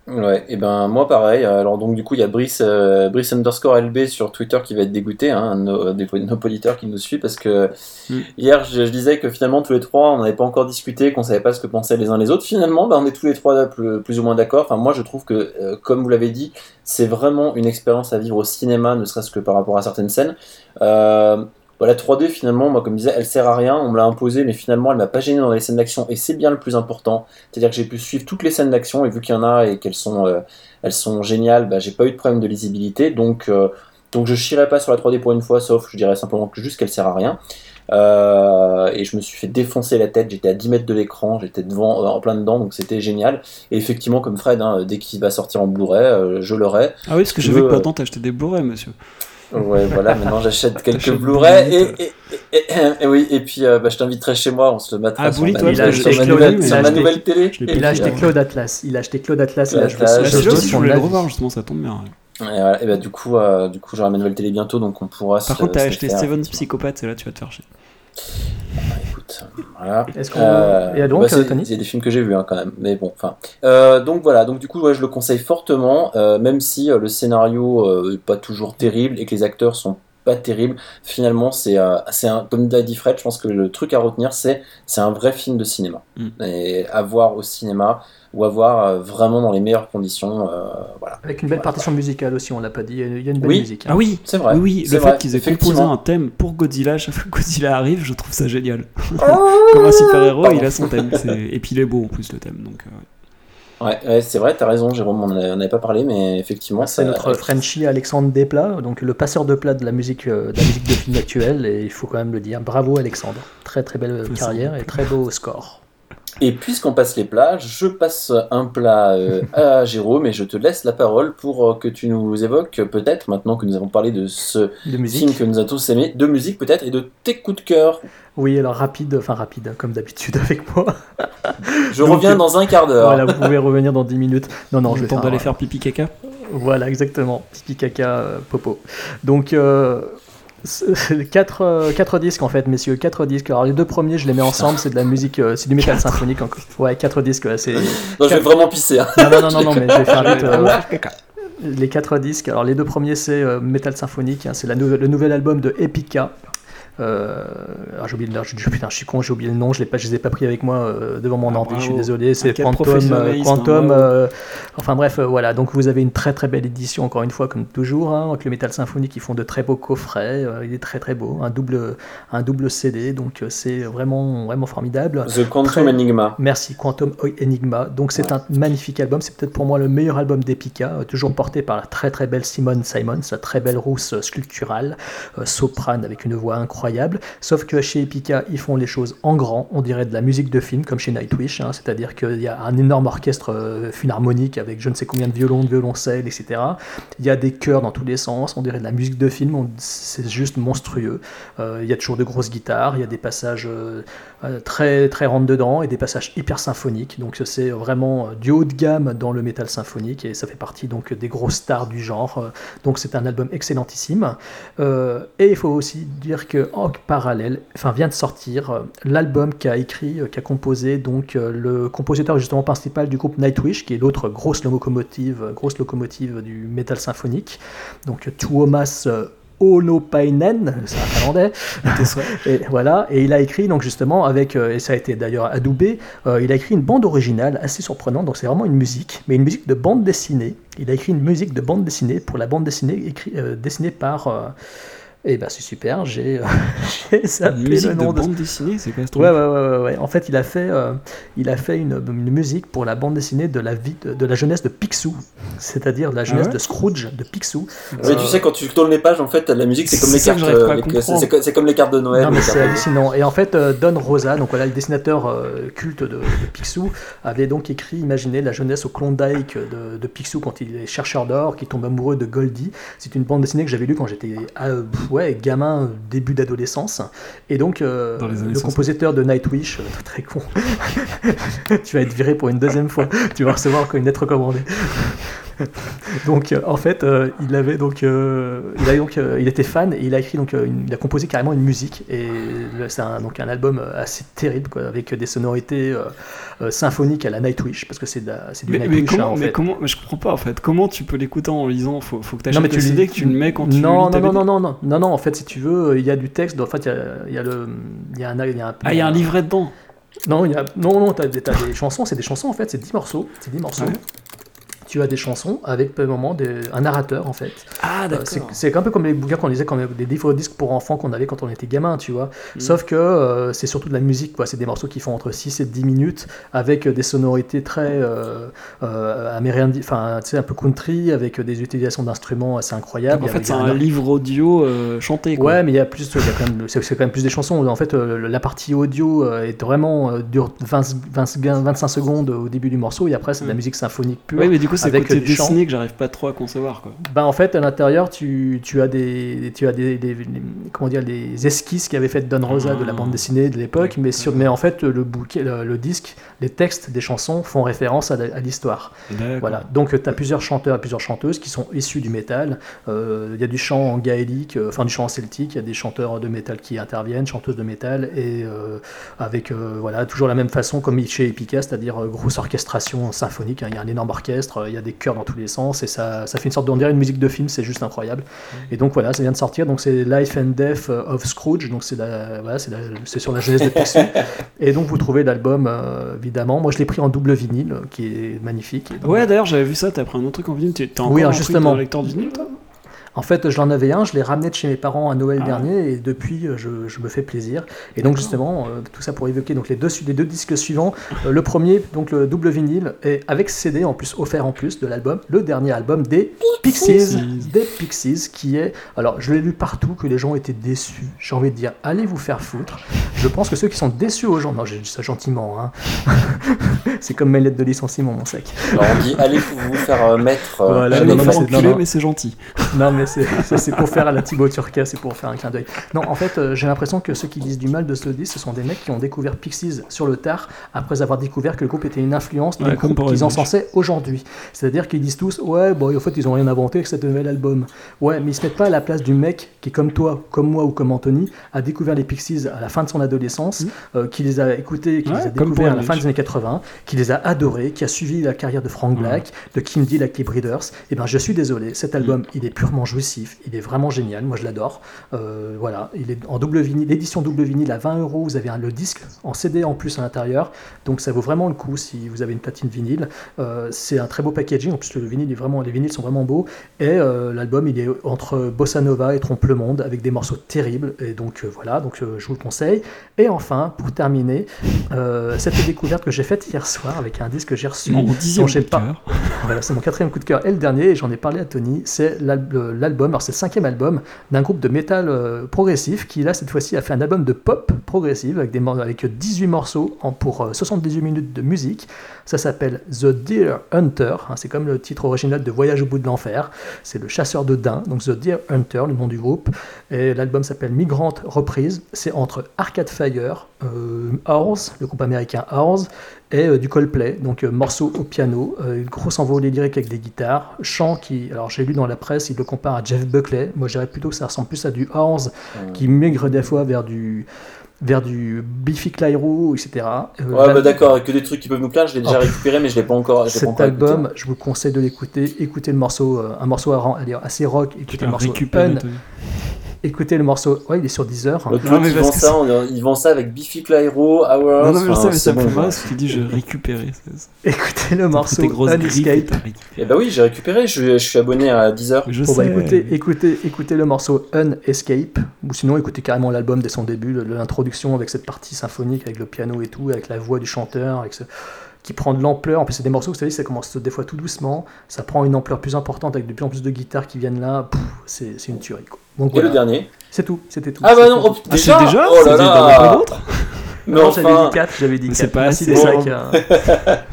Ouais, et ben moi pareil. Alors donc du coup il y a Brice, euh, Brice underscore LB sur Twitter qui va être dégoûté, hein, un de nos, des- de nos auditeurs qui nous suit parce que Mm. hier je, je disais que finalement tous les trois on n'avait pas encore discuté, qu'on savait pas ce que pensaient les uns les autres. Finalement ben, on est tous les trois plus, plus ou moins d'accord. Enfin moi je trouve que euh, comme vous l'avez dit, c'est vraiment une expérience à vivre au cinéma, ne serait-ce que par rapport à certaines scènes. Euh, bah, la 3D finalement, moi comme je disais, elle sert à rien, on me l'a imposée, mais finalement elle m'a pas gêné dans les scènes d'action et c'est bien le plus important. C'est-à-dire que j'ai pu suivre toutes les scènes d'action et vu qu'il y en a et qu'elles sont, euh, elles sont géniales, bah, j'ai pas eu de problème de lisibilité, donc, euh, donc je chierai pas sur la 3D pour une fois, sauf je dirais simplement que juste qu'elle sert à rien. Euh, et je me suis fait défoncer la tête. J'étais à 10 mètres de l'écran, j'étais devant, euh, en plein dedans, donc c'était génial. Et effectivement, comme Fred, hein, dès qu'il va sortir en Blu-ray, euh, je l'aurai. Ah oui, parce que que veux, maintenant t'as acheté des Blu-ray, monsieur. Ouais, voilà, maintenant j'achète quelques Blu-ray et, et, et- et- et oui, et puis euh, bah, je t'inviterai chez moi, on se le mettra Ah, sur, ma, ouais, nouvelle- sur ma nouvelle, il a sur ma acheté- nouvelle télé. Il a acheté Claude Atlas. Il a acheté Claude Atlas. Là, je je Bah, je voulais le revoir, justement, ça tombe bien. ouais. Et, voilà, et bah, du coup, euh, du coup j'aurai ma nouvelle télé bientôt, donc on pourra Par se- contre, t'as acheté Steven. Psychopathe, et là tu vas te faire chier. Écoute, voilà. Est-ce qu'on- Et donc, bah, c'est- euh, Tony Il y a des films que j'ai vus hein, quand même, mais bon, enfin. Euh, donc voilà, donc du coup, ouais, je le conseille fortement, euh, même si euh, le scénario euh, est pas toujours terrible et que les acteurs sont pas terribles. Finalement, c'est euh, c'est un, comme l'a dit Fred, je pense que le truc à retenir, c'est c'est un vrai film de cinéma Mm. et à voir au cinéma ou à voir euh, vraiment dans les meilleures conditions, euh, voilà. Avec une belle partition musicale aussi, on l'a pas dit. Il y a une belle Oui. musique. hein. Ah oui, C'est vrai. oui, oui, c'est le vrai, fait qu'ils aient composé un thème pour Godzilla, chaque fois que Godzilla arrive, je trouve ça génial. Comme un super-héros, il a son thème. c'est- Et puis il est beau en plus, le thème. Donc, euh, Ouais, ouais, c'est vrai, t'as raison, Jérôme, on n'avait avait pas parlé, mais effectivement, C'est notre Frenchie Alexandre Desplat, donc le passeur de plat de la musique, euh, de la musique de film actuelle, et il faut quand même le dire. Bravo Alexandre, très très belle carrière et très beau score. Et puisqu'on passe les plats, je passe un plat euh, à Jérôme et je te laisse la parole pour euh, que tu nous évoques euh, peut-être, maintenant que nous avons parlé de ce De film que nous avons tous aimé, de musique peut-être et de tes coups de cœur. Oui, alors rapide, enfin rapide, comme d'habitude avec moi. Je Donc, reviens dans un quart d'heure. Voilà, vous pouvez revenir dans 10 minutes. Non, non, je le vais temps faire d'aller un- faire pipi caca. Voilà, exactement. Pipi caca euh, popo. Donc, euh, c'est quatre, euh, quatre disques en fait, messieurs, quatre disques. Alors les deux premiers, je les mets ensemble, c'est de la musique, euh, c'est du métal symphonique. encore. Ouais, quatre disques, ouais, c'est. Non, je vais vraiment pisser. hein. Non, non, non, non, non, mais je vais faire vite. euh, les quatre disques. Alors les deux premiers, c'est euh, Metal Symphonique, hein, c'est la nou- le nouvel album de Epica. Euh, ah, j'ai oublié le nom, je, putain, je suis con, j'ai oublié le nom, je ne les ai pas pris avec moi euh, devant mon Ah, ordi, je suis désolé, c'est Quantum, euh, Quantum hein, euh, enfin bref, voilà, donc vous avez une très très belle édition, encore une fois, comme toujours, hein, avec le Metal Symphonique, ils font de très beaux coffrets, il est très très beau, un double, un double CD, donc c'est vraiment, vraiment formidable. The Quantum Très- Enigma. Merci, Quantum Enigma. Donc c'est un magnifique album, c'est peut-être pour moi le meilleur album d'Epica, toujours porté par la très très belle Simone Simons, la très belle rousse sculpturale, soprane avec une voix incroyable. Sauf que chez Epica, ils font les choses en grand, on dirait de la musique de film, comme chez Nightwish, hein, c'est-à-dire qu'il y a un énorme orchestre euh, avec je ne sais combien de violons, de violoncelles, etc. Il y a des chœurs dans tous les sens, on dirait de la musique de film, c'est juste monstrueux. Euh, il y a toujours de grosses guitares, il y a des passages euh, euh, très très rentre dedans et des passages hyper symphoniques. Donc c'est vraiment du haut de gamme dans le métal symphonique et ça fait partie donc des grosses stars du genre. Donc c'est un album excellentissime. Et il faut aussi dire que en parallèle, enfin vient de sortir euh, l'album qu'a écrit, euh, qu'a composé donc euh, le compositeur justement principal du groupe Nightwish, qui est l'autre grosse locomotive, grosse locomotive du métal symphonique. Donc Tuomas Onopainen, c'est un finlandais. et voilà, et il a écrit donc justement avec, et ça a été d'ailleurs adoubé, euh, il a écrit une bande originale assez surprenante. Donc c'est vraiment une musique, mais une musique de bande dessinée. Il a écrit une musique de bande dessinée pour la bande dessinée écrit, euh, dessinée par. euh, et ben c'est super, j'ai euh, zappé le de nom de, bande dessinée, c'est quoi ce truc Ouais, ouais, ouais, ouais, ouais. En fait, il a fait, euh, il a fait une, une musique pour la bande dessinée de la vie, de, de la jeunesse de Picsou, c'est-à-dire de la jeunesse ouais de Scrooge de Picsou. Mais tu sais, quand tu tournes les pages, en fait, la musique, c'est comme les cartes. à euh, c'est- c'est co- c'est comme les cartes de Noël. C'est hallucinant. Et en fait, euh, Don Rosa, donc voilà, le dessinateur euh, culte de, de Picsou, avait donc écrit, imaginez la jeunesse au Klondike de, de Picsou quand il est chercheur d'or, qui tombe amoureux de Goldie. C'est une bande dessinée que j'avais lue quand j'étais euh, pff, ouais, gamin, début d'adolescence. Et donc, euh, le 60. compositeur de Nightwish, euh, très con, tu vas être viré pour une deuxième fois, tu vas recevoir encore une lettre recommandée. donc euh, en fait euh, il avait donc euh, il a donc il était fan et il a écrit donc une- il a composé carrément une musique et c'est un, donc un album assez terrible quoi, avec des sonorités symphoniques à la Nightwish parce que c'est du Mais, mais Nightwish hein, comment, en mais fait. comment, mais je comprends pas en fait. Comment tu peux l'écouter en lisant? Faut, faut que tu non mais achètes tu le CD que tu le mets quand tu non non non non non non non non en fait si tu veux il y a du texte en fait il y a, il y a le il y a un il y a un, Ah, il y a un livret dedans. Non, il y a... non, non, t'as t'as des chansons, c'est des chansons en fait, c'est 10 morceaux, c'est 10 morceaux. Ouais. Tu as des chansons avec par moment des... un narrateur en fait. Ah, Euh, d'accord. c'est- C'est un peu comme les bouquins qu'on lisait, comme les livres disques pour enfants qu'on avait quand on était gamin, tu vois. Mm. Sauf que euh, c'est surtout de la musique, quoi. C'est des morceaux qui font entre 6 et 10 minutes avec des sonorités très euh, euh, amérindiennes, enfin, tu sais, un peu country, avec des utilisations d'instruments assez incroyables. en fait, c'est un livre audio euh, chanté. Quoi. Ouais, mais il y a plus, quand c'est quand même plus des chansons. En fait, euh, la partie audio euh, est vraiment euh, dure 20, 20, 25 secondes au début du morceau et après c'est de la Mm. musique symphonique pure. Oui, mais du coup, c'est avec côté des chants. dessiné que j'arrive pas trop à concevoir. Quoi. Ben, en fait, à l'intérieur, tu, tu as des, tu as des, des- des- comment dire, les esquisses qu'avait fait Don Rosa de la Ah. bande dessinée de l'époque, mais sur, mais en fait, le bouquet, le, le disque, les textes des chansons font référence à, l'histoire. Voilà. Donc, tu as plusieurs chanteurs et plusieurs chanteuses qui sont issus du métal. Euh, Il y a du chant en gaélique, euh, enfin du chant en celtique. Il y a des chanteurs de métal qui interviennent, chanteuses de métal, et euh, avec euh, voilà toujours la même façon comme chez Epica, c'est-à-dire euh, grosse orchestration symphonique. hein. Il y a un énorme orchestre, il y a des chœurs dans tous les sens, et ça, ça fait une sorte dirait une musique de film. C'est juste incroyable. Et donc voilà, ça vient de sortir. Donc c'est Life and Death of Scrooge. Donc c'est voilà, sur la jeunesse de Picsou. Et donc vous trouvez l'album euh, évidemment. Moi je l'ai pris en double vinyle, euh, qui est magnifique. Donc, Ouais, d'ailleurs, j'avais vu ça. T'as pris un autre truc en vinyle. T'es encore Oui, un justement. de lecteur de vinyle, toi? En fait, j'en avais un, je l'ai ramené de chez mes parents à Noël Ah. dernier et depuis, euh, je, je me fais plaisir. Et donc justement, euh, tout ça pour évoquer donc les deux, su- les deux disques suivants. Euh, le premier, donc le double vinyle, et avec CD en plus offert en plus de l'album, le dernier album des Pixies, des Pixies, qui est, alors je l'ai lu partout que les gens étaient déçus. J'ai envie de dire, allez vous faire foutre? Je pense que ceux qui sont déçus aux gens, non, j'ai dit ça gentiment, hein. c'est comme mes lettres de licenciement, mon sac. Alors, on dit allez vous faire euh, mettre. euh, Voilà, non, non. mais c'est gentil. Non, mais c'est pour faire à la Thibaut Turca, c'est pour faire un clin d'œil. Non, en fait, euh, j'ai l'impression que ceux qui disent du mal de ce disque, ce sont des mecs qui ont découvert Pixies sur le tard, après avoir découvert que le groupe était une influence du Ouais, comme groupe pour qu'ils encensaient aujourd'hui. C'est-à-dire qu'ils disent tous, ouais, bon, en fait, ils ont rien inventé avec cet nouvel album. Ouais, mais ils se mettent pas à la place du mec qui, comme toi, comme moi ou comme Anthony, a découvert les Pixies à la fin de son adolescence, euh, qui les a écoutés, qui Mmh. Ouais, les a découverts à la fin des années 80, qui les a adorés, qui a suivi la carrière de Frank Black, de Kim Deal avec les Breeders, et ben je suis désolé, cet album il est purement jouissif, il est vraiment génial, moi je l'adore. Euh, voilà, il est en double vinyle, l'édition double vinyle à 20 euros, vous avez un- le disque en CD en plus à l'intérieur, donc ça vaut vraiment le coup si vous avez une platine vinyle. Euh, c'est un très beau packaging, en plus le vinyle est vraiment, les vinyles sont vraiment beaux, et euh, l'album il est entre bossa nova et trompe le monde avec des morceaux terribles, et donc voilà, donc je vous le conseille. Et enfin, pour terminer, cette découverte que j'ai faite hier soir avec un disque que j'ai reçu. Mon dont j'ai pas-. Voilà, c'est mon quatrième coup de cœur et le dernier, et j'en ai parlé à Tony, c'est l'al- le- l'album, alors c'est le cinquième album d'un groupe de métal euh, progressif qui là cette fois-ci a fait un album de pop progressive avec, des, avec 18 morceaux en, pour euh, 78 minutes de musique. Ça s'appelle The Deer Hunter, hein, c'est comme le titre original de Voyage au bout de l'enfer, c'est le chasseur de daims, donc The Deer Hunter, le nom du groupe, et l'album s'appelle Migrant Reprise, c'est entre Arcade Fire, euh, le groupe américain Horse, et euh, du Coldplay, donc euh, morceau au piano, euh, une grosse envolée lyrique avec des guitares, chant qui, alors j'ai lu dans la presse, il le compare à Jeff Buckley, moi je dirais plutôt que ça ressemble plus à du Horse, qui migre des fois vers du vers du Biffy Clyro, etc. Euh, Ouais, là- bah d'accord, que des trucs qui peuvent nous plaire, je l'ai déjà Oh. récupéré, mais je l'ai pas encore. je pas Cet écouté. album, je vous conseille de l'écouter. Écoutez le morceau, euh, un morceau à assez rock. Écoutez le morceau. Écoutez le morceau. Ouais, il est sur Deezer. hein. L'autre Non, mais ils parce vend que ça, on- ils vendent ça avec Biffy Clyro, Hours. Non, non, mais je enfin, sais, mais ça c'est me bon, fait que tu dis je récupérais. Écoutez le morceau Unescape. Eh bah oui, j'ai récupéré, je, je suis abonné à Deezer. Je Bon, bah, sais. écoutez, écoutez, écoutez le morceau Unescape, ou sinon écoutez carrément l'album dès son début, l'introduction avec cette partie symphonique, avec le piano et tout, avec la voix du chanteur, avec ce- qui prend de l'ampleur. En plus, c'est des morceaux, vous savez, ça commence des fois tout doucement, ça prend une ampleur plus importante avec de plus en plus de guitares qui viennent là. Pff, C'est c'est une tuerie. Quoi. Donc Et le dernier? C'est tout, c'était tout. Ah bah C'est non, tout. oh, Ah, déjà, c'est déjà Oh là là Non, j'avais dit 4, j'avais dit Mais 4. c'est pas assez. des Bon. sacs. hein.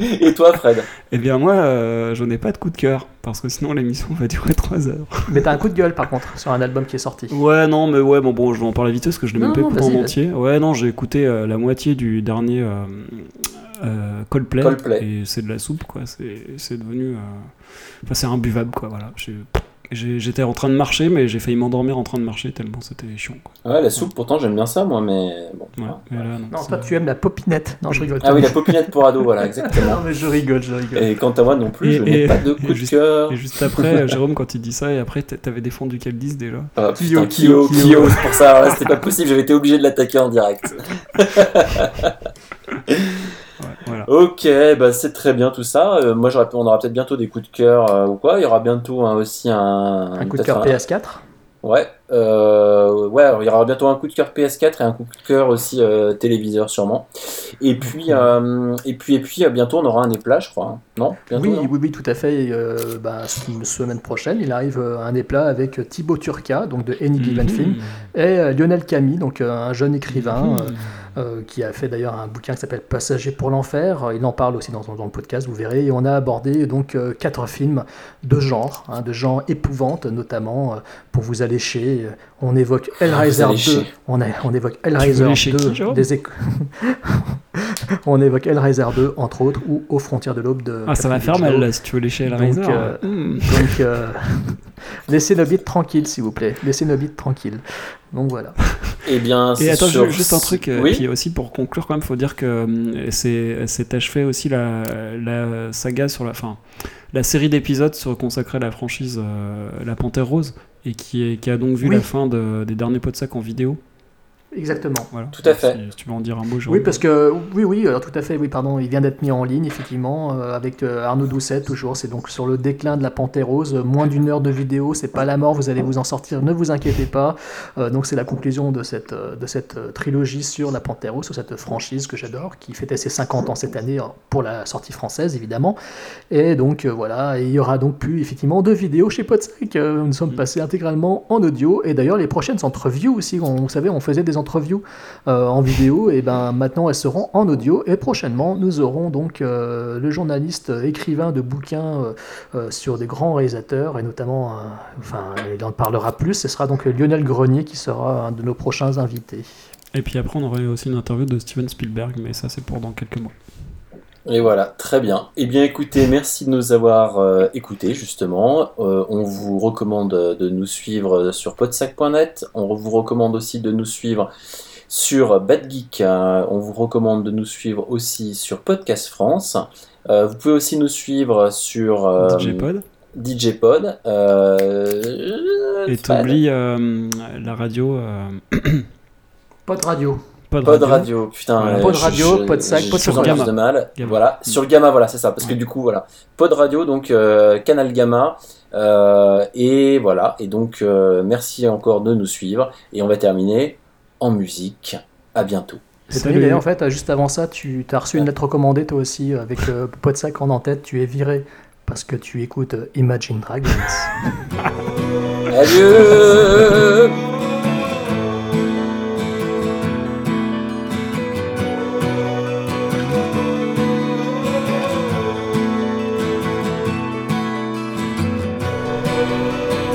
Et toi, Fred? Eh bien, moi, euh, je n'ai pas de coup de cœur. Parce que sinon, l'émission va durer 3 heures. Mais t'as un coup de gueule par contre sur un album qui est sorti. Ouais, non, mais ouais, bon, bon je vais en parler vite parce que je l'ai même pas écouté en entier. Ouais, non, j'ai écouté euh, la moitié du dernier euh, euh, Coldplay, Coldplay. Et c'est de la soupe, quoi. C'est c'est devenu. euh, Enfin, c'est imbuvable, quoi, voilà. J'ai- J'étais en train de marcher, mais j'ai failli m'endormir en train de marcher tellement c'était chiant, quoi. Ouais, la soupe, pourtant j'aime bien ça, moi, mais bon. Ouais, voilà. mais là, non, toi tu aimes la popinette. Non, je rigole. Ah oui, la popinette pour ado, voilà, exactement. Non, mais je rigole, je rigole. Et quant à moi non plus, Et- je n'ai pas de coup et de juste- cœur. Et juste après, euh, Jérôme, quand il dit ça, et après, t'a- t'avais défendu quel 10 déjà Ah, Kyo, putain, Kyo, Kyo, Kyo. Kyo, c'est pour ça, alors là, c'était pas possible, j'avais été obligé de l'attaquer en direct. Voilà. Ok, bah c'est très bien tout ça. Euh, moi, on aura peut-être bientôt des coups de cœur euh, ou quoi. Il y aura bientôt hein, aussi un. Un coup de cœur un- PS4 Ouais, euh, ouais, alors il y aura bientôt un coup de cœur PS4 et un coup de cœur aussi téléviseur sûrement. Et puis, et puis, et puis, bientôt on aura un éplat, je crois. hein. Non? Bientôt, Oui, non? oui, oui, tout à fait. Bah, semaine prochaine, il arrive un éplat avec Thibaut Turca, donc de Any Given Mhm. Film, et Lionel Camille, donc un jeune écrivain Mhm. Euh, qui a fait d'ailleurs un bouquin qui s'appelle Passager pour l'enfer. Il en parle aussi dans, dans le podcast, vous verrez. Et on a abordé donc euh, quatre films de genre, hein, de genre épouvante, notamment euh, pour vous allécher. euh, On évoque Hellraiser vous 2. allécher. On, a- on évoque Hellraiser lécher 2. qui, Jérôme des éco- on évoque Hellraiser 2, entre autres, ou Aux frontières de l'aube de. Ah, ça va faire mal là si tu veux lécher Donc, euh, Hmm. Donc, laissez nos bits tranquilles, s'il vous plaît. Laissez nos bits tranquilles. Donc voilà. Eh bien, Et c'est attends, sur- juste un truc, euh, Oui. puis aussi pour conclure quand même, faut dire que euh, c'est c'est achevé aussi la, la saga sur la fin, la série d'épisodes sur consacrée à la franchise euh, La Panthère Rose et qui, est, qui a donc vu Oui. la fin de- des derniers pots de sac en vidéo. Exactement. Voilà. Tout à fait. Si, si tu veux en dire un mot, Jérôme. Oui, parce que oui, oui, alors tout à fait, oui, pardon, il vient d'être mis en ligne effectivement euh, avec euh, Arnaud Doucet toujours. C'est donc sur le déclin de la Panthère Rose, euh, moins d'une heure de vidéo, c'est pas la mort, vous allez vous en sortir, ne vous inquiétez pas. Euh, donc c'est la conclusion de cette euh, de cette euh, trilogie sur la Panthère Rose, sur cette franchise que j'adore, qui fêtait ses 50 ans cette année euh, pour la sortie française évidemment. Et donc euh, voilà, et il y aura donc plus effectivement de vidéos chez Podsec. Euh, nous sommes passés intégralement en audio et d'ailleurs les prochaines entreviews aussi. On, vous savez, on faisait des entreviews euh, en vidéo, et ben maintenant elles seront en audio. Et prochainement, nous aurons donc euh, le journaliste euh, écrivain de bouquins sur des grands réalisateurs, et notamment, enfin, il en parlera plus. Ce sera donc Lionel Grenier qui sera un de nos prochains invités. Et puis après, on aurait aussi une interview de Steven Spielberg, mais ça, c'est pour dans quelques mois. Et voilà, très bien. Eh bien, écoutez, merci de nous avoir euh, écoutés, justement. Euh, on vous recommande de nous suivre sur podsac.net. On vous recommande aussi de nous suivre sur Bad Geek. Euh, on vous recommande de nous suivre aussi sur Podcast France. Euh, vous pouvez aussi nous suivre sur euh, DJ Pod. DJ Pod. Euh, Et t'oublies euh, la radio. euh, Pod Radio. Pod, Pod radio, putain. Voilà. euh, Pod radio, je- Pod sac, je- Pod sur Gamma. plus de mal. Gamma. Voilà, sur Gamma, voilà, c'est ça. Parce que du coup, voilà. Pod radio, donc euh, Canal Gamma. euh, et voilà. Et donc, euh, merci encore de nous suivre. Et on va terminer en musique. À bientôt. D'ailleurs, en fait, juste avant ça, tu as reçu une lettre recommandée toi aussi, avec euh, Podsac en en-tête. Tu es viré parce que tu écoutes Imagine Dragons. Adieu Bye.